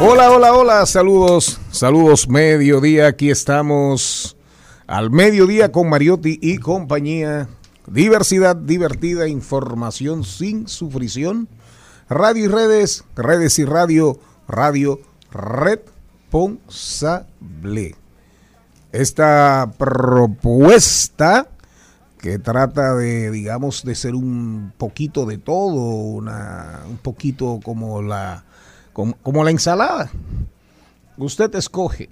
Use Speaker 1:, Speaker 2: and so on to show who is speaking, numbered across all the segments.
Speaker 1: Hola, hola, hola, saludos, saludos, mediodía, aquí estamos al mediodía con Mariotti y compañía. Diversidad divertida, información sin sufrición. Radio y redes, redes y radio, radio responsable. Esta propuesta que trata de, digamos, de ser un poquito de todo, una, un poquito como la, como, la ensalada. Usted escoge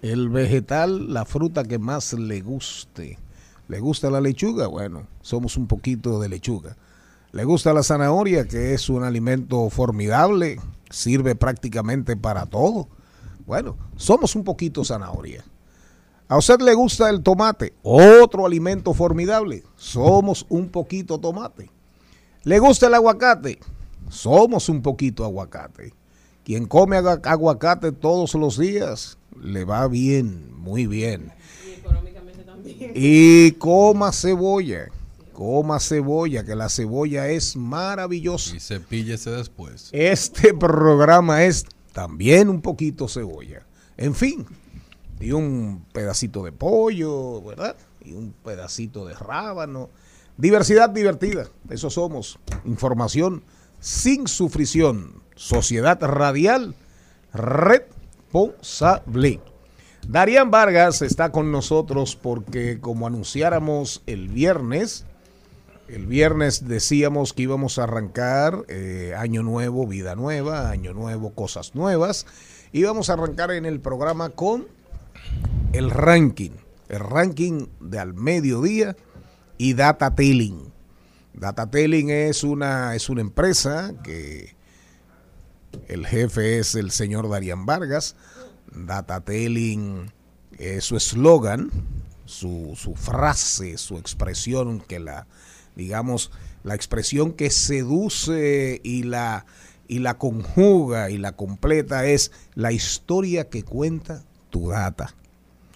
Speaker 1: el vegetal, la fruta que más le guste. ¿Le gusta la lechuga? Bueno, somos un poquito de lechuga. ¿Le gusta la zanahoria, que es un alimento formidable? Sirve prácticamente para todo. Bueno, somos un poquito zanahoria. ¿A usted le gusta el tomate? Otro alimento formidable. Somos un poquito tomate. ¿Le gusta el aguacate? Somos un poquito aguacate. Quien come agu- aguacate todos los días le va bien, muy bien. Y coma cebolla, coma cebolla, que la cebolla es maravillosa.
Speaker 2: Y cepíllese después.
Speaker 1: Este programa es también un poquito cebolla. En fin, y un pedacito de pollo, ¿verdad? Y un pedacito de rábano. Diversidad divertida, eso somos. Información sin sufrición. Sociedad radial responsable. Darían Vargas está con nosotros porque como anunciáramos el viernes, el viernes decíamos que íbamos a arrancar eh, año nuevo, vida nueva, año nuevo, cosas nuevas. Íbamos a arrancar en el programa con el ranking, el ranking de al mediodía y Data Telling. Data Telling es una, es una empresa que el jefe es el señor Darían Vargas. Data Telling es su eslogan, su, su frase, su expresión que la, digamos, la expresión que seduce y la, y la conjuga y la completa es la historia que cuenta tu data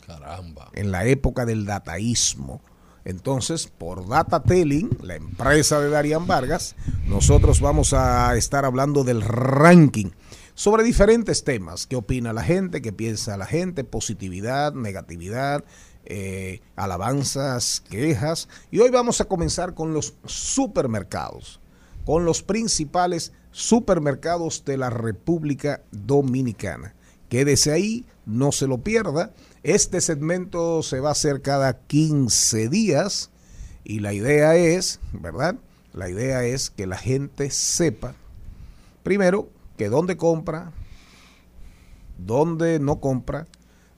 Speaker 2: Caramba.
Speaker 1: en la época del dataísmo. Entonces, por Data Telling, la empresa de Darían Vargas, nosotros vamos a estar hablando del ranking sobre diferentes temas. ¿Qué opina la gente? ¿Qué piensa la gente? Positividad, negatividad, eh, alabanzas, quejas. Y hoy vamos a comenzar con los supermercados, con los principales supermercados de la República Dominicana. Quédese ahí, no se lo pierda. Este segmento se va a hacer cada 15 días y la idea es, ¿verdad? La idea es que la gente sepa, primero, que dónde compra, dónde no compra,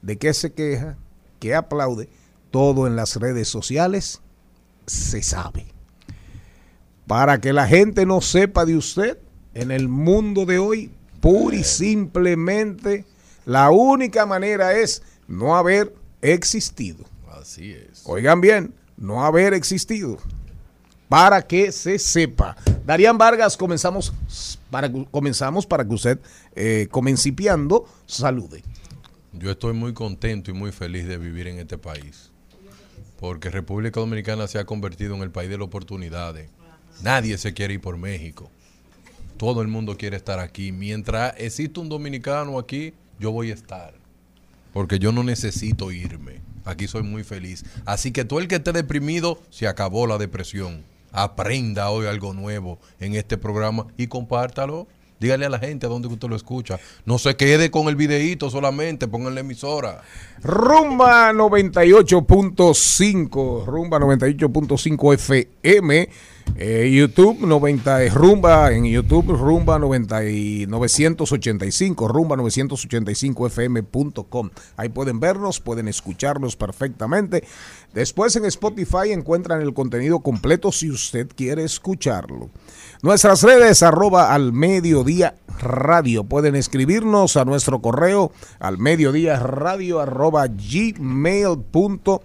Speaker 1: de qué se queja, qué aplaude, todo en las redes sociales se sabe. Para que la gente no sepa de usted, en el mundo de hoy, pura y simplemente, la única manera es no haber existido.
Speaker 2: Así es.
Speaker 1: Oigan bien, no haber existido. para que se sepa. Darían Vargas, comenzamos para, comenzamos para que usted, eh, comencipiando, salude.
Speaker 2: Yo estoy muy contento y muy feliz de vivir en este país. Porque República Dominicana se ha convertido en el país de las oportunidades. Nadie se quiere ir por México. Todo el mundo quiere estar aquí. Mientras existe un dominicano aquí, yo voy a estar. Porque yo no necesito irme. Aquí soy muy feliz. Así que todo el que esté deprimido, se acabó la depresión. Aprenda hoy algo nuevo en este programa y compártalo. Dígale a la gente a dónde usted lo escucha. No se quede con el videíto solamente, pongan la emisora.
Speaker 1: Rumba 98.5, Rumba 98.5 FM, eh, YouTube 90, eh, Rumba en YouTube, Rumba 90 y 985, Rumba 985 FM.com. Ahí pueden vernos, pueden escucharnos perfectamente. Después en Spotify encuentran el contenido completo si usted quiere escucharlo. Nuestras redes arroba al mediodía radio. Pueden escribirnos a nuestro correo al mediodía radio arroba gmail.com.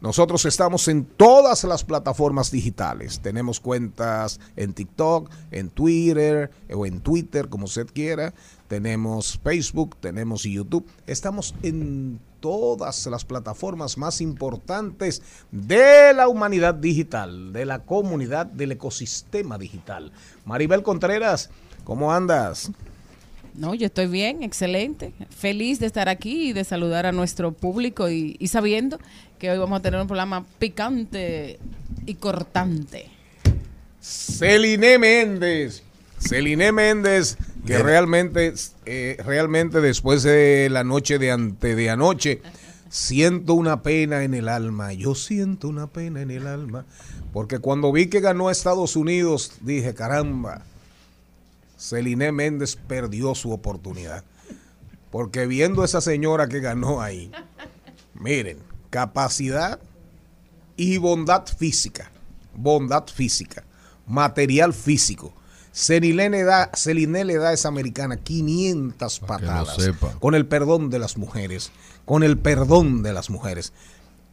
Speaker 1: Nosotros estamos en todas las plataformas digitales. Tenemos cuentas en TikTok, en Twitter o en Twitter, como usted quiera. Tenemos Facebook, tenemos YouTube. Estamos en todas las plataformas más importantes de la humanidad digital, de la comunidad, del ecosistema digital. Maribel Contreras, ¿cómo andas?
Speaker 3: No, yo estoy bien, excelente. Feliz de estar aquí y de saludar a nuestro público y, y sabiendo que hoy vamos a tener un programa picante y cortante.
Speaker 1: Celine Méndez. Celine Méndez, que realmente, eh, realmente después de la noche de ante de anoche, siento una pena en el alma. Yo siento una pena en el alma. Porque cuando vi que ganó Estados Unidos, dije, caramba, Celine Méndez perdió su oportunidad. Porque viendo a esa señora que ganó ahí, miren, capacidad y bondad física, bondad física, material físico. Celine le da, Celine le da a esa americana 500
Speaker 2: Para que lo
Speaker 1: patadas. Con el perdón de las mujeres. Con el perdón de las mujeres.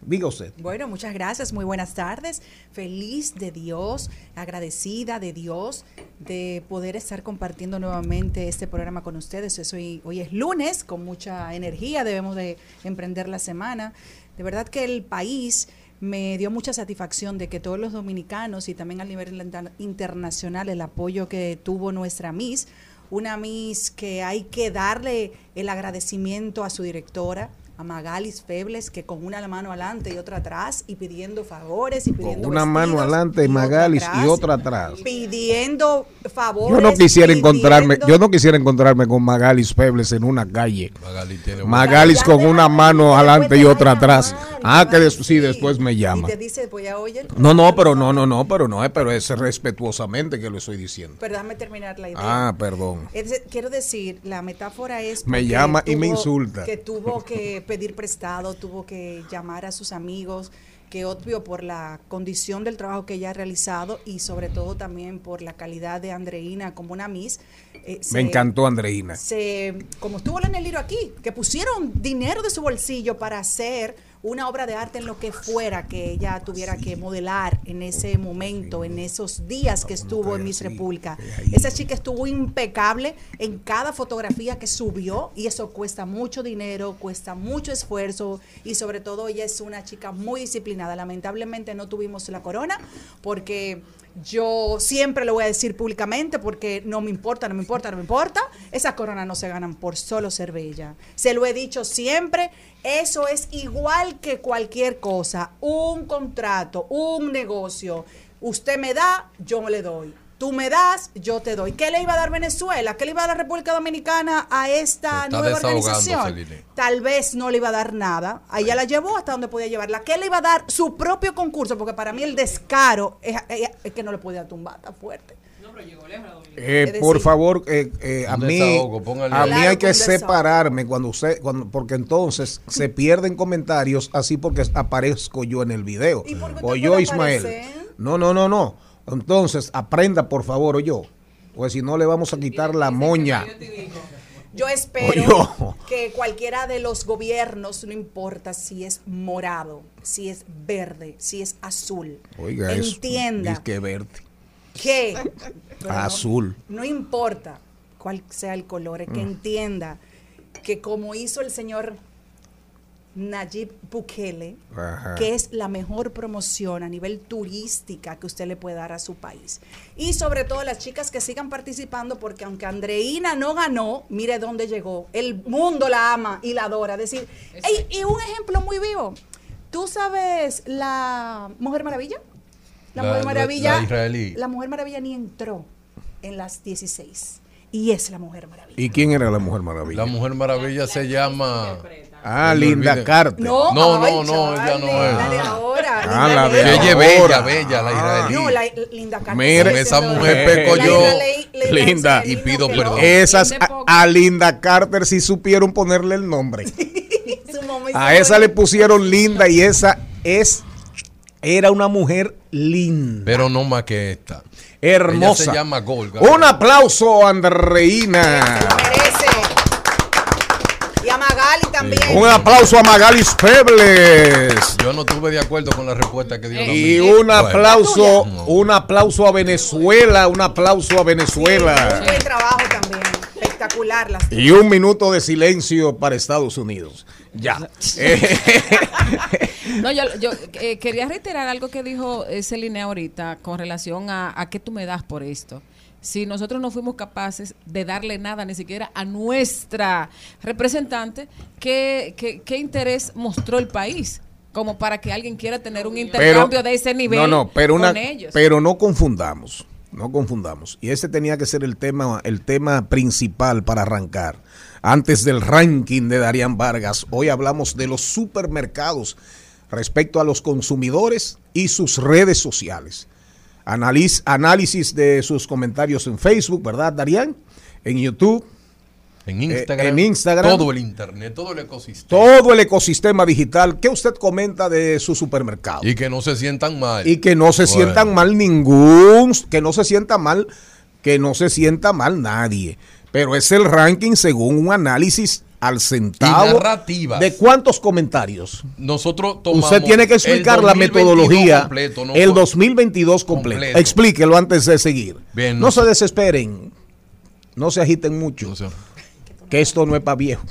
Speaker 1: Diga usted.
Speaker 4: Bueno, muchas gracias, muy buenas tardes. Feliz de Dios, agradecida de Dios de poder estar compartiendo nuevamente este programa con ustedes. Eso hoy, es lunes, con mucha energía debemos de emprender la semana. De verdad que el país me dio mucha satisfacción de que todos los dominicanos y también a nivel inter- internacional el apoyo que tuvo nuestra Miss, una Miss que hay que darle el agradecimiento a su directora, a Magalis Febles, que con una mano adelante y otra atrás, y pidiendo favores y pidiendo
Speaker 1: una mano adelante,
Speaker 4: y otra
Speaker 1: Magalis, y otra atrás.
Speaker 4: Pidiendo favores.
Speaker 1: Yo no quisiera encontrarme, yo no quisiera encontrarme con Magalis Febles en una calle.
Speaker 2: Magali tiene
Speaker 1: Magalis
Speaker 4: Ya
Speaker 1: con una mano adelante
Speaker 4: te
Speaker 1: y otra atrás. Ah, que des- sí, después me llama.
Speaker 4: Y te dice, pues ya oye.
Speaker 1: No, no, pero no, no, no, pero no, eh, pero es respetuosamente que lo estoy diciendo.
Speaker 4: Pero déjame terminar la idea.
Speaker 1: Ah, perdón.
Speaker 4: Es quiero decir, la metáfora es.
Speaker 1: Me llama y me
Speaker 4: tuvo-
Speaker 1: insulta.
Speaker 4: Que tuvo que pedir prestado, tuvo que llamar a sus amigos, que obvio por la condición del trabajo que ella ha realizado y sobre todo también por la calidad de Andreina como una Miss. eh,
Speaker 1: Me
Speaker 4: se-
Speaker 1: encantó Andreina.
Speaker 4: se, como estuvo en el libro aquí, que pusieron dinero de su bolsillo para hacer una obra de arte en lo que fuera que ella tuviera que modelar en ese momento, en esos días que estuvo en Miss República. Esa chica estuvo impecable en cada fotografía que subió y eso cuesta mucho dinero, cuesta mucho esfuerzo y sobre todo ella es una chica muy disciplinada. Lamentablemente no tuvimos la corona porque yo siempre lo voy a decir públicamente porque no me importa, no me importa, no me importa. Esas coronas no se ganan por solo ser bella. Se lo he dicho siempre. Eso es igual que cualquier cosa. Un contrato, un negocio. Usted me da, yo le doy. Tú me das, yo te doy. ¿Qué le iba a dar Venezuela? ¿Qué le iba a dar la República Dominicana a esta nueva organización?
Speaker 2: Celine.
Speaker 4: Tal vez no le iba a dar nada. A ella la llevó hasta donde podía llevarla. ¿Qué le iba a dar? Su propio concurso, porque para mí el descaro es, es- es que no le podía tumbar, está fuerte.
Speaker 1: Eh, por favor, eh, eh, a mí, a mí hay
Speaker 4: que
Speaker 1: separarme cuando usted, cuando, porque entonces se pierden comentarios así porque aparezco yo en el video.
Speaker 4: ¿Y por qué
Speaker 1: O yo, Ismael.
Speaker 4: aparecer?
Speaker 1: No, no, no, no. Entonces, aprenda por favor o yo. Pues si no le vamos a quitar la moña.
Speaker 4: Yo espero que cualquiera de los gobiernos, no importa si es morado, si es verde, si es azul,
Speaker 1: Oiga eso.
Speaker 4: entienda
Speaker 1: Dice que verde.
Speaker 4: que pero no-
Speaker 1: Azul.
Speaker 4: No, importa cuál sea el color, que
Speaker 1: Mm.
Speaker 4: entienda que como hizo el señor Nayib Bukele,
Speaker 1: Ajá.
Speaker 4: que es la mejor promoción a nivel turística que usted le puede dar a su país. Y sobre todo las chicas que sigan participando, porque aunque Andreina no ganó, mire dónde llegó. El mundo la ama y la adora. Es decir, ey, y un ejemplo muy vivo. ¿Tú sabes la Mujer Maravilla? La,
Speaker 2: La-
Speaker 4: Mujer
Speaker 2: la-
Speaker 4: Maravilla.
Speaker 2: la israelí.
Speaker 4: La Mujer Maravilla ni entró en las 16. Y es la Mujer Maravilla.
Speaker 1: ¿Y quién era la Mujer Maravilla?
Speaker 2: La Mujer Maravilla se llama.
Speaker 1: Ah, Linda
Speaker 2: olvide.
Speaker 1: Carter.
Speaker 4: No,
Speaker 2: No,
Speaker 4: ay,
Speaker 2: no, no, ella no es.
Speaker 4: Dale ahora.
Speaker 1: Ah, la de
Speaker 2: ella es
Speaker 1: ahora.
Speaker 2: bella, bella, la
Speaker 1: Ah.
Speaker 2: israelí.
Speaker 4: No, la Linda Carter.
Speaker 1: Mire,
Speaker 2: esa mujer peco
Speaker 4: La
Speaker 2: yo.
Speaker 4: Linda
Speaker 2: Y pido perdón.
Speaker 1: Esas a, Linda Carter sí supieron ponerle el nombre. A esa le pusieron Linda y esa es era una mujer linda,
Speaker 2: Pero no más que esta. Ella
Speaker 1: hermosa.
Speaker 2: se llama Golga.
Speaker 1: Un aplauso,
Speaker 4: Se
Speaker 1: Andreina.
Speaker 4: lo merece. Magali también.
Speaker 1: Un aplauso a Magalis Febles.
Speaker 2: Yo no estuve de acuerdo con la respuesta que dio la
Speaker 1: Y un aplauso, un aplauso a Venezuela, un aplauso a Venezuela.
Speaker 4: buen trabajo también. Espectacular. Las
Speaker 1: Y un minuto de silencio para Estados Unidos. Ya. Eh,
Speaker 3: No, yo, yo, eh, quería reiterar algo que dijo eh, Celine ahorita con relación a, a qué tú me das por esto. Si nosotros no fuimos capaces de darle nada ni siquiera a nuestra representante, ¿qué, qué, qué interés mostró el país? Como para que alguien quiera tener un intercambio de ese nivel
Speaker 1: no, no, pero una,
Speaker 3: con ellos.
Speaker 1: pero no confundamos, no confundamos. Y ese tenía que ser el tema, el tema principal para arrancar. Antes del ranking de Darían Vargas, hoy hablamos de los supermercados respecto a los consumidores y sus redes sociales. Analiz- análisis de sus comentarios en Facebook, ¿verdad, Darían? En YouTube,
Speaker 2: En Instagram,
Speaker 1: Eh, en Instagram.
Speaker 2: Todo el internet, todo el ecosistema.
Speaker 1: todo el ecosistema digital. ¿Qué usted comenta de su supermercado?
Speaker 2: Y que no se sientan mal.
Speaker 1: y que no se
Speaker 2: Bueno.
Speaker 1: sientan mal ningún, que no se sienta mal, que no se sienta mal nadie. Pero es el ranking según un análisis al centavo.
Speaker 2: Narrativas.
Speaker 1: ¿De cuántos comentarios?
Speaker 2: Nosotros tomamos
Speaker 1: Usted tiene que explicar la
Speaker 2: 2022
Speaker 1: metodología.
Speaker 2: completo, no
Speaker 1: el
Speaker 2: fue-
Speaker 1: 2022 completo.
Speaker 2: completo.
Speaker 1: Explíquelo antes de seguir.
Speaker 2: Bien,
Speaker 1: no
Speaker 2: no
Speaker 1: se desesperen. No se agiten mucho. Que esto no es para viejo.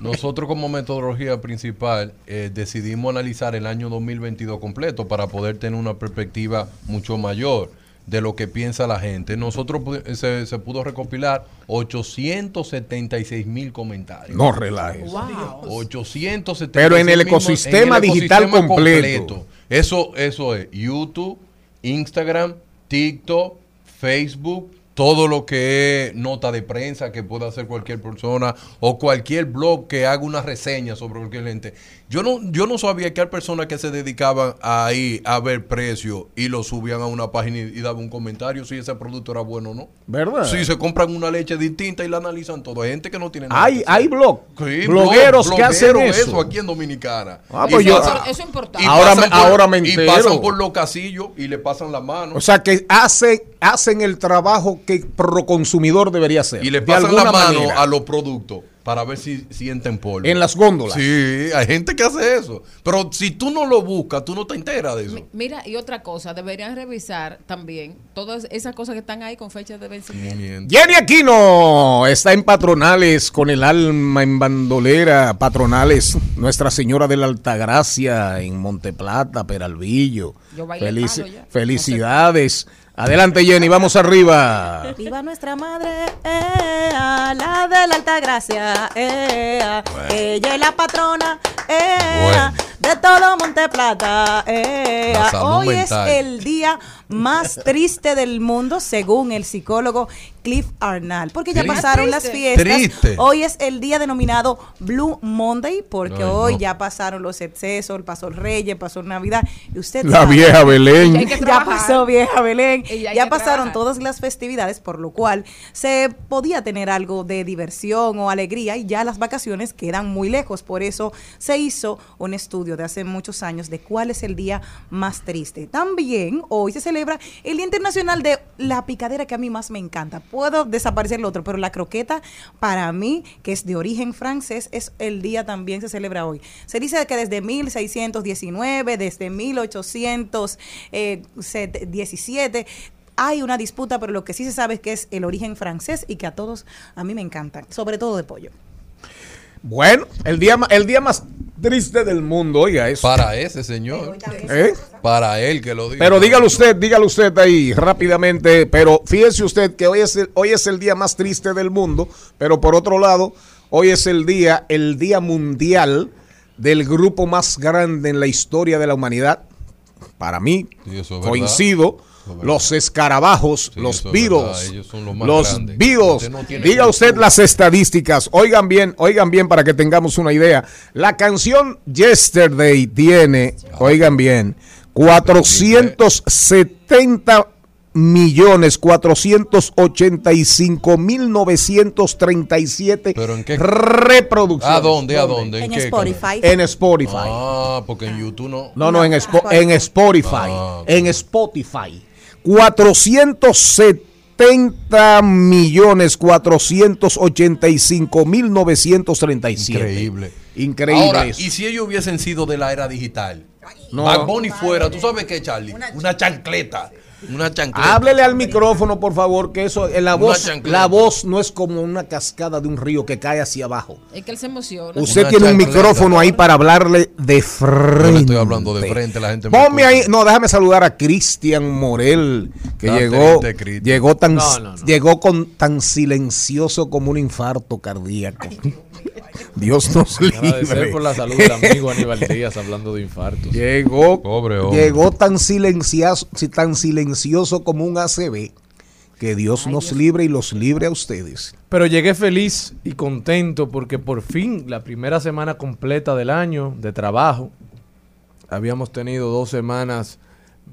Speaker 2: Nosotros como metodología principal eh, decidimos analizar el año 2022 completo para poder tener una perspectiva mucho mayor de lo que piensa la gente. Nosotros se, se pudo recopilar 876 mil comentarios.
Speaker 1: No relajes.
Speaker 3: Wow.
Speaker 2: 876
Speaker 1: Pero en el ecosistema digital completo.
Speaker 2: Eso, eso es YouTube, Instagram, TikTok, Facebook, todo lo que es nota de prensa que pueda hacer cualquier persona o cualquier blog que haga una reseña sobre cualquier gente. Yo no, yo no sabía que hay personas que se dedicaban ahí a ver precios y lo subían a una página y, y daban un comentario si ese producto era bueno o no.
Speaker 1: ¿Verdad?
Speaker 2: Si se compran una leche distinta y la analizan todo. Hay gente que no tiene nada
Speaker 1: Hay, hay blog.
Speaker 2: Sí,
Speaker 1: blogueros
Speaker 2: blog-
Speaker 1: que hacen eso.
Speaker 2: aquí en Dominicana.
Speaker 1: Ah,
Speaker 2: Y
Speaker 1: pues yo-
Speaker 2: pasan-
Speaker 3: Eso- es importante.
Speaker 2: y
Speaker 1: Ahora
Speaker 2: pasan
Speaker 1: me- ahora me
Speaker 2: Y
Speaker 1: entero.
Speaker 2: pasan por los casillos y le pasan la mano.
Speaker 1: O sea que hacen, hacen el trabajo que proconsumidor debería hacer.
Speaker 2: y le pasan la mano
Speaker 1: manera.
Speaker 2: a los productos para ver si sienten polvo.
Speaker 1: En las góndolas.
Speaker 2: Sí, hay gente que hace eso. Pero si tú no lo buscas, tú no te enteras de eso.
Speaker 3: Mi- Mira, y otra cosa, deberían revisar también todas esas cosas que están ahí con fecha de vencimiento.
Speaker 1: Jenny Aquino está en Patronales con el alma en bandolera. Patronales, Nuestra Señora de la Altagracia en Monteplata, Peralvillo.
Speaker 3: Yo bailé
Speaker 1: Felici-
Speaker 3: ya.
Speaker 1: felicidades. Adelante Jenny, vamos arriba.
Speaker 5: Viva nuestra madre, eh, a la de la alta gracia, eh, a. ella es la patrona eh,
Speaker 2: Bueno.
Speaker 5: de todo Monteplata. Eh,
Speaker 2: La
Speaker 5: a.
Speaker 2: salud
Speaker 5: Hoy
Speaker 2: mental.
Speaker 5: es el día más triste del mundo, según el psicólogo Cliff Arnall, porque ya
Speaker 2: Triste.
Speaker 5: pasaron las fiestas.
Speaker 2: Triste.
Speaker 5: Hoy es el día denominado Blue Monday, porque hoy
Speaker 2: no.
Speaker 5: ya pasaron los excesos, pasó el Reyes, pasó Navidad, y usted
Speaker 1: La
Speaker 5: sabe
Speaker 1: vieja Belén.
Speaker 5: ya pasó vieja Belén,
Speaker 3: ya
Speaker 5: pasaron
Speaker 3: trabajar.
Speaker 5: todas las festividades, por lo cual se podía tener algo de diversión o alegría y ya las vacaciones quedan muy lejos. Por eso se hizo un estudio de hace muchos años de cuál es el día más triste. También hoy se celebra el Día Internacional de la picadera que a mí más me encanta. Puedo desaparecer el otro, pero la croqueta para mí, que es de origen francés, es el día también se celebra hoy. Se dice que desde 1619, desde 1817 hay una disputa, pero lo que sí se sabe es que es el origen francés y que a todos a mí me encanta, sobre todo de pollo.
Speaker 1: Bueno, el día, el día más triste del mundo, oiga eso.
Speaker 2: Para ese señor.
Speaker 1: ¿Eh?
Speaker 2: Para él que lo diga.
Speaker 1: Pero dígalo usted, dígalo usted ahí rápidamente. Pero fíjese usted que hoy es, el, hoy es el día más triste del mundo, pero por otro lado, hoy es el día, el día mundial del grupo más grande en la historia de la humanidad. Para mí,
Speaker 2: Sí, eso es verdad. Es.
Speaker 1: Los escarabajos,
Speaker 2: Sí,
Speaker 1: los
Speaker 2: son los
Speaker 1: los.
Speaker 2: Usted no
Speaker 1: Diga usted las estadísticas. Oigan bien, oigan bien para que tengamos una idea. La canción Yesterday tiene, oigan bien, 470 millones 485 mil 937
Speaker 2: ¿Pero en qué?
Speaker 1: reproducciones.
Speaker 2: ¿A dónde? ¿A dónde?
Speaker 5: En
Speaker 2: qué
Speaker 5: Spotify.
Speaker 1: En Spotify.
Speaker 2: Ah, porque en YouTube no.
Speaker 1: No, no, en, Spo- en Spotify.
Speaker 2: Ah.
Speaker 1: En Spotify. 470 millones 485 mil 937.
Speaker 2: Increíble.
Speaker 1: Increíble.
Speaker 2: Ahora,
Speaker 1: eso.
Speaker 2: ¿y si ellos hubiesen sido de la era digital?
Speaker 1: No.
Speaker 2: Bad Bunny fuera, ¿tú sabes qué, Charlie? Una chancleta. Una chancleta.
Speaker 1: Háblele al micrófono, por favor, que eso, en la
Speaker 2: Una
Speaker 1: voz,
Speaker 2: chancleta.
Speaker 1: la voz no es como una cascada de un río que cae hacia abajo.
Speaker 3: Es que él se emociona.
Speaker 1: Usted
Speaker 2: Una
Speaker 1: tiene un micrófono ahí para hablarle de frente.
Speaker 2: Le estoy hablando de frente, la gente me
Speaker 1: Ponme ahí, no, déjame saludar a Cristian Morel, que llegó, llegó tan,
Speaker 6: No, no, no.
Speaker 1: llegó con tan silencioso como un infarto cardíaco. Dios nos
Speaker 6: Agradecer
Speaker 1: libre.
Speaker 6: por la salud del amigo Aníbal Díaz hablando de infartos.
Speaker 1: Llegó,
Speaker 2: Pobre hombre.
Speaker 1: llegó tan silencioso, tan silencioso como un ACB. Que Dios nos libre y los libre a ustedes.
Speaker 6: Pero llegué feliz y contento porque por fin la primera semana completa del año de trabajo, habíamos tenido dos semanas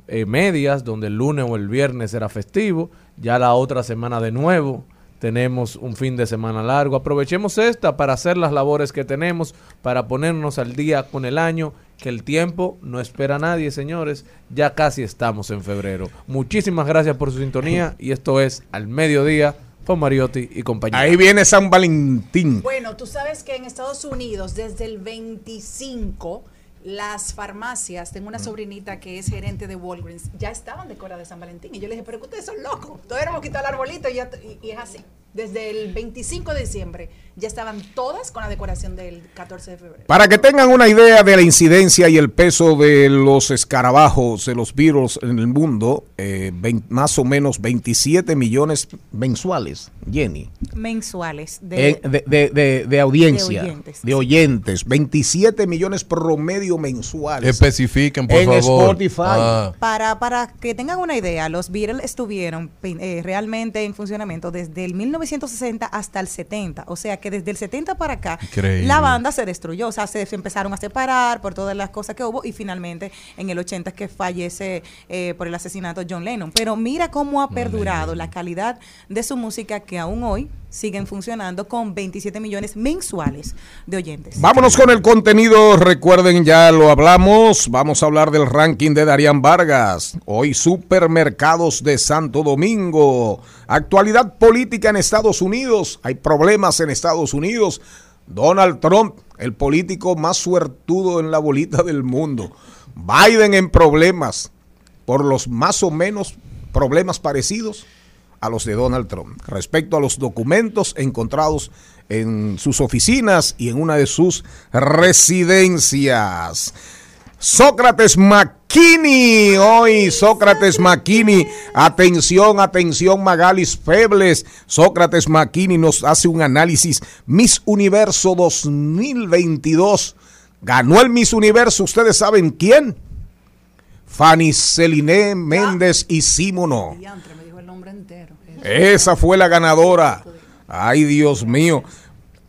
Speaker 6: eh, medias donde el lunes o el viernes era festivo, ya la otra semana de nuevo tenemos un fin de semana largo. Aprovechemos esta para hacer las labores que tenemos, para ponernos al día con el año, que el tiempo no espera a nadie, señores. Ya casi estamos en febrero. Muchísimas gracias por su sintonía y esto es Al Mediodía con Mariotti y compañía.
Speaker 1: Ahí viene San Valentín.
Speaker 4: Bueno, tú sabes que en Estados Unidos desde el 25 las farmacias, tengo una sobrinita que es gerente de Walgreens, ya estaban decoradas de San Valentín. Y yo le dije, pero que ustedes son locos. Todavía no hemos quitado el arbolito y, ya y es así. Desde el 25 de diciembre ya estaban todas con la decoración del 14 de febrero.
Speaker 1: Para que tengan una idea de la incidencia y el peso de los escarabajos, de los virus en el mundo, eh, vein- más o menos 27 millones mensuales, Jenny,
Speaker 5: Mensuales. De,
Speaker 1: en- de, de- de- de audiencia,
Speaker 5: De
Speaker 1: de
Speaker 5: oyentes.
Speaker 1: oyentes, 27 millones promedio mensuales.
Speaker 2: Especifiquen, por
Speaker 1: En
Speaker 2: favor.
Speaker 1: Spotify.
Speaker 2: Ah,
Speaker 5: Para, para que tengan una idea, los Beatles estuvieron eh, realmente en funcionamiento desde el 1960 hasta el 70. O sea que desde el 70 para acá,
Speaker 2: Increíble.
Speaker 5: la banda se destruyó. O sea, se, se empezaron a separar por todas las cosas que hubo y finalmente en el 80 es que fallece eh, por el asesinato John Lennon. Pero mira cómo ha perdurado la calidad de su música que aún hoy siguen funcionando con 27 millones mensuales de oyentes.
Speaker 1: Vámonos con el contenido. Recuerden, ya lo hablamos. Vamos a hablar del ranking de Darían Vargas. Hoy, supermercados de Santo Domingo. Actualidad política en Estados Unidos. Hay problemas en Estados Unidos. Donald Trump, el político más suertudo en la bolita del mundo. Biden en problemas por los más o menos problemas parecidos a los de Donald Trump respecto a los documentos encontrados en sus oficinas y en una de sus residencias. Sócrates McKinney, hoy Sócrates McKinney, atención, atención Magalis Febles, Sócrates McKinney nos hace un análisis. Miss Universo 2022, ganó el Miss Universo, ustedes saben quién, Fanny Celine Méndez y Simono.
Speaker 4: Nombre entero.
Speaker 1: Esa fue la ganadora. Ay, Dios mío.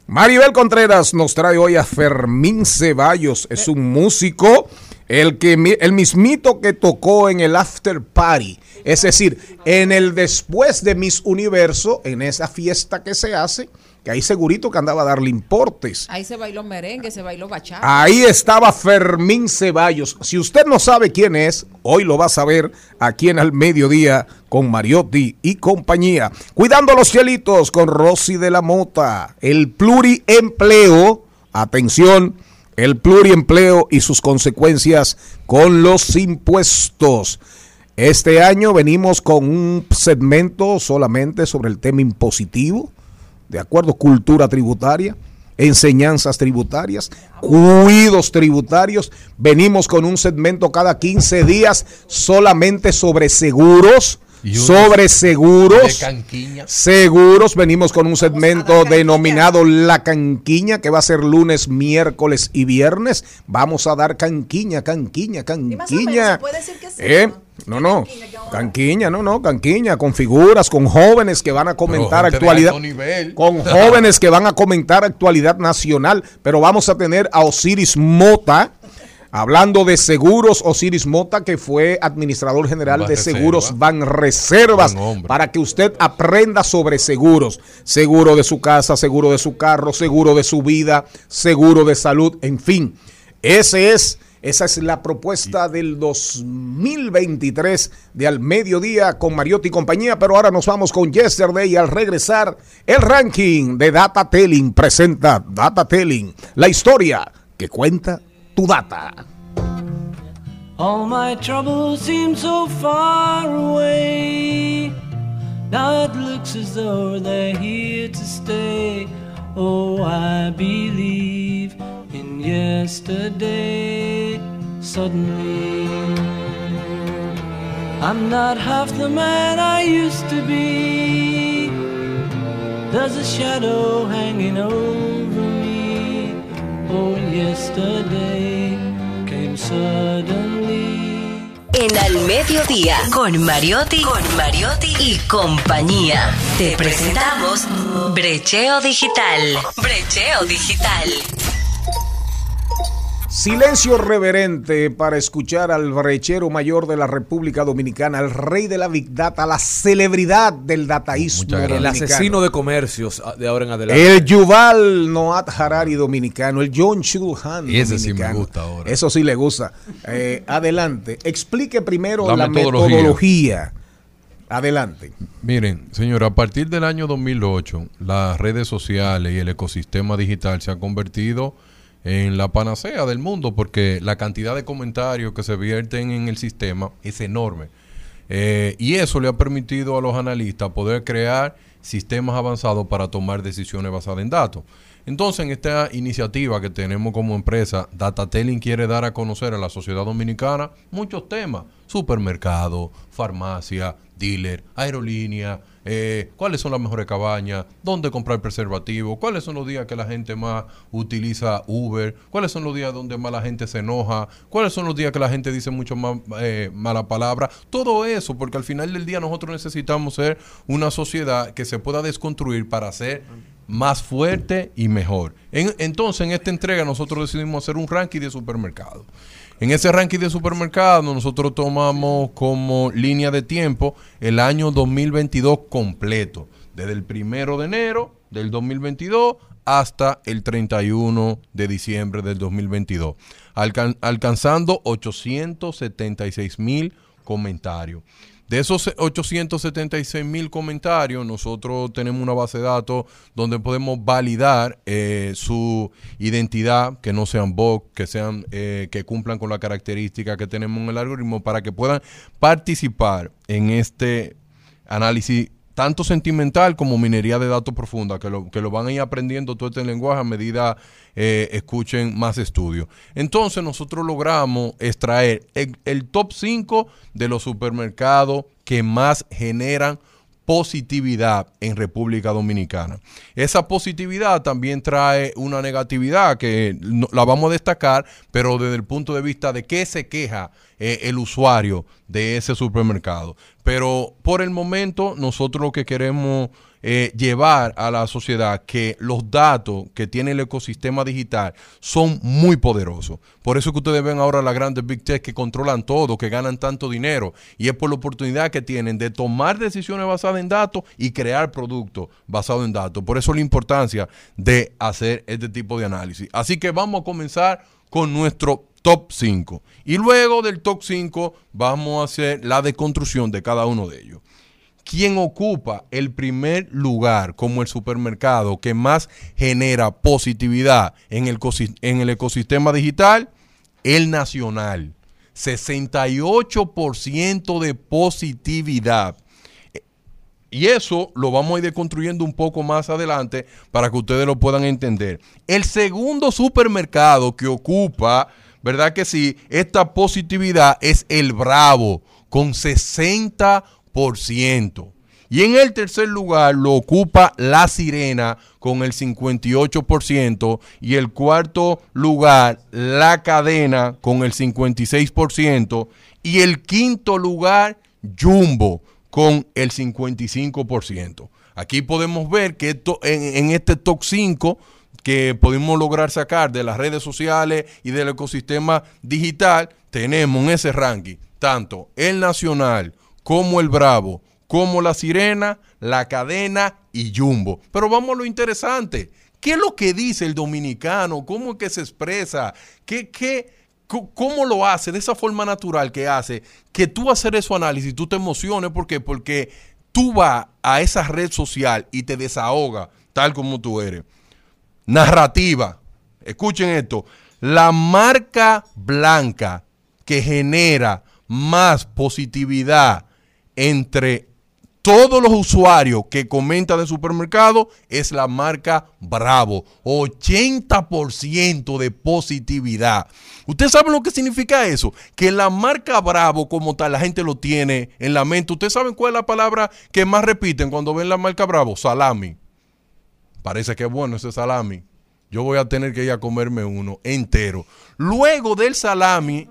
Speaker 1: Maribel Contreras nos trae hoy a Fermín Ceballos. Es un músico, El, que, el mismito que tocó en el after party. Es decir, en el después de Miss Universo, en esa fiesta que se hace, que ahí segurito que andaba a darle importes.
Speaker 3: Ahí se bailó merengue, se bailó bachata.
Speaker 1: Ahí estaba Fermín Ceballos. Si usted no sabe quién es, hoy lo va a saber aquí en Al Mediodía con Mariotti y compañía. Cuidando los cielitos con Rosy de la Mota. El pluriempleo, atención, el pluriempleo y sus consecuencias con los impuestos. Este año venimos con un segmento solamente sobre el tema impositivo de acuerdo, cultura tributaria, enseñanzas tributarias, cuidos tributarios. Venimos con un segmento cada 15 días solamente sobre seguros, sobre seguros.
Speaker 2: de canquiña.
Speaker 1: Seguros, venimos con un segmento denominado La Canquiña, que va a ser lunes, miércoles y viernes. Vamos a dar canquiña, canquiña,
Speaker 4: más o menos,
Speaker 1: canquiña.
Speaker 4: ¿se puede decir que sí,
Speaker 1: ¿Eh?
Speaker 4: no?
Speaker 1: No, no, canquiña, no, no, canquiña, con figuras, con jóvenes que van a comentar actualidad, con jóvenes que van a comentar actualidad nacional, pero vamos a tener a Osiris Mota, hablando de seguros, Osiris Mota, que fue administrador general de seguros Van Reservas, para que usted aprenda sobre seguros, seguro de su casa, seguro de su carro, seguro de su vida, seguro de salud, en fin, ese es esa es la propuesta del 2023 de Al Mediodía con Mariotti y compañía, pero ahora nos vamos con Yesterday y al regresar el ranking de Data Telling presenta Data Telling, la historia que cuenta tu data.
Speaker 7: All my troubles seem so far away. Now it looks as though they're here to stay. Oh, I believe in yesterday. Suddenly, I'm not half the man I used to be. There's a shadow hanging over me. Oh, yesterday came suddenly.
Speaker 8: En Al Mediodía, con Mariotti, con Mariotti y compañía. Te presentamos Brecheo Digital. Brecheo Digital.
Speaker 1: Silencio reverente para escuchar al brechero mayor de la República Dominicana, al rey de la Big Data, la celebridad del dataísmo.
Speaker 6: El
Speaker 1: dominicano.
Speaker 6: asesino de comercios ah, de ahora en adelante.
Speaker 1: El Yuval Noat Harari dominicano, el John Chulhan
Speaker 2: Y ese sí me gusta ahora.
Speaker 1: Eso sí le gusta. Eh, adelante. Explique primero
Speaker 2: La
Speaker 1: la,
Speaker 2: metodología.
Speaker 1: metodología. Adelante.
Speaker 2: Miren, señor, a partir del año 2008, las redes sociales y el ecosistema digital se han convertido en la panacea del mundo porque la cantidad de comentarios que se vierten en el sistema es enorme. Eh, y eso le ha permitido a los analistas poder crear sistemas avanzados para tomar decisiones basadas en datos. Entonces, en esta iniciativa que tenemos como empresa, Datatelling quiere dar a conocer a la sociedad dominicana muchos temas. Supermercado, farmacia, dealer, aerolínea, eh, cuáles son las mejores cabañas, dónde comprar preservativo, cuáles son los días que la gente más utiliza Uber, cuáles son los días donde más la gente se enoja, cuáles son los días que la gente dice mucho más eh, mala palabra. Todo eso, porque al final del día nosotros necesitamos ser una sociedad que se pueda desconstruir para ser más fuerte y mejor. En- entonces, en esta entrega nosotros decidimos hacer un ranking de supermercados. En ese ranking de supermercados nosotros tomamos como línea de tiempo el año 2022 completo, desde el primero de enero del 2022 hasta el 31 de diciembre del 2022, alcan- alcanzando 876 mil comentarios. De esos 876 mil comentarios, nosotros tenemos una base de datos donde podemos validar eh, su identidad, que no sean bots, que sean eh, que cumplan con la característica que tenemos en el algoritmo para que puedan participar en este análisis tanto sentimental como minería de datos profunda, que lo, que lo van a ir aprendiendo todo este lenguaje a medida eh, escuchen más estudios. Entonces nosotros logramos extraer el, el top 5 de los supermercados que más generan positividad en República Dominicana. Esa positividad también trae una negatividad que la vamos a destacar, pero desde el punto de vista de qué se queja eh, el usuario de ese supermercado. Pero por el momento nosotros lo que queremos eh, llevar a la sociedad que los datos que tiene el ecosistema digital son muy poderosos. Por eso que ustedes ven ahora las grandes Big Tech que controlan todo, que ganan tanto dinero. Y es por la oportunidad que tienen de tomar decisiones basadas en datos y crear productos basados en datos. Por eso la importancia de hacer este tipo de análisis. Así que vamos a comenzar con nuestro top 5. Y luego del top 5 vamos a hacer la deconstrucción de cada uno de ellos. ¿Quién ocupa el primer lugar como el supermercado que más genera positividad en el, cosi- en el ecosistema digital? El nacional. 68% de positividad. Y eso lo vamos a ir deconstruyendo un poco más adelante para que ustedes lo puedan entender. El segundo supermercado que ocupa, ¿verdad que sí? Esta positividad es el Bravo, con 60%. Y en el tercer lugar lo ocupa La Sirena con el 58%. Y el cuarto lugar, La Cadena con el 56%. Y el quinto lugar, Jumbo con el 55%. Aquí podemos ver que esto, en, este top 5 que podemos lograr sacar de las redes sociales y del ecosistema digital, tenemos en ese ranking tanto el Nacional como el Bravo, como la Sirena, la Cadena y Jumbo. Pero vamos a lo interesante. ¿Qué es lo que dice el dominicano? ¿Cómo es que se expresa? ¿Qué, qué, ¿Cómo lo hace de esa forma natural que hace que tú hacer ese análisis, tú te emociones? ¿Por qué? Porque tú vas a esa red social y te desahoga tal como tú eres. Narrativa. Escuchen esto. La marca blanca que genera más positividad entre todos los usuarios que comentan de supermercado es la marca Bravo. 80% de positividad. ¿Usted sabe lo que significa eso? Que la marca Bravo como tal, la gente lo tiene en la mente. ¿Ustedes saben cuál es la palabra que más repiten cuando ven la marca Bravo? Salami. Parece que es bueno ese salami. Yo voy a tener que ir a comerme uno entero. Luego del salami,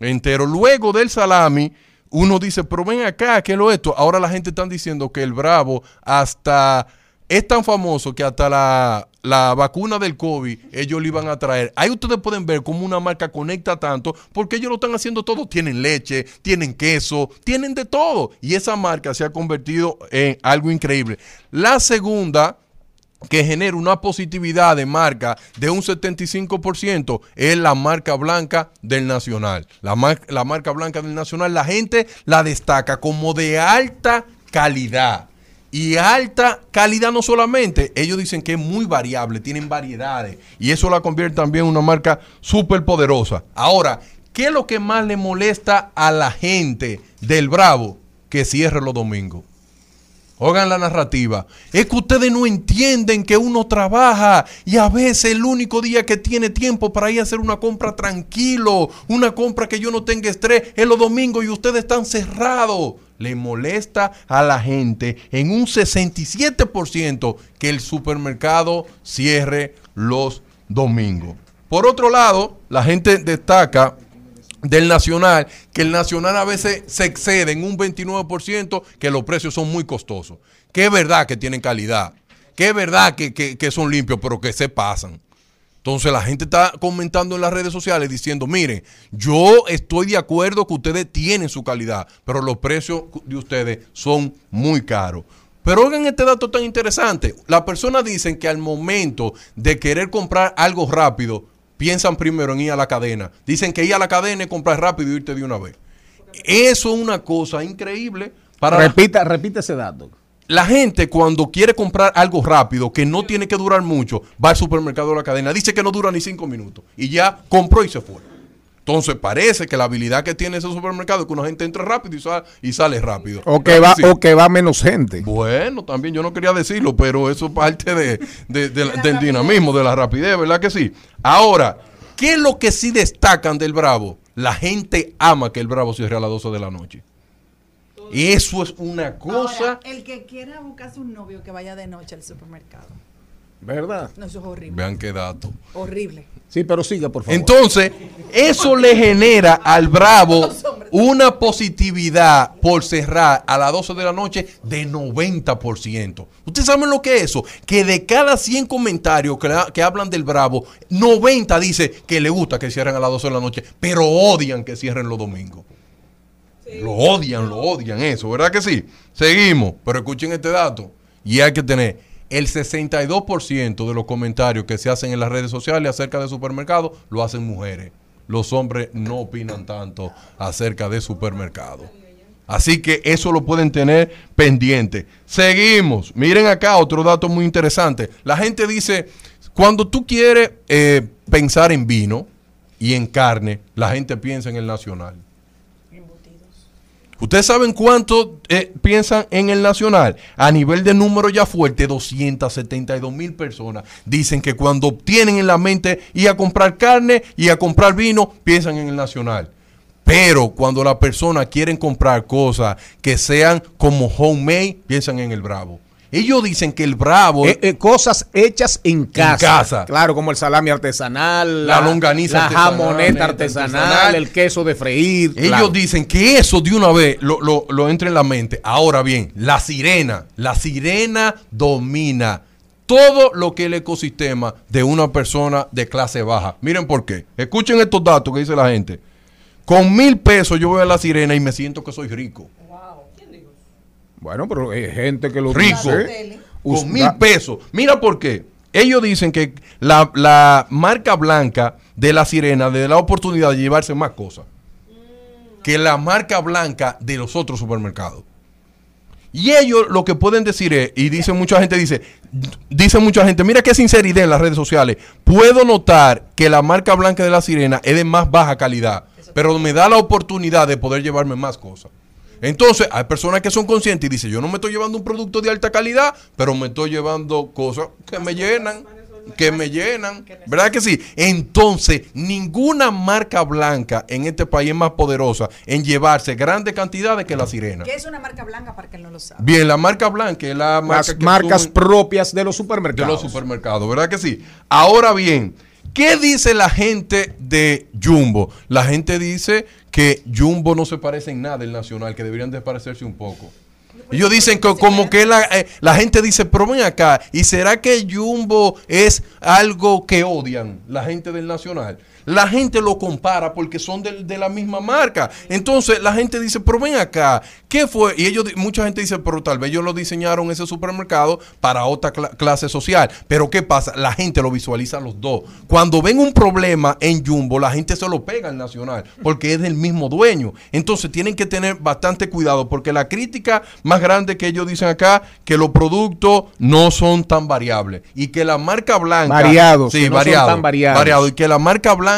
Speaker 2: entero, luego del salami, uno dice, pero ven acá, ¿qué es lo esto? Ahora la gente está diciendo que el Bravo hasta es tan famoso que hasta la, la vacuna del COVID ellos le iban a traer. Ahí ustedes pueden ver cómo una marca conecta tanto porque ellos lo están haciendo todo. Tienen leche, tienen queso, tienen de todo. Y esa marca se ha convertido en algo increíble. La segunda que genera una positividad de marca de un 75% es la marca blanca del Nacional. La, mar- la marca blanca del Nacional, la gente la destaca como de alta calidad. Y alta calidad no solamente, ellos dicen que es muy variable, tienen variedades. Y eso la convierte también en una marca súper poderosa. Ahora, ¿qué es lo que más le molesta a la gente del Bravo? Que cierre los domingos. Oigan la narrativa. Es que ustedes no entienden que uno trabaja y a veces el único día que tiene tiempo para ir a hacer una compra tranquilo, una compra que yo no tenga estrés, es los domingos y ustedes están cerrados. Le molesta a la gente en un 67% que el supermercado cierre los domingos. Por otro lado, la gente destaca del nacional, que el nacional a veces se excede en un 29%, que los precios son muy costosos. Que es verdad que tienen calidad, que es verdad que, que- que son limpios, pero que se pasan. Entonces la gente está comentando en las redes sociales diciendo, miren, yo estoy de acuerdo que ustedes tienen su calidad, pero los precios de ustedes son muy caros. Pero oigan este dato tan interesante. Las personas dicen que al momento de querer comprar algo rápido, piensan primero en ir a la cadena. Dicen que ir a la cadena es comprar rápido y irte de una vez. Eso es una cosa increíble para la-
Speaker 1: repita, repita ese dato.
Speaker 2: la gente cuando quiere comprar algo rápido, que no tiene que durar mucho, va al supermercado de la cadena, dice que no dura ni cinco minutos y ya compró y se fue. Entonces parece que la habilidad que tiene ese supermercado es que una gente entra rápido y sale, y sale rápido.
Speaker 1: O que, va, o que va menos gente.
Speaker 2: Bueno, también yo no quería decirlo, pero eso es parte de, de- de- del dinamismo, de la rapidez, ¿verdad que sí? Ahora, ¿qué es lo que sí destacan del Bravo? La gente ama que el Bravo cierre a las 12 de la noche. Eso es una cosa...
Speaker 4: Ahora, el que quiera buscarse un novio que vaya de noche al supermercado.
Speaker 1: ¿Verdad?
Speaker 4: No, eso es horrible.
Speaker 2: Vean qué dato.
Speaker 4: Horrible.
Speaker 1: Sí, pero siga, por favor.
Speaker 2: Entonces, eso le genera al Bravo una positividad por cerrar a las 12 de la noche de 90%. ¿Ustedes saben lo que es eso? Que de cada 100 comentarios que, la- que hablan del Bravo, 90 dice que le gusta que cierren a las 12 de la noche, pero odian que cierren los domingos. Lo odian, lo odian eso, ¿verdad que sí? Seguimos, pero escuchen este dato. Y hay que tener el 62% de los comentarios que se hacen en las redes sociales acerca de supermercados lo hacen mujeres. Los hombres no opinan tanto acerca de supermercados. Así que eso lo pueden tener pendiente. Seguimos. Miren acá otro dato muy interesante. La gente dice, cuando tú quieres eh, pensar en vino y en carne, la gente piensa en el nacional. ¿Ustedes saben cuánto eh, piensan en el nacional? A nivel de número ya fuerte, 272 mil personas dicen que cuando tienen en la mente ir a comprar carne y a comprar vino, piensan en el nacional. Pero cuando las personas quieren comprar cosas que sean como homemade, piensan en el bravo. Ellos dicen que el bravo...
Speaker 1: Eh, eh, cosas hechas en casa.
Speaker 2: casa.
Speaker 1: Claro, como el salami artesanal,
Speaker 2: La longaniza
Speaker 1: la
Speaker 2: artesanal,
Speaker 1: jamoneta
Speaker 2: artesanal,
Speaker 1: artesanal, el queso de freír.
Speaker 2: Ellos
Speaker 1: claro.
Speaker 2: dicen que eso de una vez lo, lo, lo entra en la mente. Ahora bien, la sirena, la sirena domina todo lo que es el ecosistema de una persona de clase baja. Miren por qué. Escuchen estos datos que dice la gente. Con mil pesos yo voy a la sirena y me siento que soy rico.
Speaker 1: Bueno, pero hay gente que lo
Speaker 2: Rico.
Speaker 1: dice.
Speaker 2: Con mil pesos. Mira por qué. Ellos dicen que la, la marca blanca de la sirena le da la oportunidad de llevarse más cosas que la marca blanca de los otros supermercados. Y ellos lo que pueden decir es, y dice mucha gente, dice, dice mucha gente, mira qué sinceridad en las redes sociales. Puedo notar que la marca blanca de la sirena es de más baja calidad, pero me da la oportunidad de poder llevarme más cosas. Entonces, hay personas que son conscientes y dicen, yo no me estoy llevando un producto de alta calidad, pero me estoy llevando cosas que me llenan, que me llenan. ¿Verdad que sí? Entonces, ninguna marca blanca en este país es más poderosa en llevarse grandes cantidades que la sirena.
Speaker 4: ¿Qué es una marca blanca para que él no lo sabe?
Speaker 2: Bien, la marca blanca es la marca
Speaker 1: Las
Speaker 2: que
Speaker 1: marcas propias de los
Speaker 2: de
Speaker 1: supermercados.
Speaker 2: los supermercados, ¿verdad que sí? Ahora bien, ¿qué dice la gente de Jumbo? La gente dice que Jumbo no se parece en nada el nacional, que deberían de parecerse un poco. Ellos dicen que como que la, eh, la gente dice, pero ven acá, ¿y será que Jumbo es algo que odian la gente del Nacional? La gente lo compara porque son de, la misma marca. Entonces la gente dice, pero ven acá, ¿qué fue? Y ellos, mucha gente dice, pero tal vez ellos lo diseñaron ese supermercado para otra cla- clase social. Pero ¿qué pasa? La gente lo visualiza los dos. Cuando ven un problema en Jumbo, la gente se lo pega al Nacional porque es del mismo dueño. Entonces tienen que tener bastante cuidado porque la crítica más grande que ellos dicen acá, que los productos no son tan variables y que la marca blanca...
Speaker 1: Variados,
Speaker 2: Sí,
Speaker 1: que no son
Speaker 2: variado,
Speaker 1: tan variados.
Speaker 2: variado, y que la marca blanca,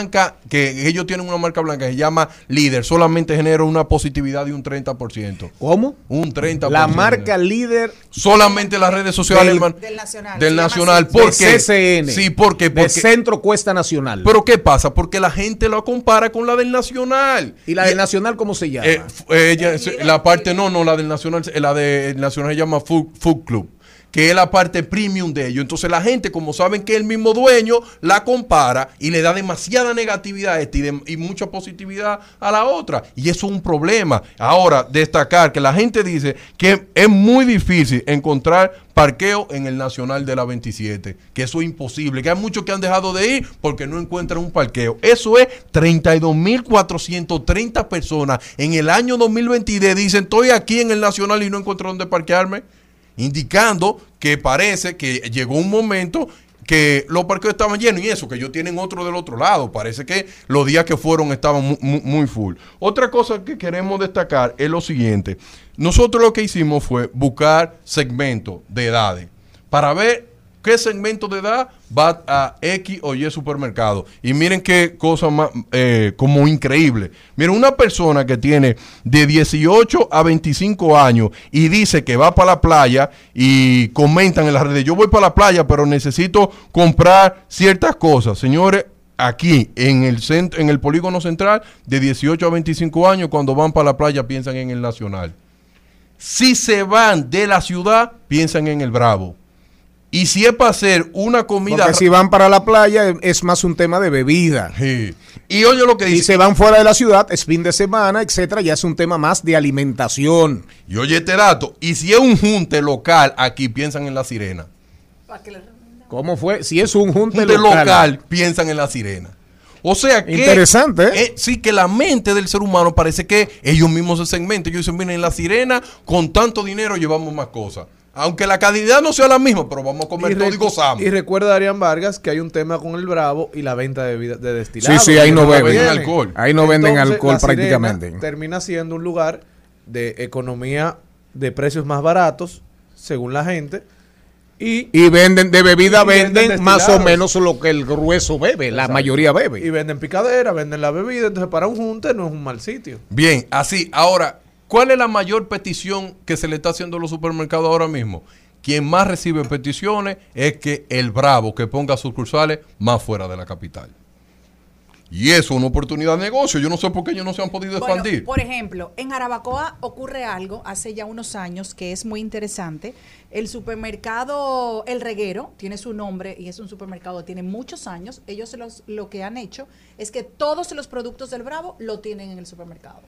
Speaker 2: que ellos tienen una marca blanca que se llama líder, solamente genera una positividad de un 30%.
Speaker 1: ¿Cómo?
Speaker 2: Un 30%.
Speaker 1: La marca líder
Speaker 2: Solamente las redes sociales,
Speaker 1: Del-
Speaker 2: hermano.
Speaker 4: Del Nacional.
Speaker 2: Del
Speaker 4: llama
Speaker 2: Nacional. ¿Por qué?
Speaker 1: CCN.
Speaker 2: Sí, ¿por qué?
Speaker 1: De
Speaker 2: Porque,
Speaker 1: Centro Cuesta Nacional.
Speaker 2: pero ¿qué pasa? Porque la gente lo compara con la del Nacional.
Speaker 1: ¿Y la del Nacional cómo se llama?
Speaker 2: Eh, f- ella, la parte, no, no, la del Nacional, la del Nacional se llama Food, Food Club, que es la parte premium de ellos. Entonces la gente, como saben que el mismo dueño, la compara y le da demasiada negatividad a esta y, y mucha positividad a la otra. Y eso es un problema. Ahora, destacar que la gente dice que es muy difícil encontrar parqueo en el Nacional de la 27, que eso es imposible, que hay muchos que han dejado de ir porque no encuentran un parqueo. Eso es 32.430 personas en el año 2023 dicen, estoy aquí en el Nacional y no encuentro dónde parquearme, indicando que parece que llegó un momento que los parqueos estaban llenos y eso, que ellos tienen otro del otro lado. Parece que los días que fueron estaban mu- mu- muy, full. Otra cosa que queremos destacar es lo siguiente. Nosotros lo que hicimos fue buscar segmentos de edades para ver qué segmento de edad va a X o Y supermercado. Y miren qué cosa más eh, como increíble. Miren, una persona que tiene de 18 a 25 años y dice que va para la playa y comentan en las redes, yo voy para la playa, pero necesito comprar ciertas cosas. Señores, aquí en el centro, en el polígono central, de 18 a 25 años, cuando van para la playa piensan en el nacional. Si se van de la ciudad, piensan en el Bravo. Y si es para hacer una comida...
Speaker 1: Porque si van para la playa es más un tema de bebida.
Speaker 2: Sí. Y oye lo que
Speaker 1: Y
Speaker 2: dice...
Speaker 1: se van fuera de la ciudad, es fin de semana, etcétera, ya es un tema más de alimentación.
Speaker 2: Y oye este dato. Y si es un junte local, aquí piensan en la sirena.
Speaker 1: ¿Cómo fue? Si es un junte,
Speaker 2: Junte local,
Speaker 1: local.
Speaker 2: piensan en la sirena. O sea que...
Speaker 1: Interesante, ¿eh?
Speaker 2: eh, sí, que la mente del ser humano parece que ellos mismos se segmentan. Ellos dicen, miren, en la sirena, con tanto dinero llevamos más cosas. Aunque la calidad no sea la misma, pero vamos a comer todo y gozamos.
Speaker 6: y recuerda, Darían Vargas, que hay un tema con el Bravo y la venta de, vida- de
Speaker 1: Sí,
Speaker 6: destilados.
Speaker 1: sí, ahí no beben
Speaker 2: alcohol.
Speaker 1: Ahí no venden
Speaker 6: Entonces,
Speaker 1: alcohol prácticamente.
Speaker 6: Termina siendo un lugar de economía de precios más baratos, según la gente. Y,
Speaker 1: Y venden, de bebida
Speaker 6: Y venden
Speaker 1: venden, más o menos lo que el grueso bebe, la mayoría
Speaker 6: y
Speaker 1: bebe.
Speaker 6: venden picadera, venden la bebida. Entonces, para un junte no es un mal sitio.
Speaker 2: Bien, así. Ahora, ¿cuál es la mayor petición que se le está haciendo a los supermercados ahora mismo? Quien más recibe peticiones es que el Bravo que ponga sucursales más fuera de la capital. Y eso es una oportunidad de negocio. Yo no sé por qué ellos no se han podido
Speaker 4: Bueno,
Speaker 2: expandir.
Speaker 4: por ejemplo, en Jarabacoa ocurre algo hace ya unos años que es muy interesante. El supermercado El Reguero tiene su nombre y es un supermercado, tiene muchos años. Ellos los- lo que han hecho es que todos los productos del Bravo lo tienen en el supermercado.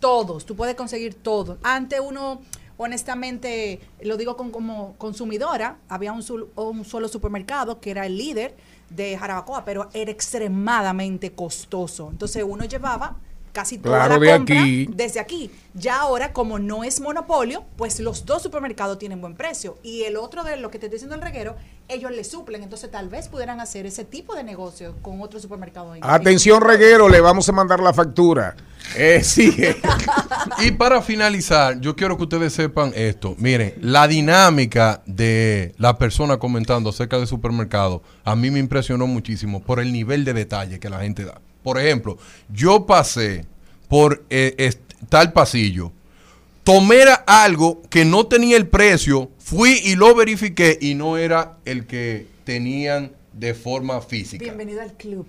Speaker 4: Todos, tú puedes conseguir todo. Ante uno, honestamente, lo digo con, como consumidora, había un, un solo supermercado que era el líder de Jarabacoa, pero era extremadamente costoso. Entonces uno llevaba casi toda
Speaker 1: Claro,
Speaker 4: la
Speaker 1: de
Speaker 4: compra
Speaker 1: aquí.
Speaker 4: desde aquí. Ya ahora, como no es monopolio, pues los dos supermercados tienen buen precio. Y el otro de lo que te estoy diciendo el reguero, ellos le suplen. Entonces tal vez pudieran hacer ese tipo de negocio con otro supermercado. en-
Speaker 1: Atención, reguero, le vamos a mandar la factura. Eh, sí.
Speaker 2: Y para finalizar, yo quiero que ustedes sepan esto. Miren, la dinámica de la persona comentando acerca del supermercado a mí me impresionó muchísimo por el nivel de detalle que la gente da. Por ejemplo, yo pasé por eh, tal pasillo, tomé algo que no tenía el precio, fui y lo verifiqué y no era el que tenían de forma física.
Speaker 4: Bienvenido al club.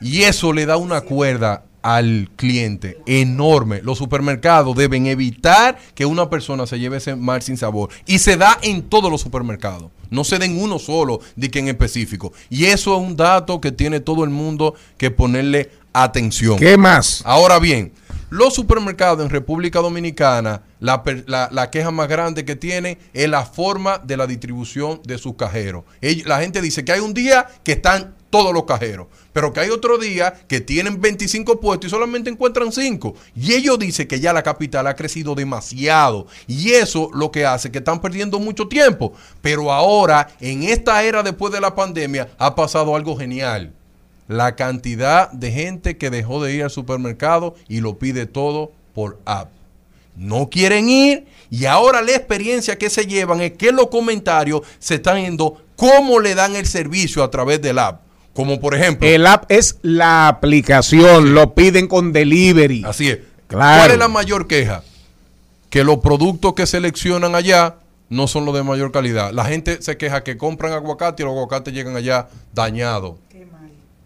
Speaker 2: Y eso le da una cuerda al cliente enorme. Los supermercados deben evitar que una persona se lleve ese mal sin sabor. Y se da en todos los supermercados. No se den uno solo, de que en específico. Y eso es un dato que tiene todo el mundo que ponerle atención.
Speaker 1: ¿Qué más?
Speaker 2: Ahora bien, los supermercados en República Dominicana, la, la- la queja más grande que tienen es la forma de la distribución de sus cajeros. La gente dice que hay un día que están todos los cajeros, pero que hay otro día que tienen 25 puestos y solamente encuentran 5. Y ellos dicen que ya la capital ha crecido demasiado. Y eso lo que hace que están perdiendo mucho tiempo. Pero ahora, en esta era después de la pandemia, ha pasado algo genial la cantidad de gente que dejó de ir al supermercado y lo pide todo por app. No quieren ir y ahora la experiencia que se llevan es que los comentarios se están yendo cómo le dan el servicio a través del app. Como por ejemplo,
Speaker 1: El app es la aplicación, lo piden con delivery.
Speaker 2: así es.
Speaker 1: Claro.
Speaker 2: ¿Cuál es la mayor queja? Que los productos que seleccionan allá no son los de mayor calidad. La gente se queja que compran aguacate y los aguacates llegan allá dañados.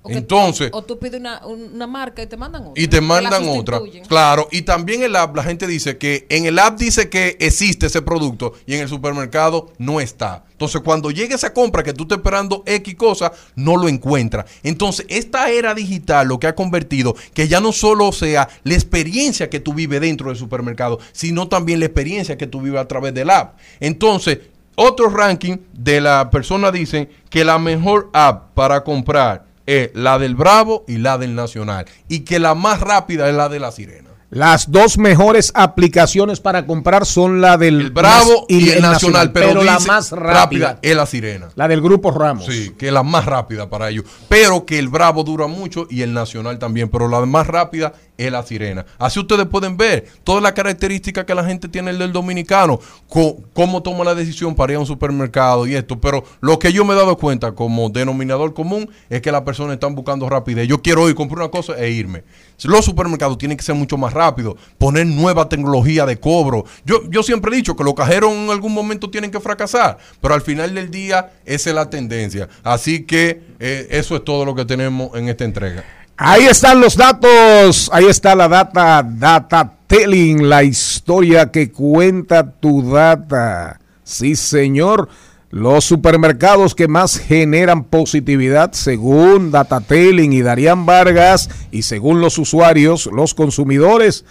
Speaker 3: O
Speaker 2: Entonces,
Speaker 3: O tú pides una, una marca y te mandan otra.
Speaker 2: y te mandan otra. Claro, y también el app, la gente dice que en el app dice que existe ese producto y en el supermercado no está. Entonces, cuando llegue esa compra que tú estás esperando X cosa, no lo encuentras. Entonces, esta era digital lo que ha convertido que ya no solo sea la experiencia que tú vives dentro del supermercado, sino también la experiencia que tú vives a través del app. Entonces, otro ranking de la persona dicen que la mejor app para comprar es la del Bravo y la del Nacional. Y que la más rápida es la de la Sirena.
Speaker 1: Las dos mejores aplicaciones para comprar son la del
Speaker 2: El Bravo y, el Nacional, pero,
Speaker 1: la más rápida,
Speaker 2: es la Sirena.
Speaker 1: la del grupo Ramos.
Speaker 2: Sí, que es la más rápida para ellos. Pero que el Bravo dura mucho y el Nacional también. Pero la más rápida es la Sirena. Así ustedes pueden ver todas las características que la gente tiene del dominicano. cómo toma la decisión para ir a un supermercado y esto. Pero lo que yo me he dado cuenta como denominador común es que las personas están buscando rapidez. Yo quiero ir, comprar una cosa e irme. Los supermercados tienen que ser mucho más rápidos. Poner nueva tecnología de cobro. Yo, yo siempre he dicho que los cajeros en algún momento tienen que fracasar. Pero al final del día esa es la tendencia. Así que eh, eso es todo lo que tenemos en esta entrega.
Speaker 1: Ahí están los datos, ahí está la data, data telling, la historia que cuenta tu data. Sí, señor, Los supermercados que más generan positividad, según Datatelling y Darían Vargas, y según los usuarios, los consumidores,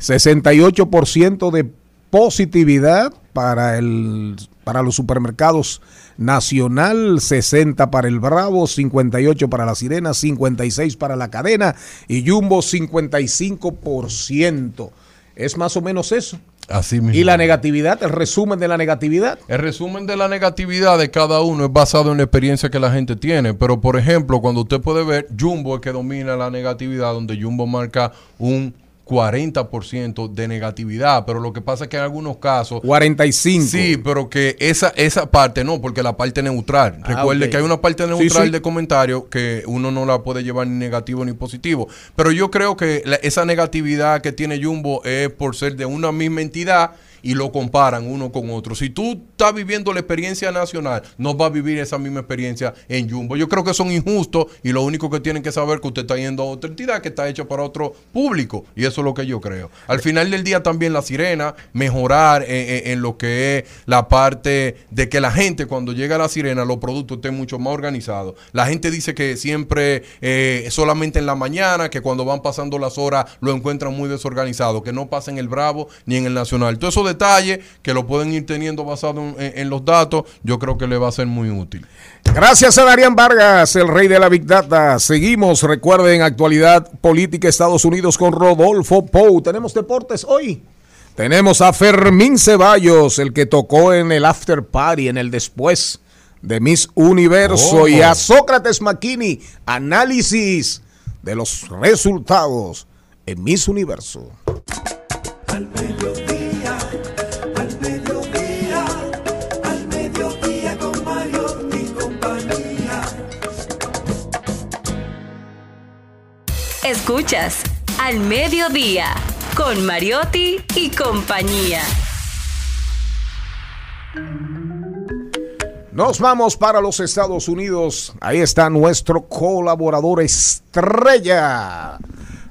Speaker 1: 68% de positividad para, el, para los supermercados Nacional, 60 para el Bravo, 58 para la Sirena, 56 para la cadena y Jumbo 55%. Es más o menos eso.
Speaker 2: Así mismo.
Speaker 1: Y la negatividad, el resumen de la negatividad.
Speaker 2: El resumen de la negatividad de cada uno es basado en la experiencia que la gente tiene. Pero, por ejemplo, cuando usted puede ver, Jumbo es que domina la negatividad, donde Jumbo marca un 40% de negatividad. Pero lo que pasa es que en algunos casos.
Speaker 1: 45.
Speaker 2: Sí, pero que esa, esa parte no, porque la parte neutral.
Speaker 1: Ah,
Speaker 2: Recuerde que hay una parte
Speaker 1: Sí,
Speaker 2: neutral
Speaker 1: sí.
Speaker 2: de comentario que uno no la puede llevar ni negativo ni positivo. Pero yo creo que la- esa negatividad que tiene Jumbo es por ser de una misma entidad y lo comparan uno con otro. Si tú estás viviendo la experiencia nacional, no vas a vivir esa misma experiencia en Jumbo. Yo creo que son injustos y lo único que tienen que saber es que usted está yendo a otra entidad que está hecha para otro público. Y eso es lo que yo creo. Al final del día también la sirena, mejorar en, lo que es la parte de que la gente cuando llega a la sirena, los productos estén mucho más organizados. La gente dice que siempre eh, solamente en la mañana, que cuando van pasando las horas lo encuentran muy desorganizado, que no pasa en el Bravo ni en el Nacional. Todos esos detalles que lo pueden ir teniendo basado en, los datos, yo creo que le va a ser muy útil.
Speaker 1: Gracias a Darían Vargas, el rey de la Big Data. Seguimos, recuerden, actualidad política Estados Unidos con Rodolfo Pou. Tenemos deportes hoy. Tenemos a Fermín Ceballos, el que tocó en el after party, en el después de Miss Universo,
Speaker 2: Oh.
Speaker 1: y a Sócrates Makini, análisis de los resultados en Miss Universo.
Speaker 9: Al
Speaker 8: Escuchas Al Mediodía con Mariotti y compañía.
Speaker 1: Nos vamos para los Estados Unidos. Ahí está nuestro colaborador estrella.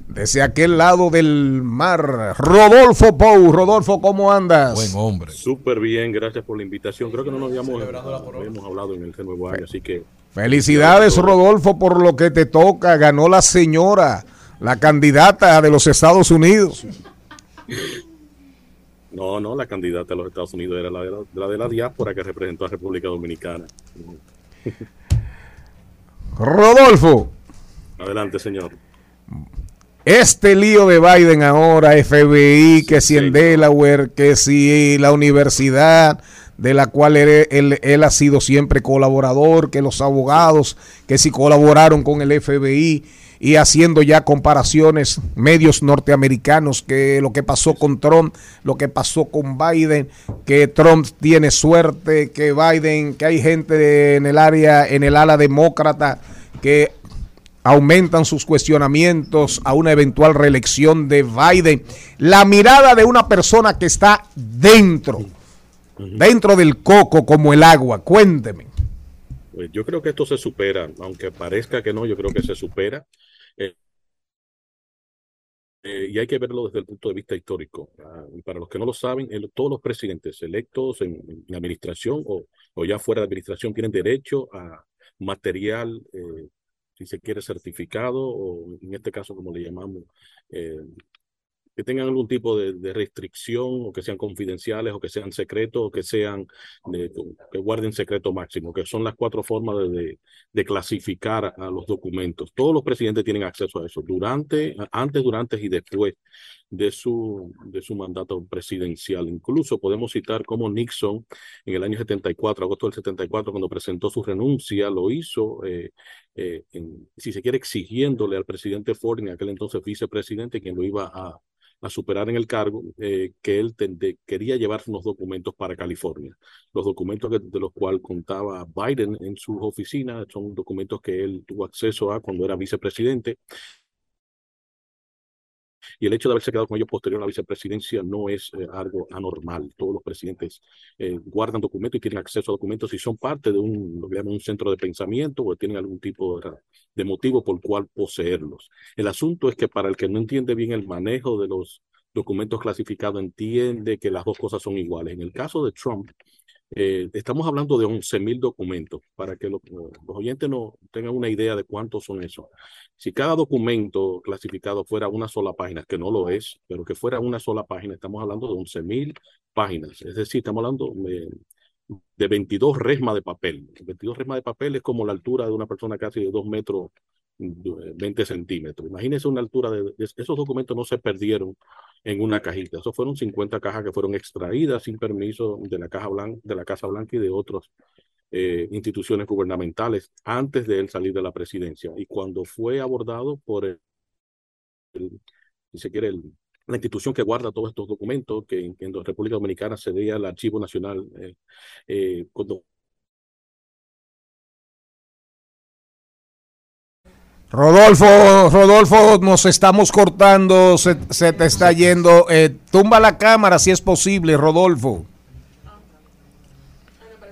Speaker 1: Desde aquel lado del mar, Rodolfo Pou. Rodolfo, ¿cómo andas?
Speaker 2: Buen hombre.
Speaker 10: Súper bien, gracias por la invitación. Creo que no nos habíamos, habíamos hablado en el nuevo año, así que
Speaker 1: Felicidades, Rodolfo, por lo que te toca. Ganó la señora, la candidata de los Estados Unidos.
Speaker 10: no, no, la candidata de los Estados Unidos era la de la, la de la diáspora que representó a República Dominicana.
Speaker 1: Rodolfo,
Speaker 10: Adelante, señor.
Speaker 1: este lío de Biden ahora, FBI, que si en Delaware, que si la universidad de la cual él, ha sido siempre colaborador, que los abogados, que si colaboraron con el FBI y haciendo ya comparaciones, medios norteamericanos, que lo que pasó con Trump, lo que pasó con Biden, que Trump tiene suerte, que Biden, que hay gente en el área, en el ala demócrata, que aumentan sus cuestionamientos a una eventual reelección de Biden. La mirada de una persona que está dentro, dentro del coco como el agua. Cuénteme.
Speaker 10: Pues yo creo que esto se supera, aunque parezca que no, yo creo que se supera. Eh, eh, y hay que verlo desde el punto de vista histórico. Y para los que no lo saben, el- todos los presidentes electos en, en la administración o, o ya fuera de administración tienen derecho a material, eh, si se quiere, certificado o en este caso, como le llamamos, que tengan algún tipo de, restricción o que sean confidenciales o que sean secretos o que sean de- que guarden secreto máximo, que son las cuatro formas de, clasificar a los documentos. Todos los presidentes tienen acceso a eso, durante, antes, durante y después de su, de su mandato presidencial. Incluso podemos citar cómo Nixon en el año 74, agosto del 74, cuando presentó su renuncia, lo hizo, eh, eh, si se quiere, exigiéndole al presidente Ford, en aquel entonces vicepresidente, quien lo iba a, a superar en el cargo, eh, que él quería llevar unos documentos para California. Los documentos de los cuales contaba Biden en sus oficinas son documentos que él tuvo acceso a cuando era vicepresidente. Y el hecho de haberse quedado con ellos posterior a la vicepresidencia no es eh, algo anormal. Todos los presidentes eh, guardan documentos y tienen acceso a documentos y son parte de un, un centro de pensamiento o tienen algún tipo de motivo por el cual poseerlos. El asunto es que para el que no entiende bien el manejo de los documentos clasificados, entiende que las dos cosas son iguales. En el caso de Trump, Eh, estamos hablando de 11.000 documentos, para que lo- los oyentes no tengan una idea de cuántos son esos. Si cada documento clasificado fuera una sola página, que no lo es, pero que fuera una sola página, estamos hablando de 11.000 páginas. Es decir, estamos hablando de, de 22 resmas de papel. 22 resmas de papel es como la altura de una persona casi de 2 metros, eh, 20 centímetros. Imagínense una altura de, Esos documentos no se perdieron en una cajita. Esos fueron 50 cajas que fueron extraídas sin permiso de la, caja blanca, de la Casa Blanca y de otras eh, instituciones gubernamentales antes de él salir de la presidencia. Y cuando fue abordado por el, se quiere, la institución que guarda todos estos documentos, que en, República Dominicana se veía el Archivo Nacional, eh, eh, cuando
Speaker 1: Rodolfo, Rodolfo, nos estamos cortando, se, se te está yendo. Eh, tumba la cámara si es posible, Rodolfo.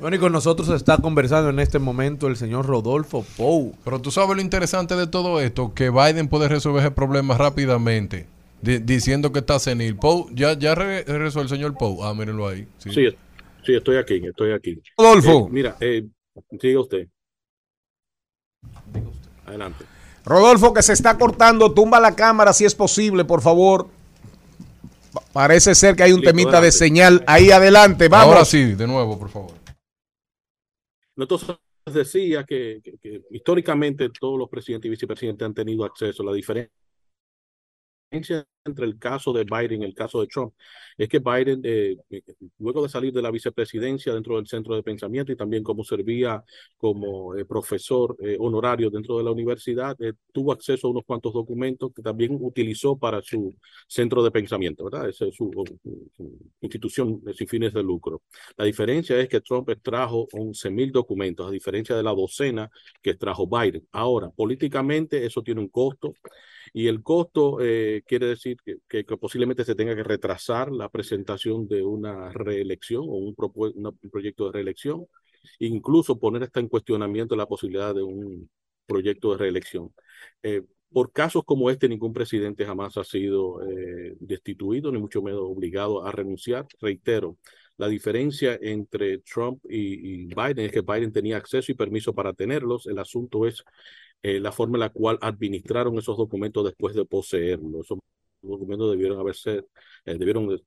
Speaker 6: Bueno, y con nosotros está conversando en este momento el señor Rodolfo Pou.
Speaker 2: Pero tú sabes lo interesante de todo esto, que Biden puede resolver ese problema rápidamente, di- diciendo que está senil. Pou, ya, ya re- regresó el señor Pou. Ah, mírenlo ahí. Sí.
Speaker 10: Sí, sí, estoy aquí, estoy aquí.
Speaker 1: Rodolfo.
Speaker 10: Eh, mira, eh, siga usted. Adelante.
Speaker 1: Rodolfo, que se está cortando, tumba la cámara si es posible, por favor. Pa- Parece ser que hay un
Speaker 10: Listo,
Speaker 1: temita de señal. Ahí adelante, vamos.
Speaker 2: Ahora sí, de nuevo, por favor.
Speaker 10: Entonces decía que, que- que históricamente todos los presidentes y vicepresidentes han tenido acceso. La diferencia entre el caso de Biden y el caso de Trump es que Biden, eh, luego de salir de la vicepresidencia dentro del centro de pensamiento y también como servía como eh, profesor eh, honorario dentro de la universidad, eh, tuvo acceso a unos cuantos documentos que también utilizó para su centro de pensamiento, ¿verdad? Esa es su, su- su institución sin fines de lucro. La diferencia es que Trump extrajo 11 mil documentos, a diferencia de la docena que extrajo Biden. Ahora, políticamente eso tiene un costo y el costo eh, quiere decir que, que- que posiblemente se tenga que retrasar la presentación de una reelección o un, una- un proyecto de reelección, incluso poner hasta en cuestionamiento la posibilidad de un proyecto de reelección. Eh, por casos como este, ningún presidente jamás ha sido eh, destituido, ni mucho menos obligado a renunciar. Reitero, la diferencia entre Trump y, y Biden es que Biden tenía acceso y permiso para tenerlos. El asunto es eh, la forma en la cual administraron esos documentos después de poseerlos. Esos documentos debieron haberse, eh, debieron, de,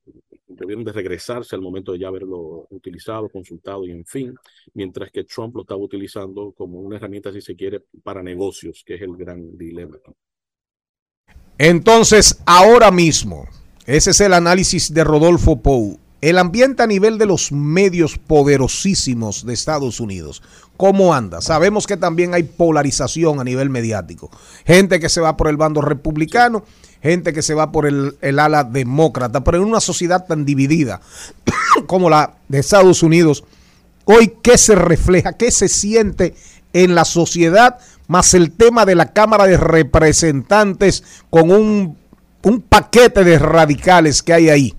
Speaker 10: debieron de regresarse al momento de ya haberlo utilizado, consultado y en fin, mientras que Trump lo estaba utilizando como una herramienta, si se quiere, para negocios, que es el gran dilema.
Speaker 1: Entonces, ahora mismo, ese es el análisis de Rodolfo Pou. El ambiente a nivel de los medios poderosísimos de Estados Unidos, ¿cómo anda? Sabemos que también hay polarización a nivel mediático. Gente que se va por el bando republicano, gente que se va por el, el ala demócrata, pero en una sociedad tan dividida como la de Estados Unidos, hoy qué se refleja, qué se siente en la sociedad, más el tema de la Cámara de Representantes con un, un paquete de radicales que hay ahí.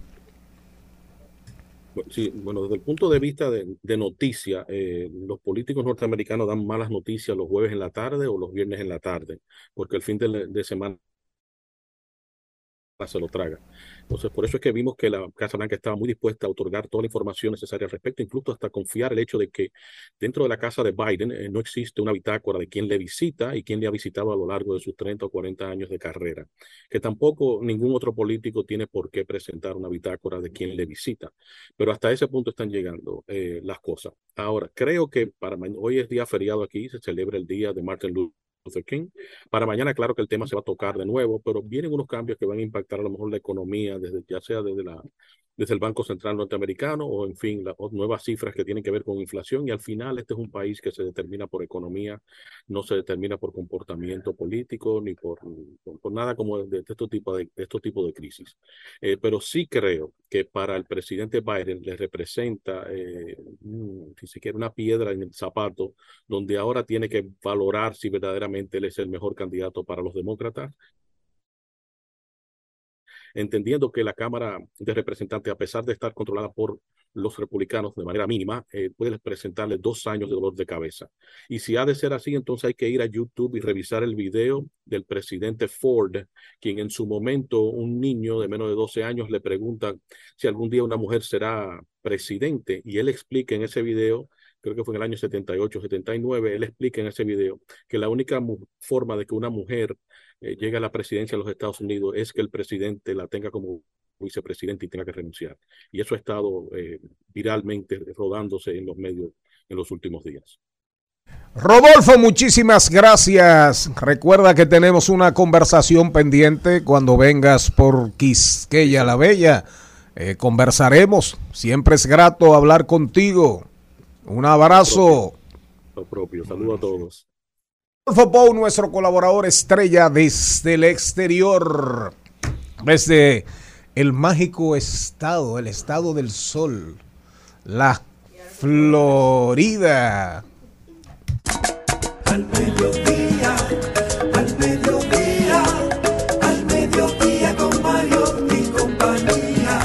Speaker 10: Sí, bueno, desde el punto de vista de, noticia, eh, los políticos norteamericanos dan malas noticias los jueves en la tarde o los viernes en la tarde, porque el fin de semana se lo traga. Entonces, por eso es que vimos que la Casa Blanca estaba muy dispuesta a otorgar toda la información necesaria al respecto, incluso hasta confiar el hecho de que dentro de la casa de Biden eh, no existe una bitácora de quién le visita y quién le ha visitado a lo largo de sus 30 o 40 años de carrera, que tampoco ningún otro político tiene por qué presentar una bitácora de quién le visita. Pero hasta ese punto están llegando eh, las cosas. Ahora, creo que para hoy es día feriado aquí, se celebra el día de Martin Luther King. Para mañana, claro que el tema se va a tocar de nuevo, pero vienen unos cambios que van a impactar a lo mejor la economía, desde, ya sea desde, la, desde el Banco Central norteamericano o, en fin, las nuevas cifras que tienen que ver con inflación. Y al final, este es un país que se determina por economía, no se determina por comportamiento político ni por, nada como de, de este tipo de, de estos tipos de crisis. Eh, pero sí creo que para el presidente Biden le representa, eh, si se quiere, una piedra en el zapato, donde ahora tiene que valorar si verdaderamente él es el mejor candidato para los demócratas entendiendo que la Cámara de Representantes, a pesar de estar controlada por los republicanos de manera mínima, eh, puedes presentarle dos años de dolor de cabeza. Y si ha de ser así, entonces hay que ir a YouTube y revisar el video del presidente Ford, quien en su momento un niño de menos de 12 años le pregunta si algún día una mujer será presidente y él explica en ese video creo que fue en el año 78, 79, él explica en ese video que la única forma de que una mujer eh, llegue a la presidencia de los Estados Unidos es que el presidente la tenga como vicepresidente y tenga que renunciar. Y eso ha estado eh, viralmente rodándose en los medios en los últimos días.
Speaker 1: Rodolfo, muchísimas gracias. Recuerda que tenemos una conversación pendiente cuando vengas por Quisqueya la Bella. Eh, conversaremos. Siempre es grato hablar contigo. Un abrazo.
Speaker 10: Lo propio. Saludos a todos.
Speaker 1: Rodolfo Pou, nuestro colaborador estrella desde el exterior, desde el mágico estado, el estado del sol, la Florida.
Speaker 9: Al mediodía, al mediodía, al mediodía con Mario y compañía.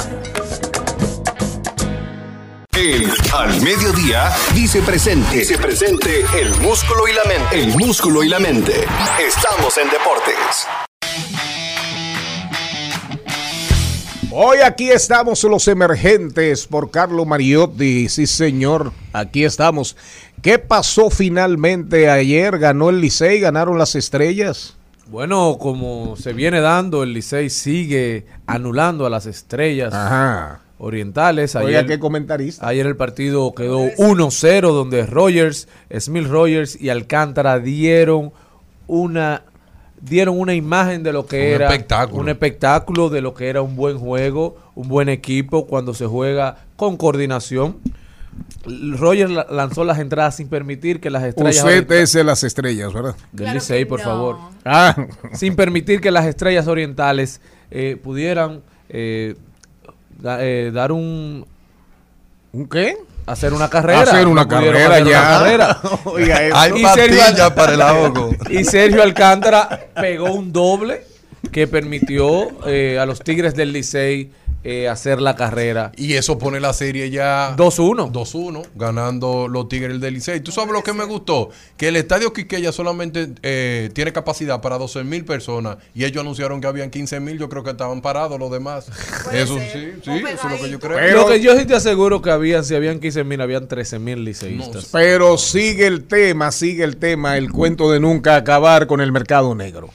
Speaker 11: El Al Mediodía dice presente. Dice presente el músculo y la mente. El músculo y la mente. Estamos en deportes.
Speaker 1: Hoy aquí estamos los emergentes por Carlo Mariotti. Sí, señor, aquí estamos. ¿Qué pasó finalmente ayer? ¿Ganó el Licey? ¿Ganaron las estrellas?
Speaker 6: Bueno, como se viene dando, el Licey sigue anulando a las estrellas
Speaker 1: Ajá.
Speaker 6: Orientales.
Speaker 1: Oiga,
Speaker 6: Ayer,
Speaker 1: qué comentarista.
Speaker 6: ayer el partido quedó 1-0, donde Rogers, Smith Rogers y Alcántara dieron una dieron una imagen de lo que
Speaker 2: Un
Speaker 6: era
Speaker 2: espectáculo.
Speaker 6: un espectáculo de lo que era un buen juego, un buen equipo cuando se juega con coordinación. Rogers la- lanzó las entradas sin permitir que las estrellas
Speaker 1: de las estrellas, ¿verdad?
Speaker 6: del
Speaker 4: Claro
Speaker 6: Licey, por
Speaker 4: no.
Speaker 6: favor.
Speaker 1: Ah,
Speaker 6: Sin permitir que las estrellas orientales eh, pudieran eh, da- eh, dar un
Speaker 1: ¿un qué?
Speaker 6: hacer una carrera.
Speaker 1: Hacer una
Speaker 6: No
Speaker 1: carrera
Speaker 6: hacer una
Speaker 1: ya.
Speaker 6: carrera.
Speaker 1: Oiga, eso.
Speaker 2: Hay
Speaker 6: Y Sergio
Speaker 2: para el ahogo.
Speaker 6: Y Sergio Alcántara pegó un doble que permitió eh, a los Tigres del Licey eh, hacer la carrera.
Speaker 2: Y eso pone la serie ya
Speaker 6: 2-1.
Speaker 2: 2-1, ganando los Tigres del Licey. ¿Tú sabes lo que me gustó? Que el estadio Quiqueya solamente eh, tiene capacidad para 12 mil personas y ellos anunciaron que habían 15 mil. Yo creo que estaban parados los demás. Eso
Speaker 4: ser.
Speaker 2: sí, sí, eso es lo que yo creo.
Speaker 1: Pero-
Speaker 6: Lo que yo sí te aseguro que habían, si habían 15 mil, habían 13 mil liceístas.
Speaker 1: Pero sigue el tema, sigue el tema, el cuento de nunca acabar con el mercado negro.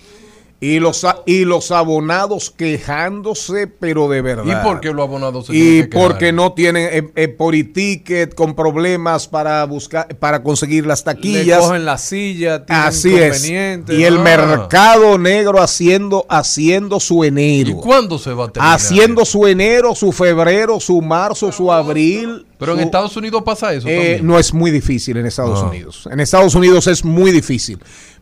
Speaker 1: Y los, y los abonados quejándose, pero de verdad.
Speaker 2: ¿Y por qué los abonados se
Speaker 1: Y
Speaker 2: que
Speaker 1: porque no tienen eh, eh, por e-ticket con problemas para buscar, para conseguir las
Speaker 6: Le
Speaker 1: taquillas.
Speaker 6: cogen la silla, tienen
Speaker 1: Así es. Y el
Speaker 2: Ah.
Speaker 1: mercado negro haciendo, haciendo su
Speaker 2: ¿Y
Speaker 1: enero.
Speaker 2: cuándo se va a terminar?
Speaker 1: Haciendo su enero, su febrero, su marzo, su abril.
Speaker 2: Pero en
Speaker 1: su-
Speaker 2: Estados Unidos pasa eso
Speaker 1: eh,
Speaker 2: también.
Speaker 1: no es muy difícil en Estados
Speaker 2: Ah.
Speaker 1: Unidos. En Estados Unidos es muy difícil.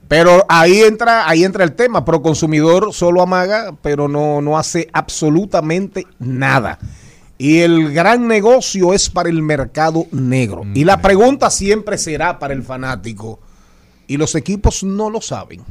Speaker 1: Pero ahí entra, ahí entra el tema. Pro consumidor solo amaga, pero no, no hace absolutamente nada. Y el gran negocio es para el mercado negro. Y la pregunta siempre será para el fanático. Y los equipos no lo saben.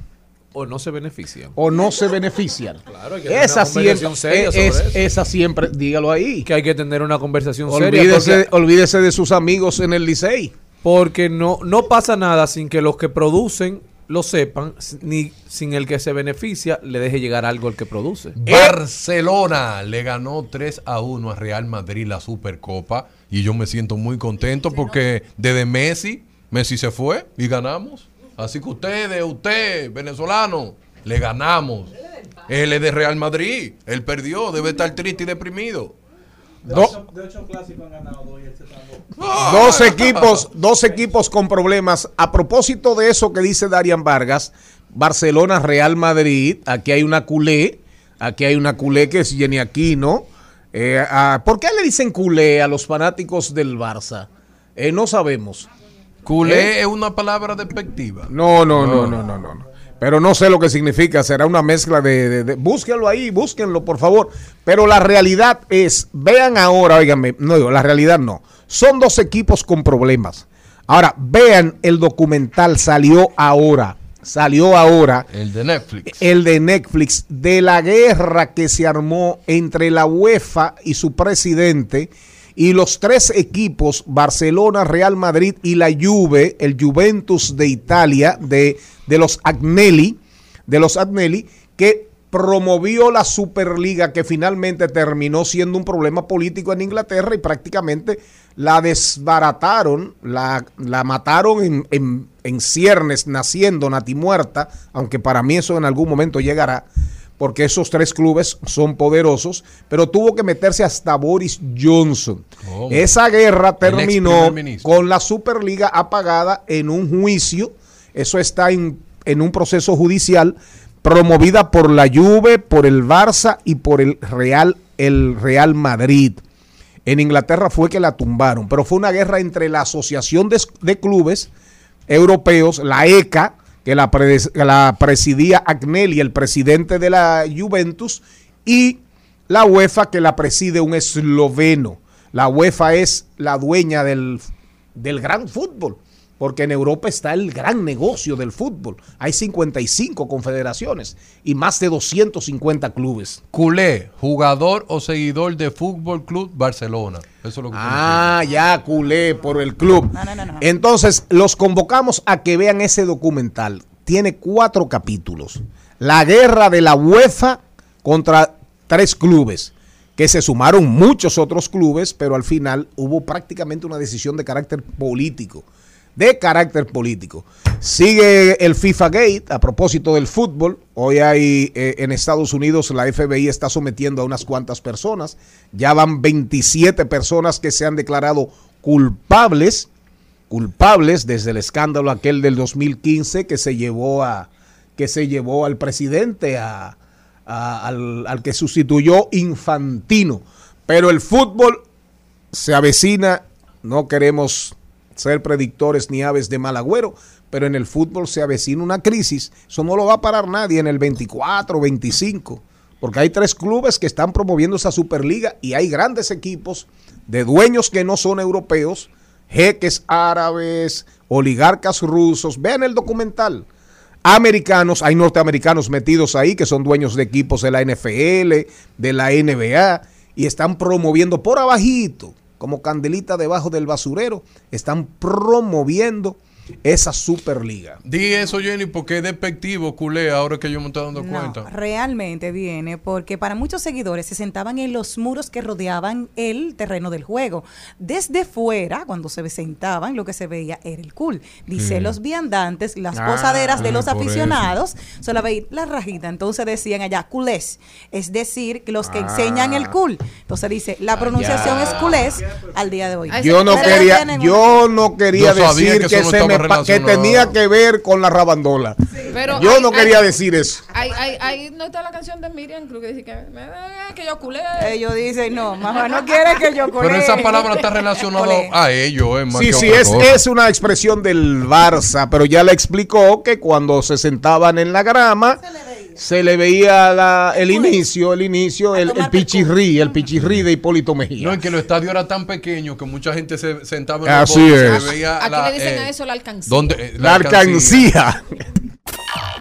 Speaker 6: O no se benefician.
Speaker 1: O no se benefician.
Speaker 6: Claro, hay que tener
Speaker 1: esa,
Speaker 6: una conversación
Speaker 1: siempre,
Speaker 6: seria sobre
Speaker 1: es-
Speaker 6: eso.
Speaker 1: esa siempre, dígalo ahí.
Speaker 6: Que hay que tener una conversación seria.
Speaker 1: Olvídese,
Speaker 6: Porque,
Speaker 1: olvídese de sus amigos en el Licey.
Speaker 6: porque no, no pasa nada sin que los que producen lo sepan, ni sin el que se beneficia le deje llegar algo al que produce.
Speaker 2: Barcelona le ganó 3 a 1 a Real Madrid la Supercopa y yo me siento muy contento porque desde Messi, Messi se fue y ganamos. Así que ustedes, usted, venezolano, le ganamos. Él es de Real Madrid, él perdió, debe estar triste y deprimido.
Speaker 1: Do- dos equipos, dos equipos con problemas. A propósito de eso que dice Darian Vargas, Barcelona, Real Madrid, aquí hay una culé, aquí hay una culé que es Jenny Aquino. Eh, ah, ¿Por qué le dicen culé a los fanáticos del Barça? Eh, no sabemos.
Speaker 2: Culé es una palabra despectiva.
Speaker 1: No, no, no, no, no, no. no. Pero no sé lo que significa. Será una mezcla de, de- de- Búsquenlo ahí, búsquenlo, por favor. Pero la realidad es, vean ahora, óigame, no digo, la realidad no. Son dos equipos con problemas. Ahora, vean el documental, salió ahora. Salió ahora
Speaker 2: El de Netflix.
Speaker 1: el de Netflix de la guerra que se armó entre la UEFA y su presidente y los tres equipos, Barcelona, Real Madrid y la Juve, el Juventus de Italia, de, de los Agnelli, de los Agnelli, que promovió la Superliga que finalmente terminó siendo un problema político en Inglaterra y prácticamente la desbarataron, la, la mataron en, en, en ciernes, naciendo, natimuerta, aunque para mí eso en algún momento llegará, porque esos tres clubes son poderosos, pero tuvo que meterse hasta Boris Johnson.
Speaker 2: ¿Cómo?
Speaker 1: Esa guerra terminó con la Superliga apagada en un juicio, eso está en, en un proceso judicial promovida por la Juve, por el Barça y por el Real, el Real Madrid. En Inglaterra fue que la tumbaron, pero fue una guerra entre la Asociación de, de Clubes Europeos, la ECA, que la, presidía Agnelli, el presidente de la Juventus, y la UEFA, que la preside un esloveno. La UEFA es la dueña del, del gran fútbol, porque en Europa está el gran negocio del fútbol. Hay 55 confederaciones y más de 250 clubes.
Speaker 2: Culé, jugador o seguidor de Fútbol Club Barcelona. Eso es lo que
Speaker 1: Ah, ya culé por el club. Entonces, los convocamos a que vean ese documental. Tiene cuatro capítulos. La guerra de la UEFA contra tres clubes, que se sumaron muchos otros clubes, pero al final hubo prácticamente una decisión de carácter político. De carácter político. Sigue el FIFA Gate a propósito del fútbol. Hoy hay eh, en Estados Unidos la FBI está sometiendo a unas cuantas personas. Ya van 27 personas que se han declarado culpables, culpables desde el escándalo aquel del 2015 que se llevó a que se llevó al presidente a, al, al que sustituyó Infantino. Pero el fútbol se avecina, no queremos ser predictores ni aves de mal agüero, pero en el fútbol se avecina una crisis. Eso no lo va a parar nadie en el 24, 25, porque hay tres clubes que están promoviendo esa Superliga y hay grandes equipos de dueños que no son europeos, jeques árabes, oligarcas rusos. Vean el documental. Americanos, hay norteamericanos metidos ahí que son dueños de equipos de la NFL, de la NBA, y están promoviendo por abajito, como candelita debajo del basurero, están promoviendo esa Superliga.
Speaker 2: Di eso, Jenny, porque es despectivo, culé, ahora que yo me estoy dando
Speaker 5: No,
Speaker 2: cuenta.
Speaker 5: realmente viene porque para muchos seguidores se sentaban en los muros que rodeaban el terreno del juego. Desde fuera, cuando se sentaban, lo que se veía era el cool. Dice,
Speaker 12: Mm.
Speaker 5: los viandantes, las
Speaker 12: Ah,
Speaker 5: posaderas de los aficionados, solo veía la rajita. Entonces decían allá, culés, es decir, los que
Speaker 1: Ah.
Speaker 5: enseñan el cool. Entonces dice, la pronunciación es culés al día de hoy.
Speaker 1: Yo no quería, yo no quería
Speaker 2: Yo
Speaker 1: decir
Speaker 2: que
Speaker 1: se me que tenía que ver con la rabandola.
Speaker 3: Pero
Speaker 1: yo
Speaker 3: hay-
Speaker 1: no
Speaker 3: hay-
Speaker 1: quería decir eso.
Speaker 3: Ahí, no está la canción de Miriam Cruz que dice que, me- que yo culé.
Speaker 5: Ellos dicen, no, mamá no quiere que yo
Speaker 2: Pero esa palabra está relacionada a ellos, es más
Speaker 1: Sí,
Speaker 2: que
Speaker 1: sí, es, es una expresión del Barça, pero ya le explicó que cuando se sentaban en la grama se le veía la- el inicio, el inicio, el, el pichirrí, el pichirrí de Hipólito Mejía.
Speaker 2: No, es que los estadios eran tan pequeños que mucha gente se sentaba en
Speaker 1: Así es.
Speaker 2: se veía
Speaker 3: Aquí
Speaker 2: la,
Speaker 3: le dicen
Speaker 2: eh,
Speaker 3: a eso la alcancía.
Speaker 2: ¿dónde, eh,
Speaker 1: La alcancía.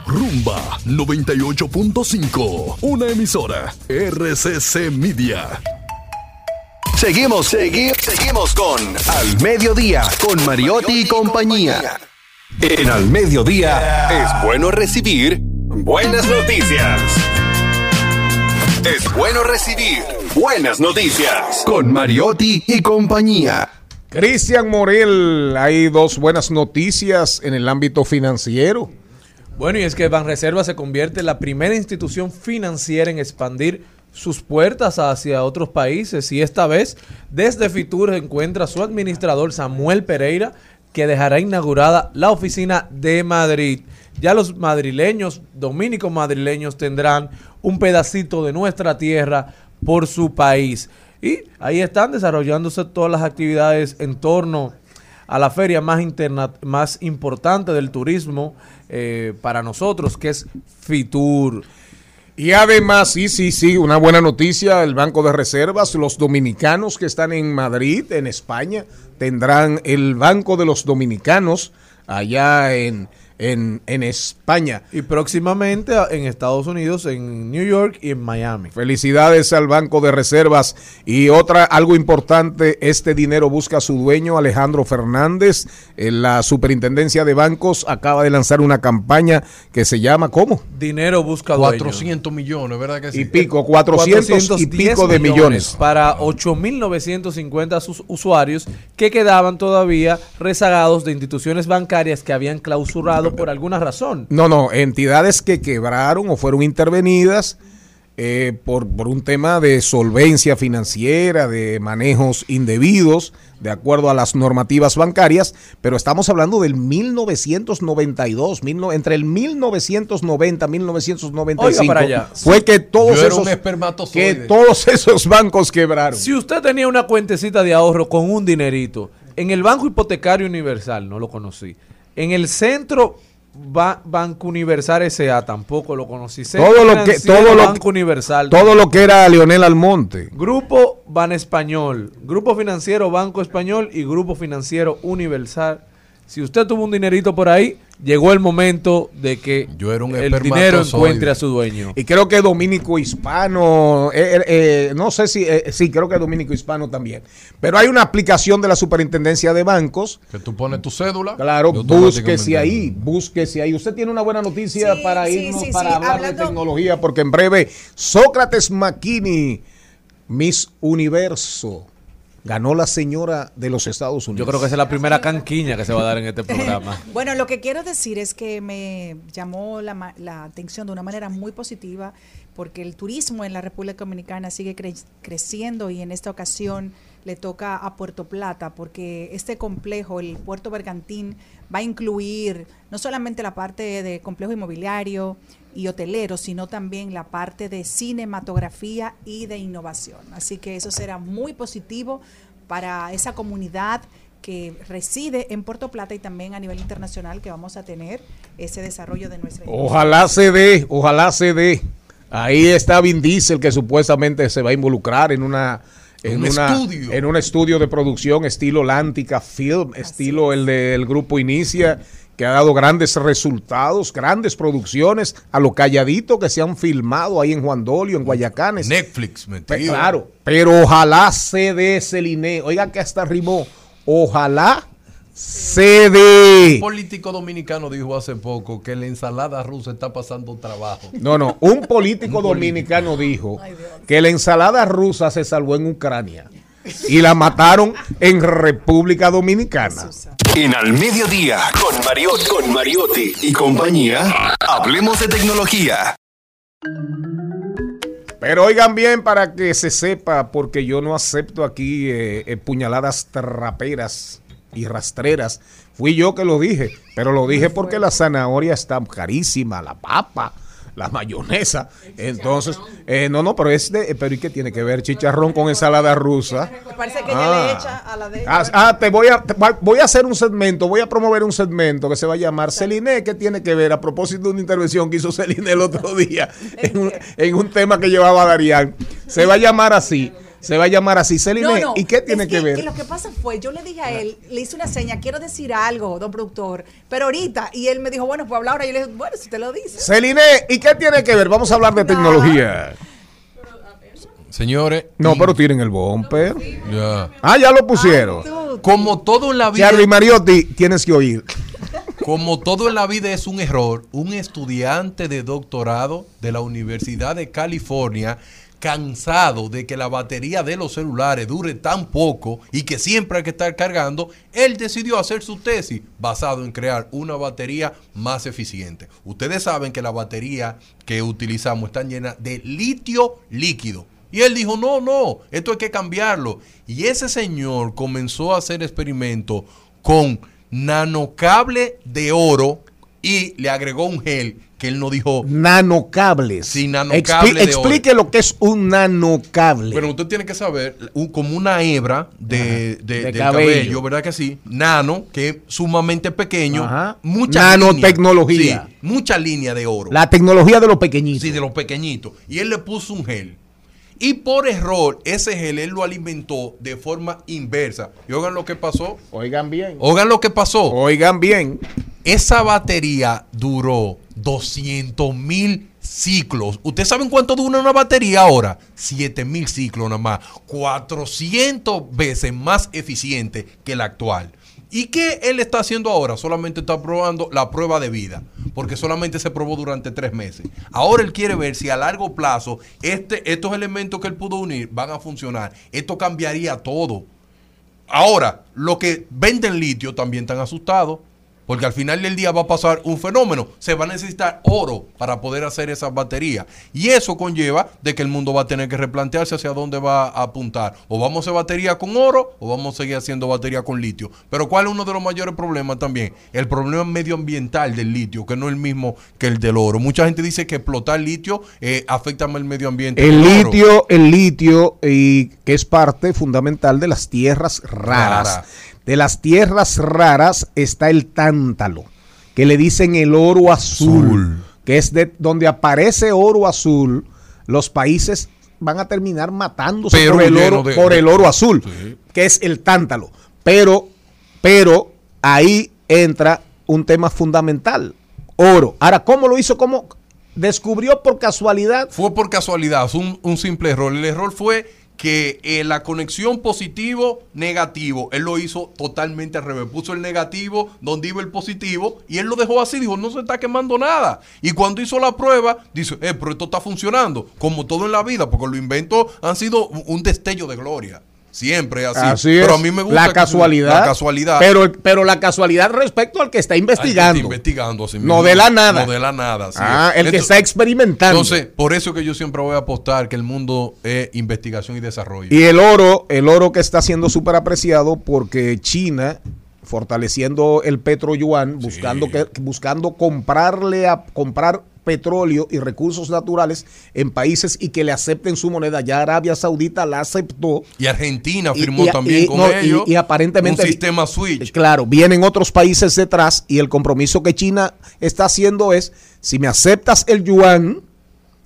Speaker 11: Rumba 98.5. Una emisora. RCC Media. Seguimos, segui- seguimos con Al Mediodía, con Mariotti y compañía. En Al Mediodía es bueno recibir buenas noticias. Es bueno recibir buenas noticias con Mariotti y compañía.
Speaker 1: Cristian Morel, hay dos buenas noticias en el ámbito financiero.
Speaker 6: Bueno, y es que Banreserva se convierte en la primera institución financiera en expandir sus puertas hacia otros países y esta vez desde Fitur encuentra su administrador Samuel Pereira que dejará inaugurada la oficina de Madrid. Ya los madrileños, dominicos madrileños tendrán un pedacito de nuestra tierra por su país. Y ahí están desarrollándose todas las actividades en torno a la feria más, interna más importante del turismo eh, para nosotros, que es Fitur.
Speaker 1: Y además, sí, sí, sí, una buena noticia, el Banco de Reservas, los dominicanos que están en Madrid, en España, tendrán el Banco de los Dominicanos allá en, en, en España.
Speaker 6: Y próximamente en Estados Unidos, en New York y en Miami.
Speaker 1: Felicidades al Banco de Reservas. Y otra, algo importante, este dinero busca a su dueño, Alejandro Fernández. Eh, La Superintendencia de Bancos acaba de lanzar una campaña que se llama, ¿cómo?
Speaker 6: Dinero busca dueño.
Speaker 2: 400 millones, ¿verdad que sí?
Speaker 1: Y pico, 400 y
Speaker 6: 410
Speaker 1: pico de millones.
Speaker 6: para 8.950 sus usuarios que quedaban todavía rezagados de instituciones bancarias que habían clausurado por alguna razón.
Speaker 1: No, no, entidades que quebraron o fueron intervenidas eh, por, por un tema de solvencia financiera, de manejos indebidos, de acuerdo a las normativas bancarias, pero estamos hablando del 1992, mil no- entre el 1990 1995,
Speaker 6: Oiga para allá.
Speaker 1: fue que todos
Speaker 2: Yo
Speaker 1: esos que todos esos bancos quebraron.
Speaker 6: Si usted tenía una cuentecita de ahorro con un dinerito, en el Banco Hipotecario Universal, no lo conocí, en el Centro Ba- Banco Universal S.A. tampoco lo conocí, Centro
Speaker 1: todo lo que todo lo
Speaker 6: Banco Universal,
Speaker 1: todo lo que era Leonel Almonte.
Speaker 6: Grupo Ban Español, Grupo Financiero Banco Español y Grupo Financiero Universal. Si usted tuvo un dinerito por ahí, llegó el momento de que
Speaker 2: Yo era un
Speaker 6: el dinero encuentre a su dueño.
Speaker 1: Y creo que Dominico Hispano, eh, eh, eh, no sé si, eh, sí, creo que Dominico Hispano también. Pero hay una aplicación de la Superintendencia de Bancos.
Speaker 2: Que tú pones tu cédula.
Speaker 1: Claro, búsquese ahí, búsquese ahí. Usted tiene una buena noticia
Speaker 4: Sí,
Speaker 1: para
Speaker 4: sí,
Speaker 1: irnos,
Speaker 4: sí,
Speaker 1: para
Speaker 4: sí.
Speaker 1: hablar
Speaker 4: Hablando-
Speaker 1: de tecnología, porque en breve Sócrates Makini, Miss Universo, ganó la señora de los Estados Unidos.
Speaker 6: Yo creo que esa es la primera canquiña que se va a dar en este programa.
Speaker 4: Bueno, lo que quiero decir es que me llamó la, ma- la atención de una manera muy positiva porque el turismo en la República Dominicana sigue cre- creciendo y en esta ocasión le toca a Puerto Plata porque este complejo, el Puerto Bergantín, va a incluir no solamente la parte de complejo inmobiliario y hotelero, sino también la parte de cinematografía y de innovación. Así que eso será muy positivo para esa comunidad que reside en Puerto Plata y también a nivel internacional que vamos a tener ese desarrollo de nuestra.
Speaker 1: Ojalá se dé, ojalá se dé. Ahí está Vin Diesel que supuestamente se va a involucrar en una en
Speaker 2: Un
Speaker 1: una-
Speaker 2: estudio.
Speaker 1: en un estudio de producción estilo Lántica Film, estilo el del grupo Inicia que ha dado grandes resultados, grandes producciones a lo calladito que se han filmado ahí en Juan Dolio, en Guayacanes.
Speaker 2: Netflix,
Speaker 1: Pe-
Speaker 2: metido.
Speaker 1: Claro, pero ojalá se dé ese. Oiga que hasta rimó. Ojalá se dé.
Speaker 2: Un político dominicano dijo hace poco que la ensalada rusa está pasando trabajo.
Speaker 1: No, no, un político dominicano dijo que la ensalada rusa se salvó en Ucrania y la mataron en República Dominicana.
Speaker 11: En Al Mediodía, con Mariotti, con Mariotti y compañía, hablemos de tecnología.
Speaker 1: Pero oigan bien para que se sepa, porque yo no acepto aquí eh, eh, puñaladas traperas y rastreras. Fui yo que lo dije, pero lo dije porque la zanahoria está carísima, la papa, la mayonesa. Entonces, eh, no, no, pero es de, pero ¿y qué tiene que ver chicharrón con ensalada rusa?
Speaker 4: Parece que
Speaker 1: Ah.
Speaker 4: ella le echa a la de
Speaker 1: Ah, ah, te voy a, te voy a hacer un segmento, voy a promover un segmento que se va a llamar Celine, ¿qué tiene que ver? A propósito de una intervención que hizo Celine el otro día en un, en un tema que llevaba Darían. Se va a llamar así, se va a llamar así, Celine,
Speaker 4: No, no,
Speaker 1: ¿y qué tiene
Speaker 4: es
Speaker 1: que, ver?
Speaker 4: Lo que pasa fue, yo le dije a él, le hice una seña, quiero decir algo, don productor, pero ahorita, y él me dijo, bueno, pues habla ahora, y yo le dije, bueno, si te lo dice.
Speaker 1: Celine, ¿y qué tiene que ver? Vamos a hablar de tecnología.
Speaker 2: Señores.
Speaker 1: No,
Speaker 2: y-
Speaker 1: pero tiren el bumper.
Speaker 2: Ya.
Speaker 1: Ah, ya lo pusieron.
Speaker 2: Como todo en la vida.
Speaker 1: Charlie Mariotti, tienes que oír.
Speaker 2: Como todo en la vida es un error, un estudiante de doctorado de la Universidad de California, cansado de que la batería de los celulares dure tan poco y que siempre hay que estar cargando, él decidió hacer su tesis basado en crear una batería más eficiente. Ustedes saben que la batería que utilizamos están llenas de litio líquido. Y él dijo, no, no, esto hay que cambiarlo. Y ese señor comenzó a hacer experimentos con nanocable de oro y le agregó un gel que él no dijo.
Speaker 1: Nanocables.
Speaker 2: Sí, nanocable
Speaker 1: Expli- explique lo que es un nanocable.
Speaker 2: Bueno, usted tiene que saber, un- como una hebra de, de-
Speaker 1: De
Speaker 2: del
Speaker 1: cabello.
Speaker 2: cabello. ¿verdad que sí? Nano, que es sumamente pequeño.
Speaker 1: Ajá.
Speaker 2: Mucha
Speaker 1: Nanotecnología.
Speaker 2: línea. Sí, mucha línea de oro.
Speaker 1: La tecnología de los pequeñitos.
Speaker 2: Sí, de los pequeñitos. Y él le puso un gel. Y por error, ese gel él lo alimentó de forma inversa. Y oigan lo que pasó.
Speaker 1: Oigan bien.
Speaker 2: Oigan lo que pasó.
Speaker 1: Oigan bien.
Speaker 2: esa batería duró 200 mil ciclos. ¿Ustedes saben cuánto dura una batería ahora? 7 mil ciclos nada más. 400 veces más eficiente que la actual. ¿Y qué él está haciendo ahora? Solamente está probando la prueba de vida, porque solamente se probó durante tres meses. Ahora él quiere ver si a largo plazo este, estos elementos que él pudo unir van a funcionar. Esto cambiaría todo. Ahora, los que venden litio también están asustados. Porque al final del día va a pasar un fenómeno. Se va a necesitar oro para poder hacer esas baterías. Y eso conlleva de que el mundo va a tener que replantearse hacia dónde va a apuntar. O vamos a hacer batería con oro o vamos a seguir haciendo batería con litio. Pero ¿cuál es uno de los mayores problemas también? El problema medioambiental del litio, que no es el mismo que el del oro. Mucha gente dice que explotar litio eh, afecta más el medio ambiente.
Speaker 1: El
Speaker 2: oro.
Speaker 1: litio, el litio, y que es parte fundamental de las tierras raras.
Speaker 2: Rara.
Speaker 1: De las tierras raras está el tántalo, que le dicen el oro azul,
Speaker 2: Azul.
Speaker 1: que es de donde aparece oro azul, los países van a terminar matándose
Speaker 2: Pero
Speaker 1: por el oro,
Speaker 2: de-
Speaker 1: por el oro azul,
Speaker 2: Sí.
Speaker 1: que es el tántalo. Pero, pero ahí entra un tema fundamental, oro. Ahora, ¿cómo lo hizo? ¿Cómo descubrió por casualidad?
Speaker 2: Fue por casualidad, fue un, un simple error. El error fue que eh, la conexión positivo-negativo, él lo hizo totalmente al revés. Puso el negativo donde iba el positivo y él lo dejó así. Dijo, no se está quemando nada. Y cuando hizo la prueba, dice, eh, pero esto está funcionando. Como todo en la vida, porque los inventos han sido un un destello de gloria. Siempre así.
Speaker 1: Así
Speaker 2: pero
Speaker 1: es.
Speaker 2: a mí me gusta
Speaker 1: la casualidad.
Speaker 2: La casualidad.
Speaker 1: Pero, pero la casualidad respecto al que está
Speaker 2: Al que
Speaker 1: investigando.
Speaker 2: está investigando así
Speaker 1: No
Speaker 2: mismo.
Speaker 1: de la nada.
Speaker 2: No de la nada. así
Speaker 1: Ah,
Speaker 2: es.
Speaker 1: el que está experimentando.
Speaker 2: Entonces, por eso que yo siempre voy a apostar que el mundo es investigación y desarrollo.
Speaker 1: y el oro, el oro que está siendo súper apreciado porque China, fortaleciendo el petro yuan, buscando, que, buscando comprarle a comprar petróleo y recursos naturales en países y que le acepten su moneda. Ya Arabia Saudita la aceptó.
Speaker 2: Y Argentina firmó
Speaker 1: y-
Speaker 2: también
Speaker 1: y-
Speaker 2: con
Speaker 1: no, y-
Speaker 2: ellos
Speaker 1: y aparentemente-
Speaker 2: un sistema switch.
Speaker 1: Claro, vienen otros países detrás y el compromiso que China está haciendo es, si me aceptas el yuan,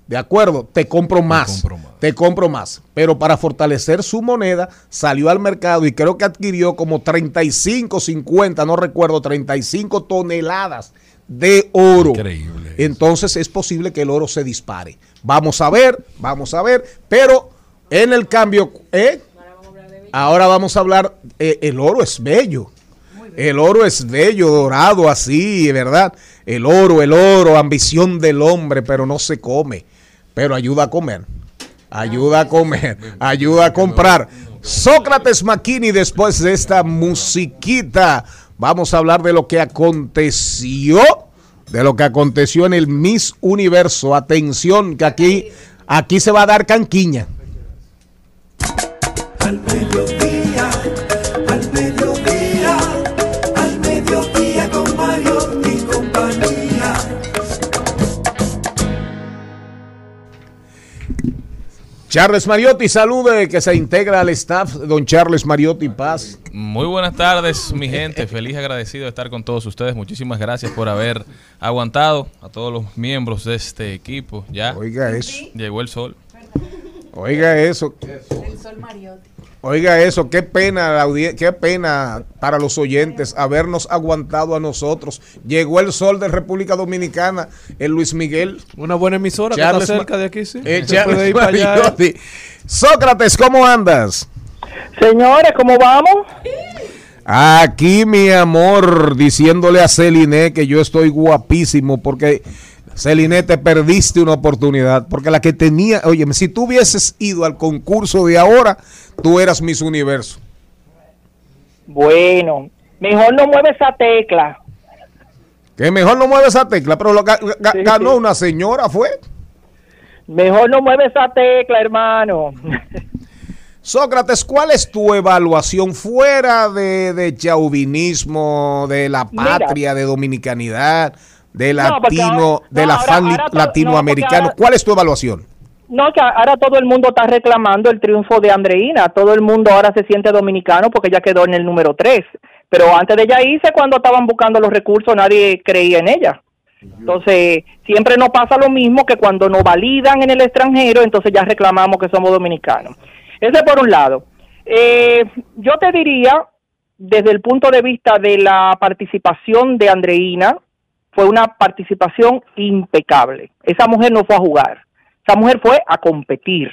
Speaker 1: de acuerdo, te compro más,
Speaker 2: compro más.
Speaker 1: te compro más. Pero para fortalecer su moneda, salió al mercado y creo que adquirió como 35, 50, no recuerdo, 35 toneladas de oro.
Speaker 2: Increíble.
Speaker 1: Entonces es posible que el oro se dispare. Vamos a ver, vamos a ver, pero en el cambio, ¿eh? Ahora vamos a hablar, eh, el oro es bello. El oro es bello, dorado así, ¿verdad? El oro, el oro, ambición del hombre, pero no se come. Pero ayuda a comer. Ayuda a comer, ayuda a comprar. Sócrates Maquini, después de esta musiquita, vamos a hablar de lo que aconteció, de lo que aconteció en el Miss Universo. Atención, que aquí, aquí se va a dar canquiña.
Speaker 9: Al
Speaker 1: Charles Mariotti, salude, que se integra al staff, don Charles Mariotti Paz.
Speaker 12: Muy buenas tardes, mi gente. Feliz y agradecido de estar con todos ustedes. Muchísimas gracias por haber aguantado a todos los miembros de este equipo. Ya
Speaker 1: Oiga eso,
Speaker 12: llegó el sol.
Speaker 1: oiga eso,
Speaker 4: El sol Mariotti.
Speaker 1: Oiga eso, qué pena, la qué pena para los oyentes habernos aguantado a nosotros. Llegó el sol de República Dominicana, el Luis Miguel.
Speaker 6: Una buena emisora que
Speaker 1: Charles
Speaker 6: está cerca de aquí, sí.
Speaker 1: Eh,
Speaker 6: Se
Speaker 1: Charles
Speaker 6: puede ir para allá. eh.
Speaker 1: Mariotti. Sócrates, ¿cómo andas?
Speaker 13: Señores, ¿cómo vamos?
Speaker 1: Aquí, mi amor, diciéndole a Celine que yo estoy guapísimo porque Celine te perdiste una oportunidad. Porque la que tenía, oye, si tú hubieses ido al concurso de ahora, tú eras Miss Universo.
Speaker 13: Bueno, mejor no mueve esa tecla.
Speaker 1: Que mejor no mueve esa tecla, pero lo ga- ga-
Speaker 13: Sí,
Speaker 1: ganó
Speaker 13: sí.
Speaker 1: una señora, fue.
Speaker 13: Mejor no mueve esa tecla, hermano.
Speaker 1: Sócrates, ¿cuál es tu evaluación fuera de, de chauvinismo, de la
Speaker 13: Mira.
Speaker 1: patria, de dominicanidad, de
Speaker 13: No,
Speaker 1: latino,
Speaker 13: no, ahora- ahora to-
Speaker 1: latinoamericano?
Speaker 13: no, porque ahora-
Speaker 1: ¿Cuál es tu evaluación?
Speaker 13: No, que ahora todo el mundo está reclamando el triunfo de Andreina. Todo el mundo ahora se siente dominicano porque ella quedó en el número 3. Pero antes de ella irse, cuando estaban buscando los recursos, nadie creía en ella. Entonces, siempre nos pasa lo mismo que cuando nos validan en el extranjero, entonces ya reclamamos que somos dominicanos. Ese por un lado. Eh, yo te diría desde el punto de vista de la participación de Andreina, fue una participación impecable. Esa mujer no fue a jugar, esa mujer fue a competir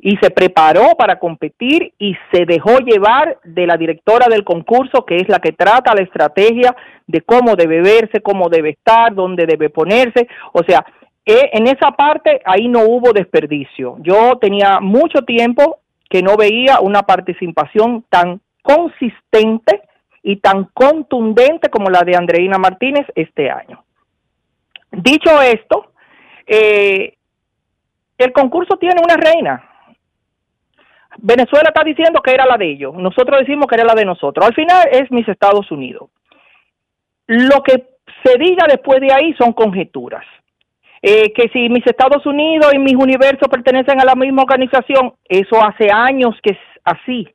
Speaker 13: y se preparó para competir y se dejó llevar de la directora del concurso, que es la que trata la estrategia de cómo debe verse, cómo debe estar, dónde debe ponerse. O sea, eh, en esa parte ahí no hubo desperdicio. Yo tenía mucho tiempo que no veía una participación tan consistente y tan contundente como la de Andreina Martínez este año. Dicho esto, eh, el concurso tiene una reina. Venezuela está diciendo que era la de ellos, nosotros decimos que era la de nosotros. Al final es mis Estados Unidos. Lo que se diga después de ahí son conjeturas. Eh, que si mis Estados Unidos y mis universos pertenecen a la misma organización, eso hace años que es así,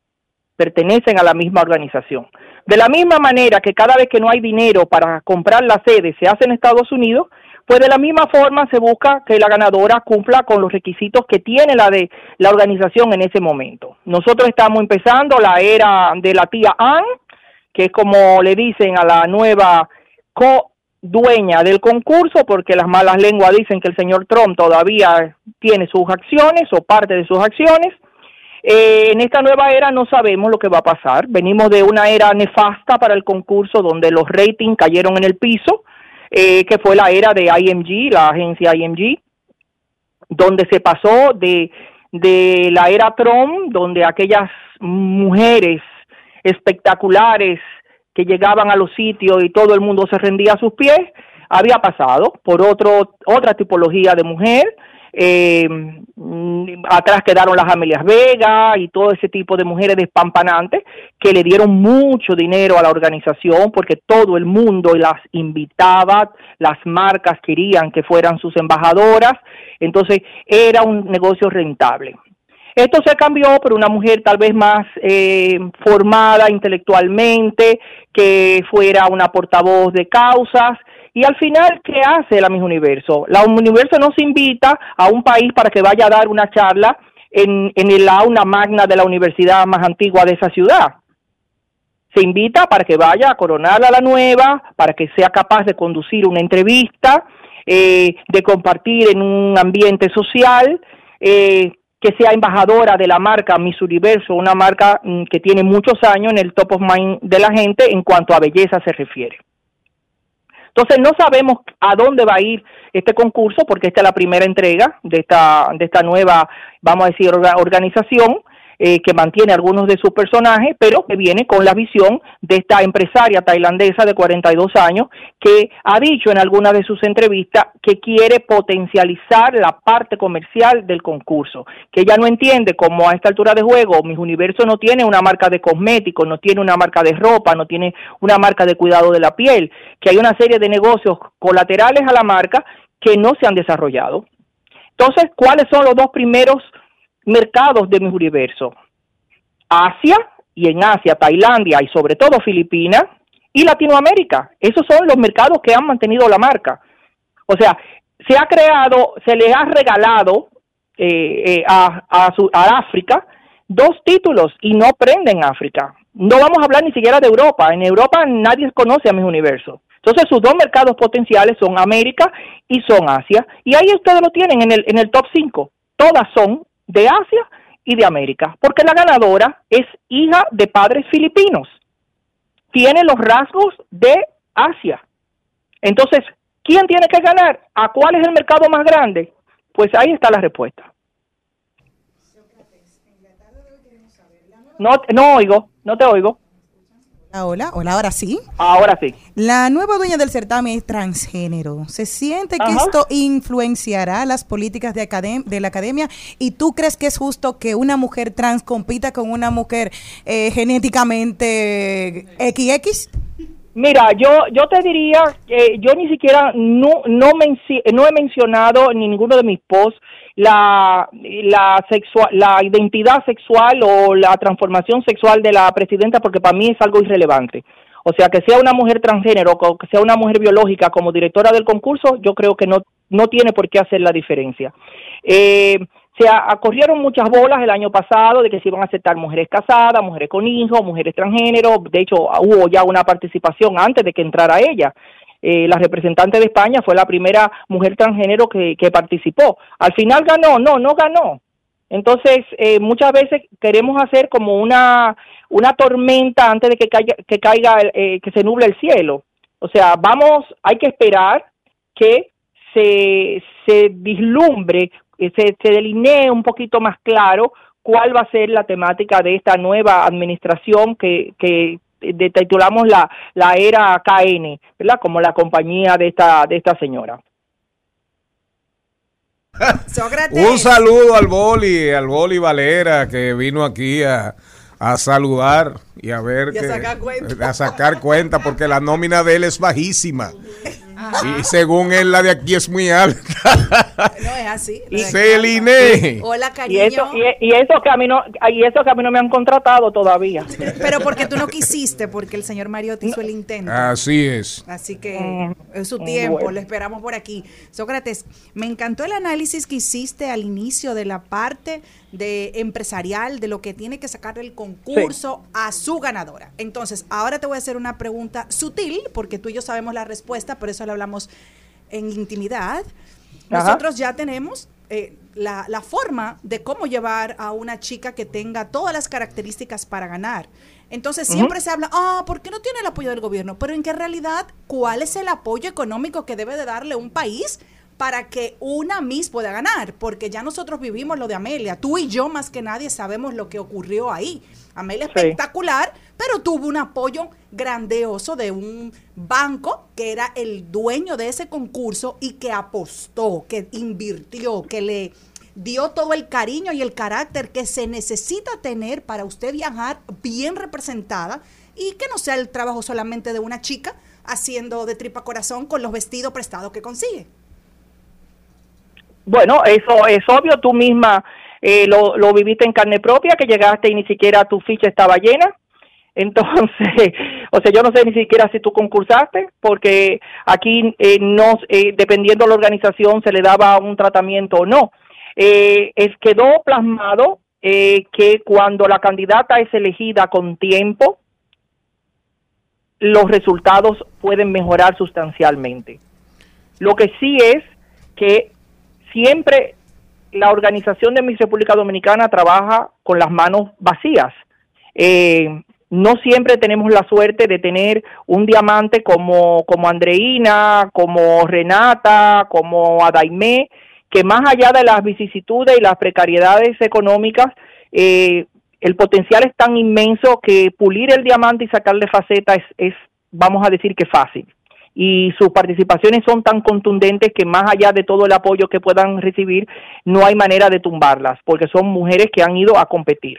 Speaker 13: pertenecen a la misma organización. De la misma manera que cada vez que no hay dinero para comprar la sede se hace en Estados Unidos, pues de la misma forma se busca que la ganadora cumpla con los requisitos que tiene la de la organización en ese momento. Nosotros estamos empezando la era de la tía Ann, que es como le dicen a la nueva co dueña del concurso porque las malas lenguas dicen que el señor Trump todavía tiene sus acciones o parte de sus acciones. Eh, en esta nueva era no sabemos lo que va a pasar. Venimos de una era nefasta para el concurso donde los ratings cayeron en el piso, eh, que fue la era de IMG, la agencia IMG, donde se pasó de, de la era Trump, donde aquellas mujeres espectaculares que llegaban a los sitios y todo el mundo se rendía a sus pies, había pasado por otro, otra tipología de mujer. Eh, atrás quedaron las Amelias Vega y todo ese tipo de mujeres despampanantes que le dieron mucho dinero a la organización porque todo el mundo las invitaba, las marcas querían que fueran sus embajadoras, entonces era un negocio rentable. Esto se cambió por una mujer tal vez más eh, formada intelectualmente, que fuera una portavoz de causas. Y al final, ¿qué hace la Miss Universo? La Universo nos invita a un país para que vaya a dar una charla en, en el aula magna de la universidad más antigua de esa ciudad. Se invita para que vaya a coronar a la nueva, para que sea capaz de conducir una entrevista, eh, de compartir en un ambiente social. Eh, que sea embajadora de la marca Miss Universo, una marca mm, que tiene muchos años en el top of mind de la gente en cuanto a belleza se refiere. Entonces no sabemos a dónde va a ir este concurso porque esta es la primera entrega de esta de esta nueva, vamos a decir, organización eh, que mantiene algunos de sus personajes, pero que viene con la visión de esta empresaria tailandesa de 42 años que ha dicho en alguna de sus entrevistas que quiere potencializar la parte comercial del concurso, que ella no entiende cómo a esta altura de juego Mis Universo no tiene una marca de cosméticos, no tiene una marca de ropa, no tiene una marca de cuidado de la piel, que hay una serie de negocios colaterales a la marca que no se han desarrollado. Entonces, ¿cuáles son los dos primeros mercados de mi universo. Asia y en Asia, Tailandia y sobre todo Filipinas y Latinoamérica. Esos son los mercados que han mantenido la marca. O sea, se ha creado, se le ha regalado eh, eh, a, a, a África dos títulos y no prenden África. No vamos a hablar ni siquiera de Europa. En Europa nadie conoce a mis universos. Entonces sus dos mercados potenciales son América y son Asia. Y ahí ustedes lo tienen en el, en el top 5. Todas son de Asia y de América, porque la ganadora es hija de padres filipinos. Tiene los rasgos de Asia. Entonces, ¿quién tiene que ganar? ¿A cuál es el mercado más grande? Pues ahí está la respuesta. No, no oigo, no te oigo.
Speaker 5: Hola, hola, ahora sí.
Speaker 13: Ahora sí.
Speaker 5: La nueva dueña del certamen es transgénero. ¿Se siente que esto influenciará las políticas de, de, la academia? ¿Y tú crees que es justo que una mujer trans compita con una mujer eh, genéticamente XX?
Speaker 13: Mira, yo yo te diría, que yo ni siquiera no no, no he mencionado en ninguno de mis posts la, la, sexual, la identidad sexual o la transformación sexual de la presidenta porque para mí es algo irrelevante. O sea, que sea una mujer transgénero o que sea una mujer biológica como directora del concurso, yo creo que no, no tiene por qué hacer la diferencia. Eh, se a- corrieron muchas bolas el año pasado de que se iban a aceptar mujeres casadas, mujeres con hijos, mujeres transgénero. De hecho, hubo ya una participación antes de que entrara ella. Eh, la representante de España fue la primera mujer transgénero que, que participó. Al final ganó, no, no ganó. Entonces, eh, muchas veces queremos hacer como una, una tormenta antes de que caiga, que, caiga eh, que se nuble el cielo. O sea, vamos, hay que esperar que se, se vislumbre, eh, se, se delinee un poquito más claro cuál va a ser la temática de esta nueva administración que, que de- titulamos la, la era KN, ¿verdad? Como la compañía de esta, de esta señora.
Speaker 1: Un saludo al Boli, al Boli Valera, que vino aquí a, a saludar y a ver
Speaker 4: Y a
Speaker 1: que-
Speaker 4: sacar cuenta.
Speaker 1: a sacar cuenta, porque la nómina de él es bajísima. Y según él, la de aquí es muy alta.
Speaker 4: No es así.
Speaker 1: Celine.
Speaker 4: Hola,
Speaker 13: Y
Speaker 4: cariño.
Speaker 13: eso, y, y eso que a mí no, y eso que a mí no me han contratado todavía.
Speaker 4: Pero porque tú no quisiste, porque el señor Mariotti hizo el intento.
Speaker 1: Así es.
Speaker 4: Así que
Speaker 13: Mm.
Speaker 4: es su tiempo,
Speaker 13: bueno.
Speaker 4: lo esperamos por aquí. Sócrates, me encantó el análisis que hiciste al inicio de la parte de empresarial, de lo que tiene que sacar el concurso a su ganadora. Entonces, ahora te voy a hacer una pregunta sutil, porque tú y yo sabemos la respuesta, por eso le hablamos en intimidad.
Speaker 13: Ajá.
Speaker 4: Nosotros ya tenemos eh, la, la forma de cómo llevar a una chica que tenga todas las características para ganar. Entonces siempre se habla, ah, ¿por qué no tiene el apoyo del gobierno? Pero en qué realidad, ¿cuál es el apoyo económico que debe de darle un país para que una Miss pueda ganar? Porque ya nosotros vivimos lo de Amelia. Tú y yo más que nadie sabemos lo que ocurrió ahí. Amelia
Speaker 13: Sí.
Speaker 4: espectacular, pero tuvo un apoyo grandioso de un banco que era el dueño de ese concurso y que apostó, que invirtió, que le dio todo el cariño y el carácter que se necesita tener para usted viajar bien representada y que no sea el trabajo solamente de una chica haciendo de tripa corazón con los vestidos prestados que consigue.
Speaker 13: Bueno, eso es obvio, tú misma eh, lo, lo viviste en carne propia, que llegaste y ni siquiera tu ficha estaba llena. Entonces, o sea, yo no sé ni siquiera si tú concursaste, porque aquí eh, no, eh, dependiendo de la organización, se le daba un tratamiento o no. Eh, es, quedó plasmado que cuando la candidata es elegida con tiempo, los resultados pueden mejorar sustancialmente. Lo que sí es que siempre la organización de Miss República Dominicana trabaja con las manos vacías. Eh, no siempre tenemos la suerte de tener un diamante como, como Andreina, como Renata, como Adaimé, que más allá de las vicisitudes y las precariedades económicas, eh, el potencial es tan inmenso que pulir el diamante y sacarle faceta es, es vamos a decir que fácil y sus participaciones son tan contundentes que más allá de todo el apoyo que puedan recibir, no hay manera de tumbarlas, porque son mujeres que han ido a competir.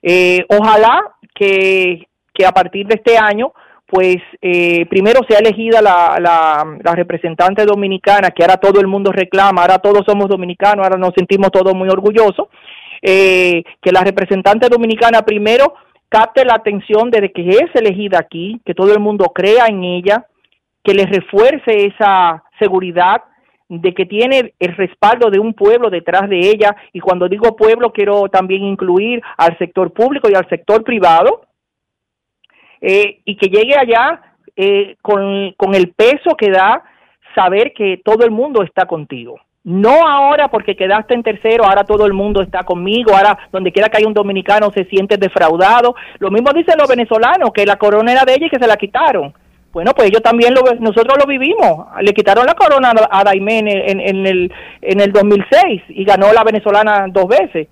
Speaker 13: Eh, ojalá que, que a partir de este año, pues eh, primero sea elegida la, la, la representante dominicana, que ahora todo el mundo reclama, ahora todos somos dominicanos, ahora nos sentimos todos muy orgullosos, eh, que la representante dominicana primero capte la atención desde que es elegida aquí, que todo el mundo crea en ella, que les refuerce esa seguridad de que tiene el respaldo de un pueblo detrás de ella y cuando digo pueblo quiero también incluir al sector público y al sector privado eh, y que llegue allá eh, con, con el peso que da saber que todo el mundo está contigo. No ahora porque quedaste en tercero, ahora todo el mundo está conmigo, ahora donde quiera que haya un dominicano se siente defraudado. Lo mismo dicen los venezolanos, que la corona era de ella y que se la quitaron. Bueno, pues ellos también, lo, nosotros lo vivimos. Le quitaron la corona a Daimé en, en, en, el, en el 2006 y ganó la venezolana dos veces.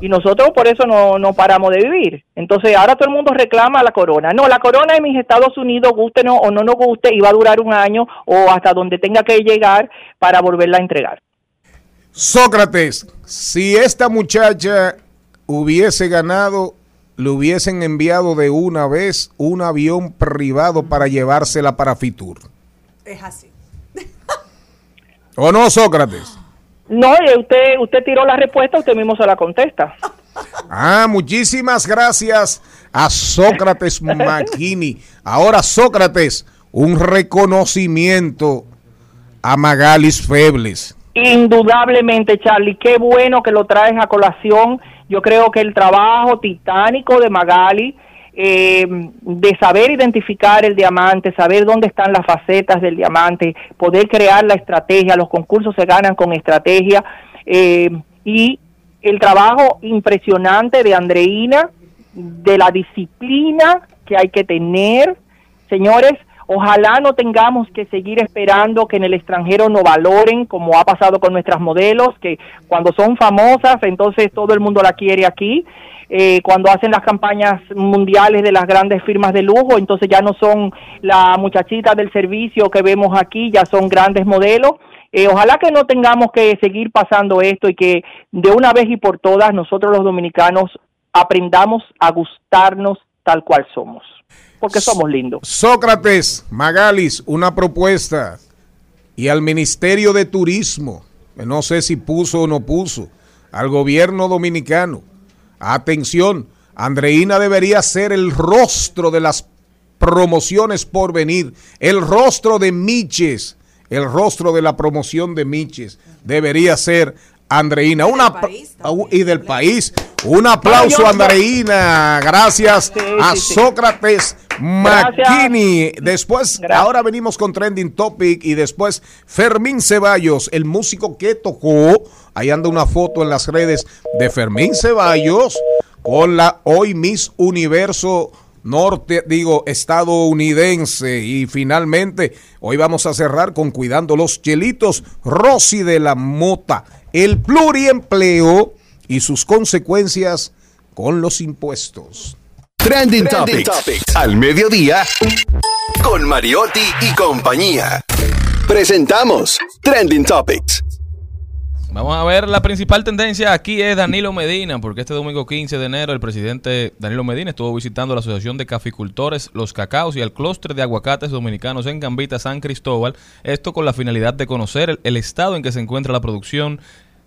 Speaker 13: Y nosotros por eso no, no paramos de vivir. Entonces ahora todo el mundo reclama la corona. No, la corona en mis Estados Unidos, guste no, o no nos guste, y va a durar un año o hasta donde tenga que llegar para volverla a entregar.
Speaker 1: Sócrates, si esta muchacha hubiese ganado, le hubiesen enviado de una vez un avión privado para llevársela para Fitur.
Speaker 4: Es así.
Speaker 1: ¿O no, Sócrates?
Speaker 13: No, usted, usted tiró la respuesta, usted mismo se la contesta.
Speaker 1: Ah, muchísimas gracias a Sócrates Maquini. Ahora, Sócrates, un reconocimiento a Magalis Febles.
Speaker 13: Indudablemente, Charlie, qué bueno que lo traes a colación. Yo creo que el trabajo titánico de Magali, eh, de saber identificar el diamante, saber dónde están las facetas del diamante, poder crear la estrategia, los concursos se ganan con estrategia, eh, y el trabajo impresionante de Andreina, de la disciplina que hay que tener. Señores, ojalá no tengamos que seguir esperando que en el extranjero no valoren, como ha pasado con nuestras modelos, que cuando son famosas, entonces todo el mundo la quiere aquí. Eh, cuando hacen las campañas mundiales de las grandes firmas de lujo, entonces ya no son la muchachita del servicio que vemos aquí, ya son grandes modelos. Eh, ojalá que no tengamos que seguir pasando esto y que de una vez y por todas nosotros los dominicanos aprendamos a gustarnos tal cual somos, porque somos lindos.
Speaker 1: Sócrates, Magalis, una propuesta. Y al Ministerio de Turismo, no sé si puso o no puso, al gobierno dominicano. Atención, Andreina debería ser el rostro de las promociones por venir, el rostro de Miches, el rostro de la promoción de Miches. Debería ser Andreina. Una, y del país. Un aplauso a Andreina. Gracias a Sócrates McKinney. Después, ahora venimos con Trending Topic y después Fermín Ceballos, el músico que tocó. Ahí anda una foto en las redes de Fermín Ceballos con la hoy Miss Universo norte, digo, estadounidense. Y finalmente, hoy vamos a cerrar con Cuidando los Chelitos, Rosy de la Mota, el pluriempleo y sus consecuencias con los impuestos.
Speaker 11: Trending, Topics. Al mediodía. Con Mariotti y compañía. Presentamos Trending Topics.
Speaker 12: Vamos a ver, la principal tendencia aquí es Danilo Medina, porque este domingo 15 de enero el presidente Danilo Medina estuvo visitando la Asociación de Caficultores Los Cacaos y el clúster de aguacates dominicanos en Gambita, San Cristóbal. Esto con la finalidad de conocer el, el estado en que se encuentra la producción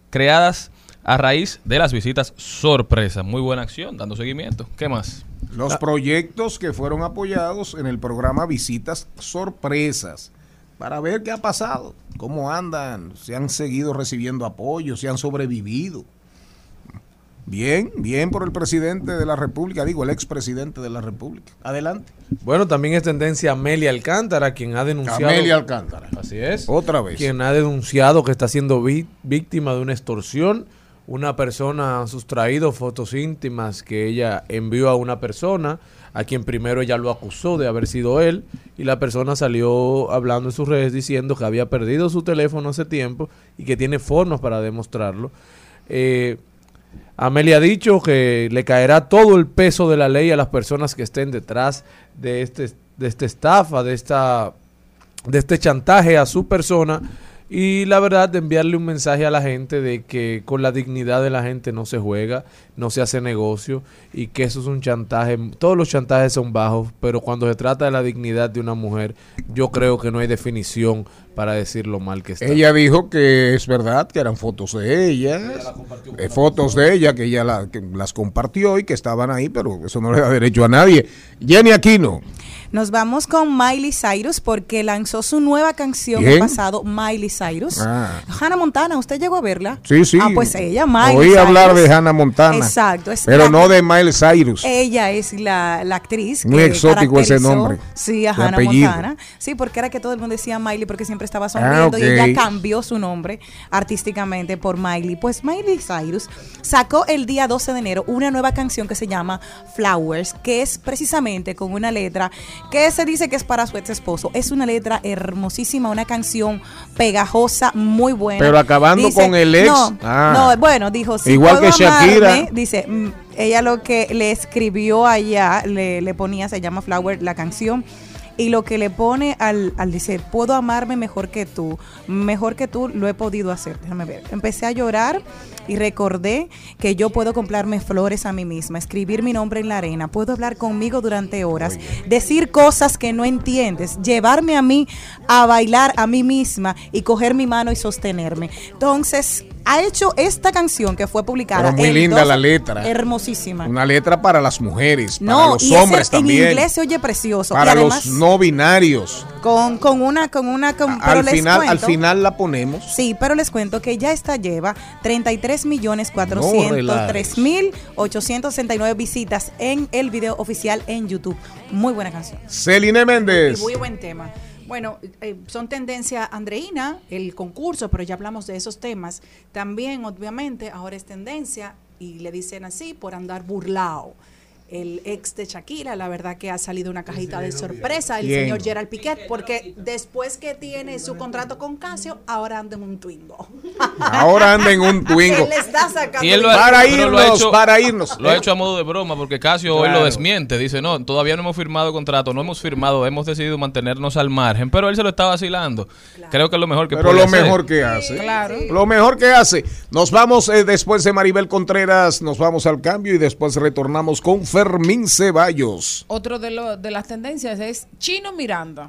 Speaker 12: creadas a raíz de las visitas sorpresas. Muy buena acción, dando seguimiento. ¿Qué más?
Speaker 1: Los proyectos que fueron apoyados en el programa Visitas Sorpresas para ver qué ha pasado, cómo andan, si han seguido recibiendo apoyo, si han sobrevivido. Bien, bien por el presidente de la República, digo, el expresidente de la República. Adelante.
Speaker 6: Bueno, también es tendencia Amelia Alcántara, quien ha denunciado.
Speaker 1: Amelia Alcántara.
Speaker 6: Así es.
Speaker 1: Otra vez.
Speaker 6: Quien ha denunciado que está siendo víctima de una extorsión. Una persona ha sustraído fotos íntimas que ella envió a una persona, a quien primero ella lo acusó de haber sido él, y la persona salió hablando en sus redes diciendo que había perdido su teléfono hace tiempo y que tiene formas para demostrarlo. Eh, Amelia ha dicho que le caerá todo el peso de la ley a las personas que estén detrás de este de esta estafa, de esta de este chantaje a su persona y la verdad de enviarle un mensaje a la gente de que con la dignidad de la gente no se juega, no se hace negocio y que eso es un chantaje, todos los chantajes son bajos, pero cuando se trata de la dignidad de una mujer, yo creo que no hay definición para decir lo mal que está.
Speaker 1: Ella dijo que es verdad que eran fotos de ella, eh, fotos de ella que ella la- que las compartió y que estaban ahí, pero eso no le da derecho a nadie. Jenny Aquino,
Speaker 5: Nos vamos con Miley Cyrus porque lanzó su nueva canción
Speaker 1: ¿Quién?
Speaker 5: el pasado, Miley Cyrus.
Speaker 1: Ah.
Speaker 5: Hannah Montana, ¿usted llegó a verla?
Speaker 1: sí, sí.
Speaker 5: Ah, pues ella, Miley
Speaker 1: Oí hablar
Speaker 5: Cyrus.
Speaker 1: de Hannah Montana.
Speaker 5: Exacto. es
Speaker 1: Pero
Speaker 5: la-
Speaker 1: no de Miley Cyrus.
Speaker 5: Ella es la, la actriz.
Speaker 1: Muy
Speaker 5: que
Speaker 1: exótico ese
Speaker 5: caracterizó,
Speaker 1: nombre,
Speaker 5: Sí, a Hannah
Speaker 1: apellido.
Speaker 5: Montana. Sí, porque era que todo el mundo decía Miley porque siempre estaba
Speaker 1: Ah,
Speaker 5: sonriendo y ella cambió su nombre artísticamente por Miley. Pues Miley Cyrus sacó el día 12 de enero una nueva canción que se llama Flowers, que es precisamente con una letra que se dice que es para su ex esposo. Es una letra hermosísima, una canción pegajosa, muy buena.
Speaker 1: Pero acabando con el ex.
Speaker 5: No,
Speaker 1: Ah.
Speaker 5: no, bueno, dijo, si
Speaker 1: Igual
Speaker 5: puedo
Speaker 1: que Shakira.
Speaker 5: amarme, dice, mm, ella lo que le escribió allá, le, le ponía, se llama Flower, la canción. Y lo que le pone al, al dice, puedo amarme mejor que tú, mejor que tú lo he podido hacer. Déjame ver. Empecé a llorar y recordé que yo puedo comprarme flores a mí misma, escribir mi nombre en la arena, puedo hablar conmigo durante horas, decir cosas que no entiendes, llevarme a mí a bailar a mí misma y coger mi mano y sostenerme. Entonces, ha hecho esta canción que fue publicada.
Speaker 1: Pero muy
Speaker 5: el
Speaker 1: linda
Speaker 5: 12
Speaker 1: la letra.
Speaker 5: Hermosísima.
Speaker 1: Una letra para las mujeres, para
Speaker 5: No,
Speaker 1: los
Speaker 5: y ese
Speaker 1: hombres también.
Speaker 5: En inglés se oye precioso.
Speaker 1: para
Speaker 5: y además,
Speaker 1: los no binarios.
Speaker 5: Con, con una, con una, con- pero
Speaker 1: Al
Speaker 5: les
Speaker 1: final, al final la ponemos.
Speaker 5: Sí, pero les cuento que ya esta lleva 33 millones 403 mil 869 visitas en el video oficial en YouTube. Muy buena canción.
Speaker 1: Celine Méndez.
Speaker 4: Y muy buen tema. Bueno, eh, son tendencia andreína, el concurso, pero ya hablamos de esos temas. También, obviamente, ahora es tendencia, y le dicen así, por andar burlao. El ex de Shakira, la verdad que ha salido una cajita de sorpresa, el
Speaker 1: ¿Quién?
Speaker 4: señor Gerald Piquet, porque después que tiene su contrato con Casio, ahora anda en un Twingo.
Speaker 1: Ahora anda en un Twingo.
Speaker 4: Él le está sacando
Speaker 12: Y él lo ha-
Speaker 1: Para
Speaker 12: pero lo ha
Speaker 1: irnos,
Speaker 12: hecho-
Speaker 1: para irnos.
Speaker 12: Lo ha hecho a modo de broma porque Casio hoy lo desmiente. Dice, no, todavía no hemos firmado contrato, no hemos firmado, hemos decidido mantenernos al margen. Pero él se lo está vacilando. Creo que es lo mejor que
Speaker 1: Pero
Speaker 12: puede
Speaker 1: lo
Speaker 12: hacer.
Speaker 1: mejor que hace.
Speaker 3: Claro.
Speaker 1: Lo mejor que hace. Nos vamos eh, después de Maribel Contreras, nos vamos al cambio y después retornamos con Fermín Ceballos.
Speaker 3: Otro de, lo- de las tendencias es Chino Miranda.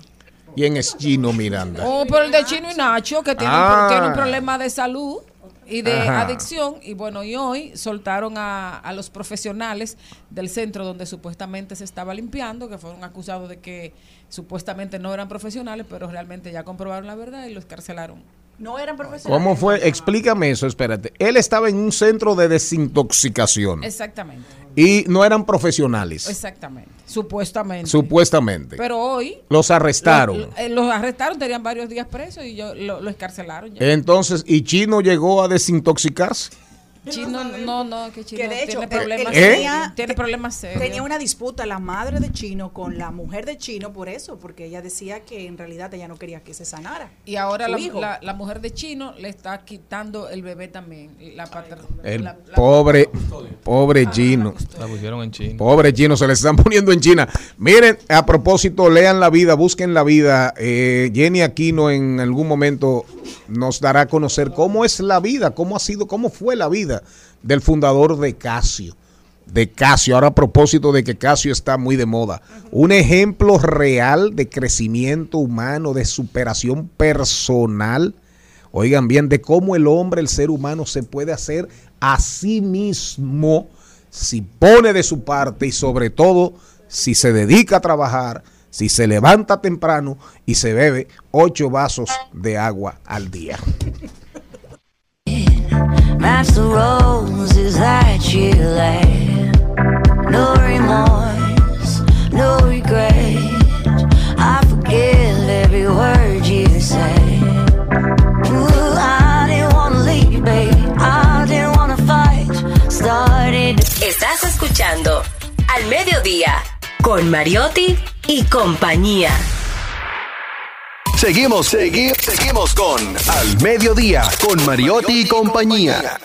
Speaker 1: ¿Quién es Chino Miranda?
Speaker 3: O por el de Chino y Nacho, que tiene,
Speaker 1: Ah.
Speaker 3: un, tiene un problema de salud y de
Speaker 1: Ajá.
Speaker 3: adicción. Y bueno, y hoy soltaron a, a los profesionales del centro donde supuestamente se estaba limpiando, que fueron acusados de que supuestamente no eran profesionales, pero realmente ya comprobaron la verdad y los carcelaron.
Speaker 4: No eran profesionales.
Speaker 1: ¿Cómo fue? Explícame eso, espérate. Él estaba en un centro de desintoxicación
Speaker 3: Exactamente,
Speaker 1: y no eran profesionales,
Speaker 3: exactamente. Supuestamente.
Speaker 1: supuestamente.
Speaker 3: Pero hoy
Speaker 1: Los arrestaron.
Speaker 3: Los, eh, los arrestaron, tenían varios días presos y yo, lo, lo escarcelaron. Ya.
Speaker 1: Entonces, ¿y Chino llegó a desintoxicarse?
Speaker 3: Chino, no, no, que Chino
Speaker 4: Que de hecho,
Speaker 3: tiene problemas,
Speaker 4: él
Speaker 1: ¿Eh?
Speaker 4: tenía-
Speaker 3: tiene problemas serios.
Speaker 4: Tenía una disputa la madre de Chino con la mujer de Chino por eso, porque ella decía que en realidad ella no quería que se sanara.
Speaker 3: Y ahora la, la- la mujer de Chino le está quitando el bebé también. La
Speaker 1: El
Speaker 3: la- la-
Speaker 1: pobre, pobre Chino.
Speaker 12: La pusieron en China.
Speaker 1: Pobre chino, se le están poniendo en China. Miren, a propósito, lean la vida, busquen la vida. Eh, Jenny Aquino en algún momento nos dará a conocer cómo es la vida, cómo ha sido, cómo fue la vida del fundador de Casio. De Casio, ahora a propósito de que Casio está muy de moda. Un ejemplo real de crecimiento humano, de superación personal. Oigan bien, de cómo el hombre, el ser humano, se puede hacer a sí mismo si pone de su parte y sobre todo si se dedica a trabajar, si se levanta temprano y se bebe ocho vasos de agua al día.
Speaker 14: That you. No no regret. I every word you say. I didn't wanna leave. I didn't wanna fight.
Speaker 8: Estás escuchando Al Mediodía con Mariotti y compañía.
Speaker 11: Seguimos, segui- seguimos con Al Mediodía con Mariotti y compañía.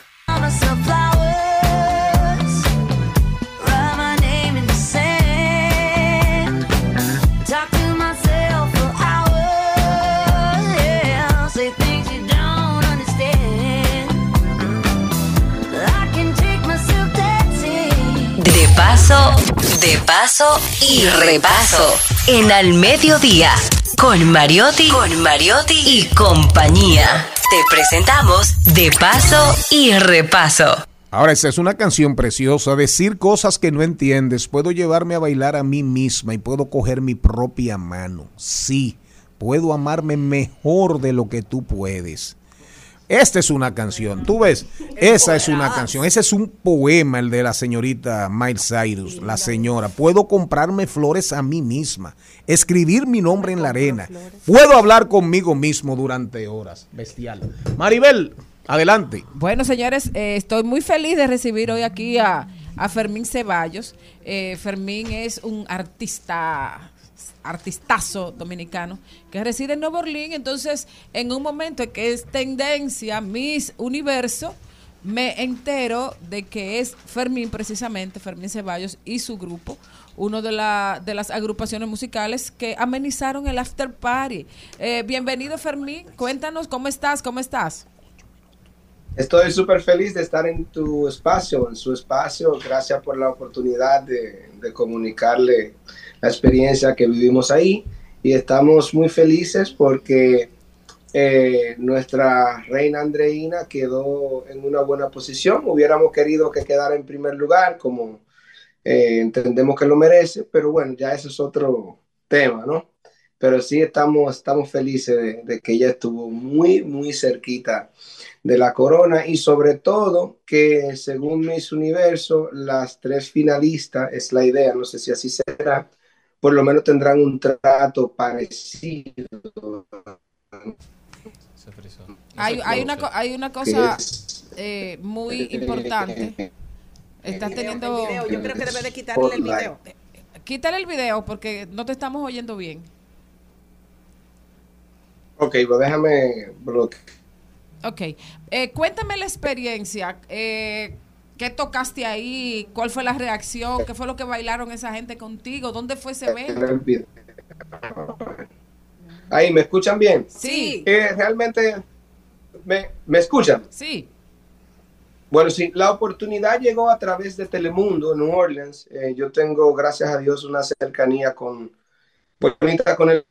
Speaker 8: De paso, de paso y repaso. En Al Mediodía con Mariotti, con Mariotti y compañía. Te presentamos De paso y repaso.
Speaker 1: Ahora, esta es una canción preciosa. Decir cosas que no entiendes. Puedo llevarme a bailar a mí misma y puedo coger mi propia mano. Sí, puedo amarme mejor de lo que tú puedes. Esta es una canción. Tú ves, esa es una canción. Ese es un poema, el de la señorita Miles Cyrus, la señora. Puedo comprarme flores a mí misma, escribir mi nombre en la arena. Puedo hablar conmigo mismo durante horas. Bestial. Maribel, adelante.
Speaker 3: Bueno, señores, eh, estoy muy feliz de recibir hoy aquí a, a Fermín Ceballos. Eh, Fermín es un artista artistazo dominicano que reside en Nueva Orleans. Entonces, en un momento en que es tendencia Miss Universo, me entero de que es Fermín, precisamente, Fermín Ceballos y su grupo, uno de, la, de las agrupaciones musicales que amenizaron el after party. Eh, bienvenido, Fermín. Cuéntanos cómo estás, cómo estás.
Speaker 15: Estoy súper feliz de estar en tu espacio, en su espacio. Gracias por la oportunidad de comunicarle la experiencia que vivimos ahí. Y estamos muy felices porque Eh, nuestra reina Andreina quedó en una buena posición. Hubiéramos querido que quedara en primer lugar, como eh, entendemos que lo merece, pero bueno, ya ese es otro tema, ¿no? Pero sí estamos, estamos felices de, de que ella estuvo muy, muy cerquita de la corona y sobre todo que según Miss Universo, las tres finalistas, es la idea, no sé si así será, por lo menos tendrán un trato parecido.
Speaker 3: Hay, hay, una, co- hay una cosa eh, muy importante. Estás teniendo...
Speaker 4: el video, yo creo que debe de quitarle el video.
Speaker 3: Quítale el video porque no te estamos oyendo bien.
Speaker 15: Ok, pues déjame bloquear.
Speaker 3: Ok. Eh, cuéntame la experiencia. Eh, ¿Qué tocaste ahí? ¿Cuál fue la reacción? ¿Qué fue lo que bailaron esa gente contigo? ¿Dónde fue ese evento?
Speaker 15: Ahí, ¿me escuchan bien?
Speaker 3: Sí.
Speaker 15: Eh, realmente, ¿me, ¿me escuchan?
Speaker 3: Sí.
Speaker 15: Bueno, sí, la oportunidad llegó a través de Telemundo, New Orleans. Eh, yo tengo, gracias a Dios, una cercanía con, bonita con el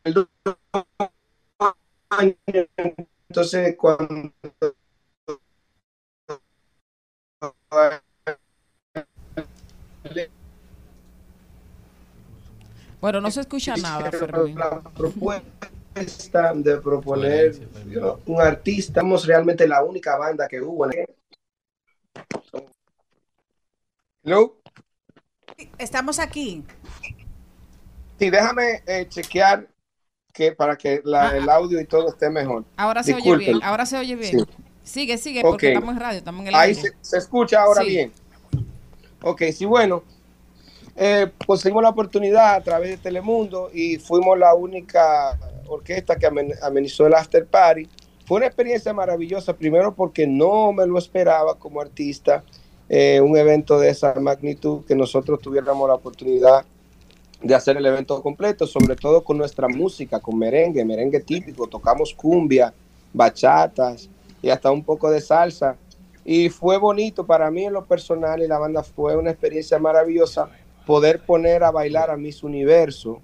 Speaker 15: entonces cuando
Speaker 3: Bueno, no se escucha nada, Fermín.
Speaker 15: la propuesta de proponer you know, un artista, somos realmente la única banda que hubo en Hello?
Speaker 4: Estamos aquí.
Speaker 15: Sí, déjame eh, chequear que para que la- el audio y todo esté mejor.
Speaker 3: Ahora se oye bien. Ahora se oye bien.
Speaker 15: Sí.
Speaker 3: Sigue, sigue, porque estamos en radio, estamos en el
Speaker 15: Ahí se, se escucha ahora
Speaker 3: Sí.
Speaker 15: bien. Ok, sí, bueno. Eh, conseguimos la oportunidad a través de Telemundo y fuimos la única orquesta que amen- amenizó el after party. Fue una experiencia maravillosa, primero porque no me lo esperaba como artista, eh, un evento de esa magnitud, que nosotros tuviéramos la oportunidad de hacer el evento completo, sobre todo con nuestra música, con merengue, merengue típico, tocamos cumbia, bachatas y hasta un poco de salsa. Y fue bonito para mí en lo personal y la banda fue una experiencia maravillosa poder poner a bailar a Miss Universo,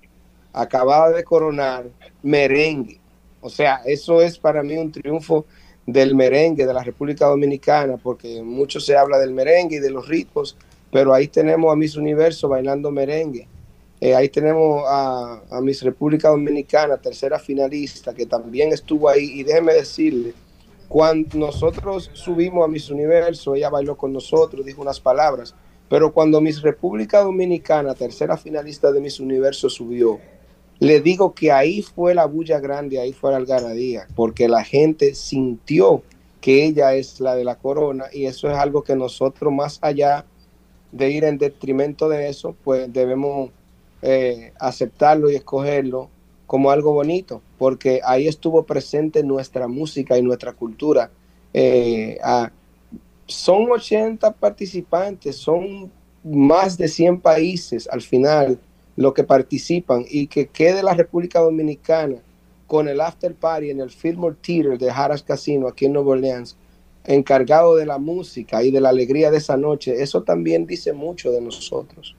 Speaker 15: acabada de coronar, merengue. O sea, eso es para mí un triunfo del merengue de la República Dominicana, porque mucho se habla del merengue y de los ritmos, pero ahí tenemos a Miss Universo bailando merengue. Eh, ahí tenemos a, a Miss República Dominicana, tercera finalista, que también estuvo ahí. Y déjeme decirle, cuando nosotros subimos a Miss Universo, ella bailó con nosotros, dijo unas palabras, pero cuando Miss República Dominicana, tercera finalista de Miss Universo, subió, le digo que ahí fue la bulla grande, ahí fue la algarabía, porque la gente sintió que ella es la de la corona y eso es algo que nosotros más allá de ir en detrimento de eso, pues debemos eh, aceptarlo y escogerlo como algo bonito, porque ahí estuvo presente nuestra música y nuestra cultura. Eh, a- son 80 participantes, son más de 100 países al final lo que participan y que quede la República Dominicana con el after party en el Fillmore Theater de Harris Casino aquí en Nueva Orleans, encargado de la música y de la alegría de esa noche, eso también dice mucho de nosotros.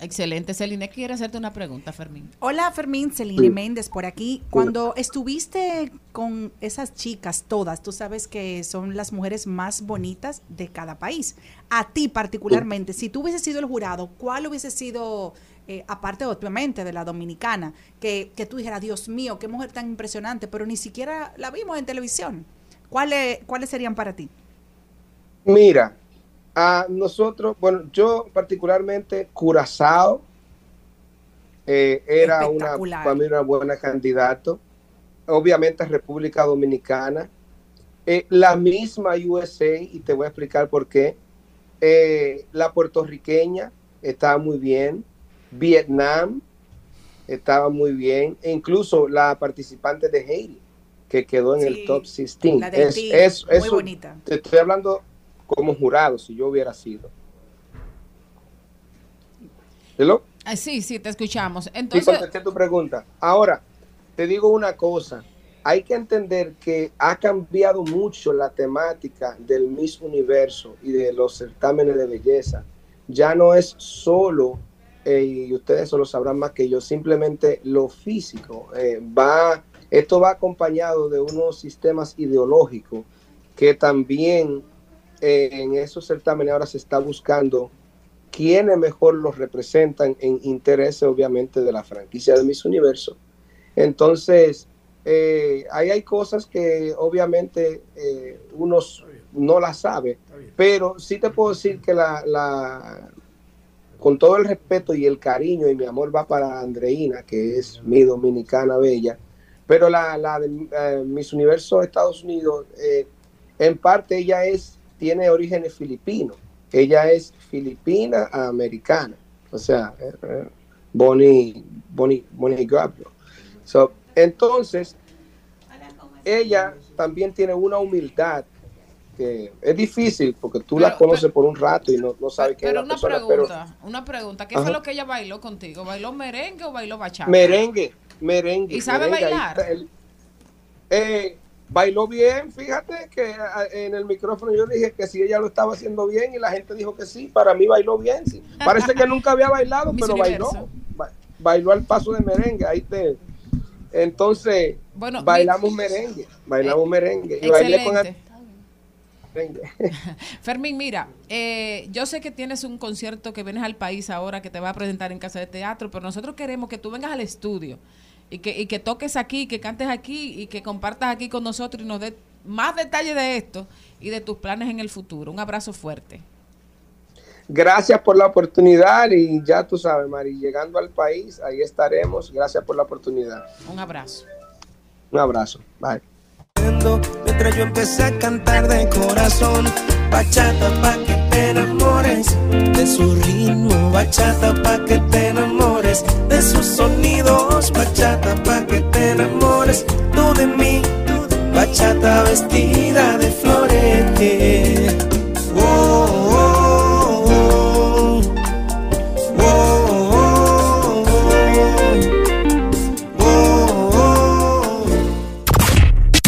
Speaker 3: Excelente. Celine, quiere hacerte una pregunta, Fermín.
Speaker 4: Hola Fermín, Celine Méndez por aquí. Cuando estuviste con esas chicas todas, tú sabes que son las mujeres más bonitas de cada país. A ti particularmente, si tú hubieses sido el jurado, ¿cuál hubiese sido, eh, aparte obviamente de la dominicana, que, que tú dijeras, Dios mío, qué mujer tan impresionante, pero ni siquiera la vimos en televisión? ¿Cuáles, ¿Cuáles serían para ti?
Speaker 15: Mira, a nosotros, bueno, yo particularmente, Curazao eh, era una, para mí una buena candidato. Obviamente República Dominicana. Eh, la misma USA, y te voy a explicar por qué. Eh, la puertorriqueña estaba muy bien. Vietnam estaba muy bien. E incluso la participante de Haiti, que quedó en
Speaker 4: Sí,
Speaker 15: el top 16.
Speaker 4: la de
Speaker 15: Es- es-
Speaker 4: muy bonita.
Speaker 15: Te estoy hablando como jurado, si yo hubiera sido. ¿Hello?
Speaker 3: Ah, sí, sí, te escuchamos.
Speaker 15: Sí,
Speaker 3: Entonces,
Speaker 15: contesté tu pregunta. Ahora, te digo una cosa. Hay que entender que ha cambiado mucho la temática del Miss Universo y de los certámenes de belleza. Ya no es solo, eh, y ustedes eso lo sabrán más que yo, simplemente lo físico. Eh, va esto va acompañado de unos sistemas ideológicos que también eh, en esos certámenes ahora se está buscando quiénes mejor los representan en intereses, obviamente, de la franquicia de Miss Universo. Entonces, eh, ahí hay cosas que obviamente eh, uno no las sabe, pero sí te puedo decir que la, la- con todo el respeto y el cariño y mi amor va para Andreina, que es mi dominicana bella, pero la, la de eh, Miss Universo de Estados Unidos, eh, en parte ella es, tiene orígenes filipinos, ella es filipina americana, o sea, eh, eh, Bonnie, Bonnie, Bonnie Gabriel. So, entonces, ella también tiene una humildad que es difícil porque tú la
Speaker 3: Pero-
Speaker 15: conoces por un rato y no, no sabes quién es
Speaker 3: Pero
Speaker 15: la
Speaker 3: una
Speaker 15: persona,
Speaker 3: pregunta, una pregunta. ¿Qué fue
Speaker 15: Ajá.
Speaker 3: lo que ella bailó contigo? ¿Bailó merengue o bailó bachata?
Speaker 15: merengue, merengue.
Speaker 3: ¿Y sabe
Speaker 15: merengue,
Speaker 3: bailar?
Speaker 15: está el- eh, bailó bien, fíjate que ah, en el micrófono yo dije que si ella lo estaba haciendo bien y la gente dijo que sí, para mí bailó bien, sí. Parece que nunca había bailado, pero bailó, Ba- bailó al paso de merengue, ahí te... Entonces,
Speaker 3: Bueno,
Speaker 15: bailamos
Speaker 3: mi-
Speaker 15: merengue, bailamos merengue. Y bailé con.
Speaker 3: Fermín, mira, eh, yo sé que tienes un concierto que vienes al país ahora que te va a presentar en Casa de Teatro, pero nosotros queremos que tú vengas al estudio y que, y que toques aquí, que cantes aquí y que compartas aquí con nosotros y nos des más detalles de esto y de tus planes en el futuro. Un abrazo fuerte.
Speaker 15: Gracias por la oportunidad y ya tú sabes, Mari, llegando al país, ahí estaremos. Gracias por la oportunidad.
Speaker 3: Un abrazo.
Speaker 15: Un abrazo. Bye.
Speaker 9: Mientras yo empecé a cantar de corazón, bachata pa' que te enamores de su ritmo, bachata pa' que te enamores de sus sonidos, bachata pa' que te enamores tú de mí, bachata vestida de flores. Oh, oh, oh.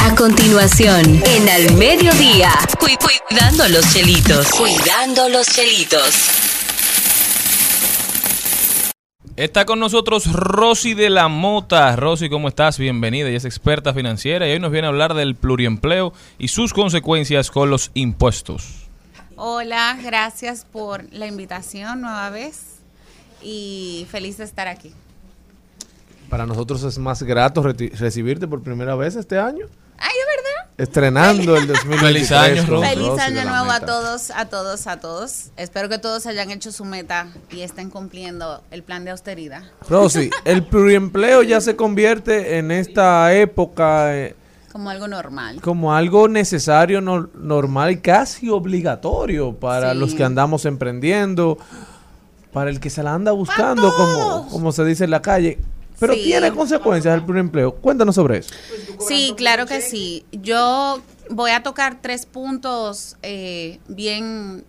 Speaker 8: A continuación, en Al Mediodía, cu- cuidando los chelitos. Cuidando los chelitos.
Speaker 12: Está con nosotros Rosy de la Mota. Rosy, ¿cómo estás? Bienvenida. Ella es experta financiera y hoy nos viene a hablar del pluriempleo y sus consecuencias con los impuestos.
Speaker 16: Hola, gracias por la invitación nueva vez y feliz de estar aquí.
Speaker 6: Para nosotros es más grato recibirte por primera vez este año,
Speaker 16: Ay, ¿de verdad?
Speaker 6: Estrenando el 2023.
Speaker 12: Feliz año.
Speaker 16: Feliz año nuevo a todos, a todos, a todos. Espero que todos hayan hecho su meta y estén cumpliendo el plan de austeridad.
Speaker 6: Rosy, el pluriempleo ya se convierte en esta época eh,
Speaker 16: Como algo normal.
Speaker 6: como algo necesario, no- normal y casi obligatorio para
Speaker 16: Sí.
Speaker 6: los que andamos emprendiendo, para el que se la anda buscando, como, como se dice en la calle. Pero
Speaker 16: Sí.
Speaker 6: tiene consecuencias el pluriempleo. Cuéntanos sobre eso.
Speaker 16: Sí, claro que sí. Yo voy a tocar tres puntos eh, bien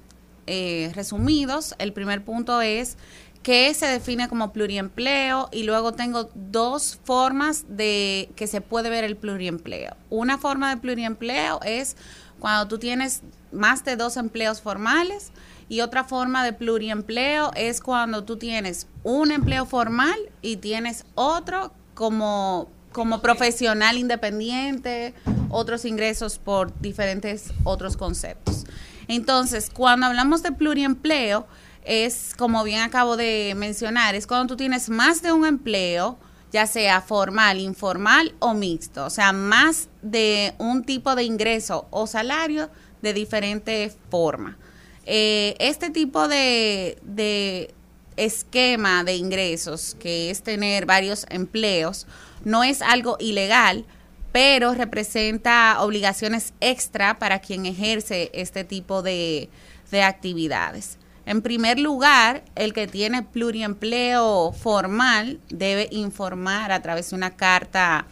Speaker 16: eh, resumidos. El primer punto es qué se define como pluriempleo y luego tengo dos formas de que se puede ver el pluriempleo. Una forma de pluriempleo es cuando tú tienes más de dos empleos formales y otra forma de pluriempleo es cuando tú tienes un empleo formal y tienes otro como, como profesional independiente, otros ingresos por diferentes otros conceptos. Entonces, cuando hablamos de pluriempleo, es, como bien acabo de mencionar, es cuando tú tienes más de un empleo, ya sea formal, informal o mixto, o sea, más de un tipo de ingreso o salario de diferente forma. Eh, este tipo de, de esquema de ingresos, que es tener varios empleos, no es algo ilegal, pero representa obligaciones extra para quien ejerce este tipo de, de actividades. En primer lugar, el que tiene pluriempleo formal debe informar a través de una carta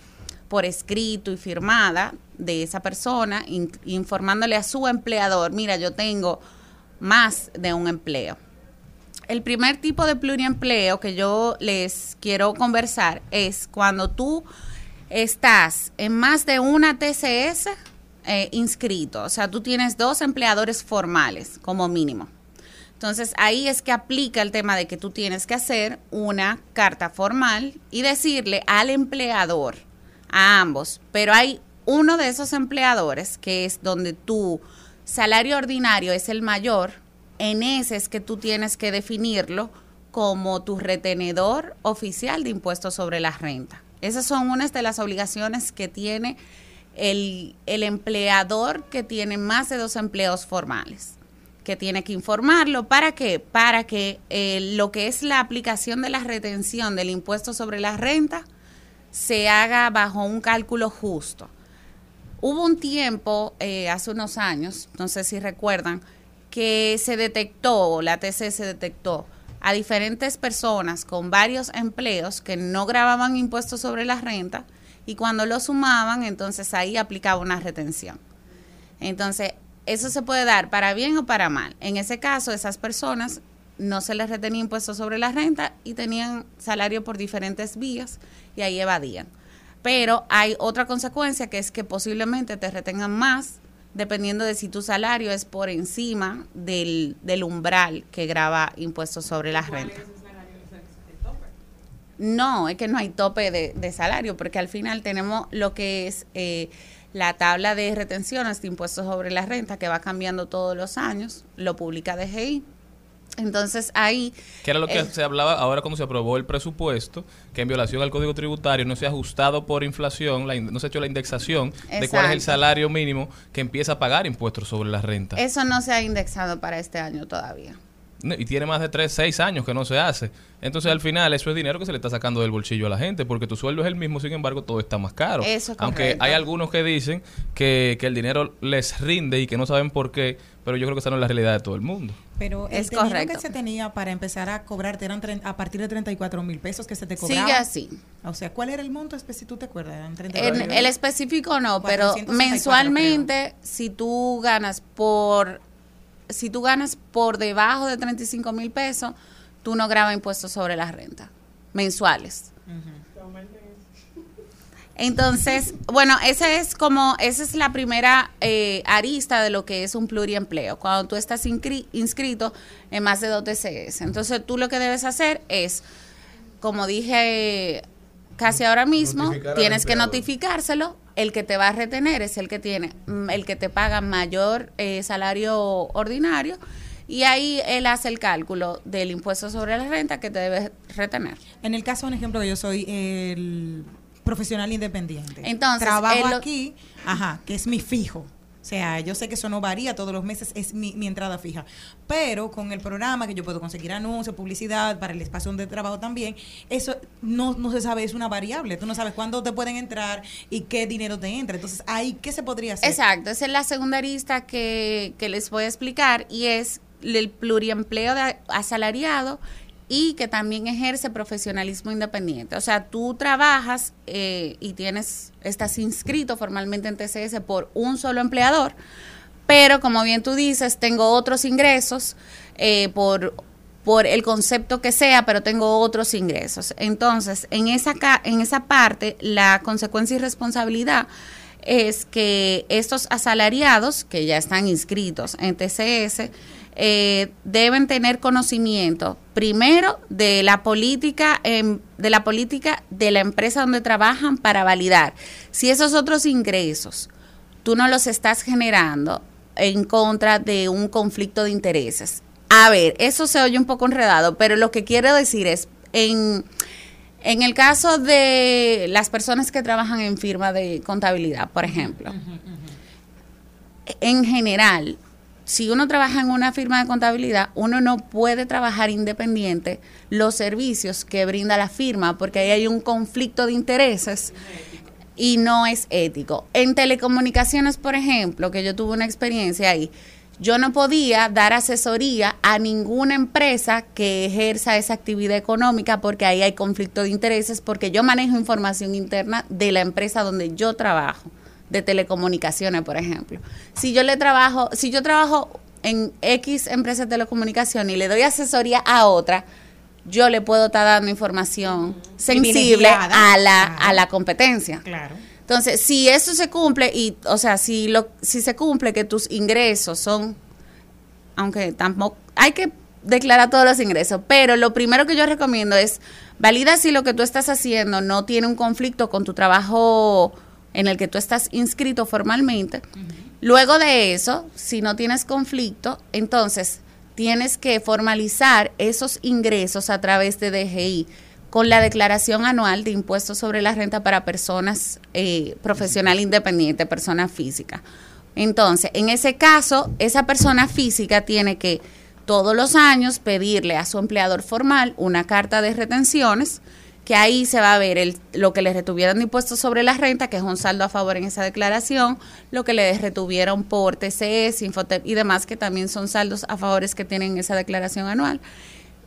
Speaker 16: por escrito y firmada de esa persona, in- informándole a su empleador, mira, yo tengo más de un empleo. El primer tipo de pluriempleo que yo les quiero conversar es cuando tú estás en más de una TCS eh, inscrito, o sea, tú tienes dos empleadores formales como mínimo. Entonces ahí es que aplica el tema de que tú tienes que hacer una carta formal y decirle al empleador, a ambos, pero hay uno de esos empleadores que es donde tu salario ordinario es el mayor, en ese es que tú tienes que definirlo como tu retenedor oficial de impuestos sobre la renta. Esas son unas de las obligaciones que tiene el, el empleador que tiene más de dos empleos formales que tiene que informarlo. ¿Para qué? Para que eh, lo que es la aplicación de la retención del impuesto sobre la renta se haga bajo un cálculo justo. Hubo un tiempo, eh, hace unos años, no sé si recuerdan, que se detectó, la TC se detectó a diferentes personas con varios empleos que no grababan impuestos sobre la renta y cuando lo sumaban, entonces ahí aplicaba una retención. Entonces, eso se puede dar para bien o para mal. En ese caso, esas personas no se les retenía impuestos sobre la renta y tenían salario por diferentes vías y ahí evadían. Pero hay otra consecuencia que es que posiblemente te retengan más dependiendo de si tu salario es por encima del, del umbral que graba impuestos sobre la renta. No, es que no hay tope de, de salario, porque al final tenemos lo que es eh, la tabla de retenciones de impuestos sobre la renta, que va cambiando todos los años, lo publica DGI. Entonces ahí...
Speaker 12: Que era lo que
Speaker 16: eh,
Speaker 12: se hablaba ahora cuando se aprobó el presupuesto, que en violación al Código Tributario no se ha ajustado por inflación, la in- no se ha hecho la indexación de cuál es el salario mínimo que empieza a pagar impuestos sobre la renta.
Speaker 16: Eso no se ha indexado para este año todavía.
Speaker 12: Y tiene más de 3, 6 años que no se hace. Entonces, al final, eso es dinero que se le está sacando del bolsillo a la gente, porque tu sueldo es el mismo, sin embargo, todo está más caro.
Speaker 16: Eso es
Speaker 12: Aunque
Speaker 16: correcto.
Speaker 12: hay algunos que dicen que, que el dinero les rinde y que no saben por qué, pero yo creo que esa no es la realidad de todo el mundo.
Speaker 5: Pero el
Speaker 16: Es
Speaker 5: dinero
Speaker 16: correcto.
Speaker 5: que se tenía para empezar a cobrarte eran a partir de 34 mil pesos que se te
Speaker 16: Sigue
Speaker 5: cobraban.
Speaker 16: así.
Speaker 5: O sea, ¿cuál era el monto específico? ¿Tú te acuerdas? Eran 34
Speaker 16: En el específico no, pero
Speaker 5: 464
Speaker 16: mensualmente si tú ganas por si tú ganas por debajo de 35 mil pesos, tú no grabas impuestos sobre la renta mensuales. Entonces, bueno, esa es como, esa es la primera eh, arista de lo que es un pluriempleo, cuando tú estás inscri- inscrito en más de dos TCS. Entonces, tú lo que debes hacer es, como dije casi ahora mismo, tienes que notificárselo. El que te va a retener es el que tiene, mm, el que te paga mayor eh, salario ordinario. Y ahí él hace el cálculo del impuesto sobre la renta que te debe retener.
Speaker 5: En el caso, un ejemplo, que yo soy el profesional independiente.
Speaker 16: Entonces,
Speaker 5: trabajo
Speaker 16: lo-
Speaker 5: aquí, ajá, que es mi fijo. O sea, yo sé que eso no varía todos los meses, es mi, mi entrada fija. Pero con el programa que yo puedo conseguir anuncios, publicidad, para el espacio donde trabajo también, eso no, no se sabe, es una variable. Tú no sabes cuándo te pueden entrar y qué dinero te entra. Entonces, ahí, ¿qué se podría hacer?
Speaker 16: Exacto, esa es la segunda arista que, que les voy a explicar y es el pluriempleo de asalariado y que también ejerce profesionalismo independiente. O sea, tú trabajas eh, y tienes, estás inscrito formalmente en TCS por un solo empleador, pero como bien tú dices, tengo otros ingresos eh, por por el concepto que sea, pero tengo otros ingresos. Entonces, en esa, en esa parte, la consecuencia y responsabilidad es que estos asalariados que ya están inscritos en TCS eh, deben tener conocimiento primero de la política em, de la política de la empresa donde trabajan para validar si esos otros ingresos tú no los estás generando en contra de un conflicto de intereses. A ver, eso se oye un poco enredado, pero lo que quiero decir es, en, en el caso de las personas que trabajan en firma de contabilidad, por ejemplo, en general, si uno trabaja en una firma de contabilidad, uno no puede trabajar independiente los servicios que brinda la firma, porque ahí hay un conflicto de intereses y no es ético. En telecomunicaciones, por ejemplo, que yo tuve una experiencia ahí, yo no podía dar asesoría a ninguna empresa que ejerza esa actividad económica porque ahí hay conflicto de intereses, porque yo manejo información interna de la empresa donde yo trabajo, de telecomunicaciones, por ejemplo. Si yo le trabajo, si yo trabajo en X empresa de telecomunicaciones y le doy asesoría a otra, yo le puedo estar dando información sensible a la, a la competencia.
Speaker 5: Claro.
Speaker 16: Entonces, si eso se cumple y, o sea, si lo, si se cumple que tus ingresos son, aunque tampoco, hay que declara todos los ingresos. Pero lo primero que yo recomiendo es valida si lo que tú estás haciendo no tiene un conflicto con tu trabajo en el que tú estás inscrito formalmente. Luego de eso, si no tienes conflicto, entonces tienes que formalizar esos ingresos a través de DGI con la declaración anual de impuestos sobre la renta para personas eh, profesional independiente, persona física. Entonces, en ese caso, esa persona física tiene que todos los años pedirle a su empleador formal una carta de retenciones, que ahí se va a ver lo que le retuvieron de impuestos sobre la renta, que es un saldo a favor en esa declaración, lo que le retuvieron por TCS, Infotep y demás, que también son saldos a favores que tienen esa declaración anual.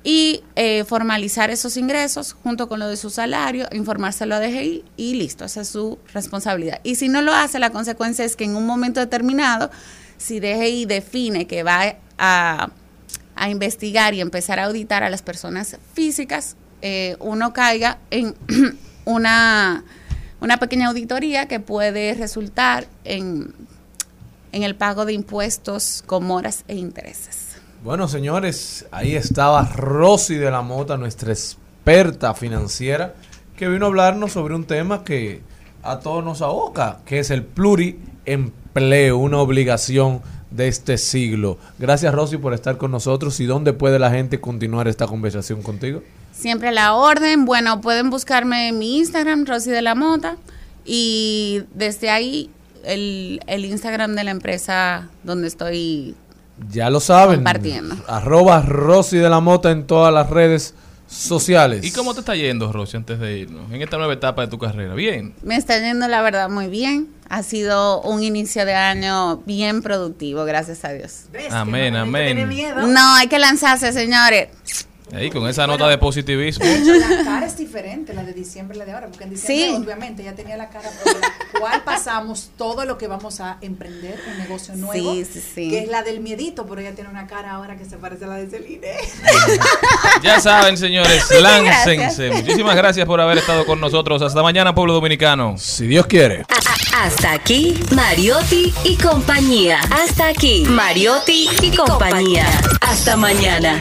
Speaker 16: Y eh, formalizar esos ingresos junto con lo de su salario, informárselo a DGI y listo, esa es su responsabilidad. Y si no lo hace, la consecuencia es que en un momento determinado, si DGI define que va a, a investigar y empezar a auditar a las personas físicas, eh, uno caiga en una, una pequeña auditoría que puede resultar en, en el pago de impuestos con moras e intereses.
Speaker 6: Bueno, señores, ahí estaba Rosy de la Mota, nuestra experta financiera, que vino a hablarnos sobre un tema que a todos nos aboca, que es el pluriempleo, una obligación de este siglo. Gracias, Rosy, por estar con nosotros. ¿Y dónde puede la gente continuar esta conversación contigo?
Speaker 16: Siempre a la orden. Bueno, pueden buscarme en mi Instagram, Rosy de la Mota, y desde ahí el, el Instagram de la empresa donde estoy
Speaker 6: Ya lo saben.
Speaker 16: Compartiendo.
Speaker 6: Arroba Rosy de la Mota en todas las redes sociales.
Speaker 12: ¿Y cómo te está yendo, Rosy, antes de irnos? En esta nueva etapa de tu carrera. Bien.
Speaker 16: Me está yendo la verdad muy bien. Ha sido un inicio de año bien productivo, gracias a Dios.
Speaker 12: Amén, amén.
Speaker 16: No, hay que lanzarse, señores.
Speaker 12: Ahí, con esa nota de positivismo.
Speaker 4: De hecho, la cara es diferente, la de diciembre y la de ahora, porque en diciembre
Speaker 16: Sí.
Speaker 4: obviamente ya tenía la cara por la cual pasamos todo lo que vamos a emprender, un negocio nuevo,
Speaker 16: Sí, sí, sí.
Speaker 4: que es la del miedito, pero ella tiene una cara ahora que se parece a la de Celine.
Speaker 12: Ya saben, señores, láncense. Muchísimas gracias por haber estado con nosotros. Hasta mañana, pueblo dominicano.
Speaker 6: Si Dios quiere.
Speaker 8: Hasta aquí, Mariotti y compañía. Hasta aquí, Mariotti y compañía. Hasta mañana.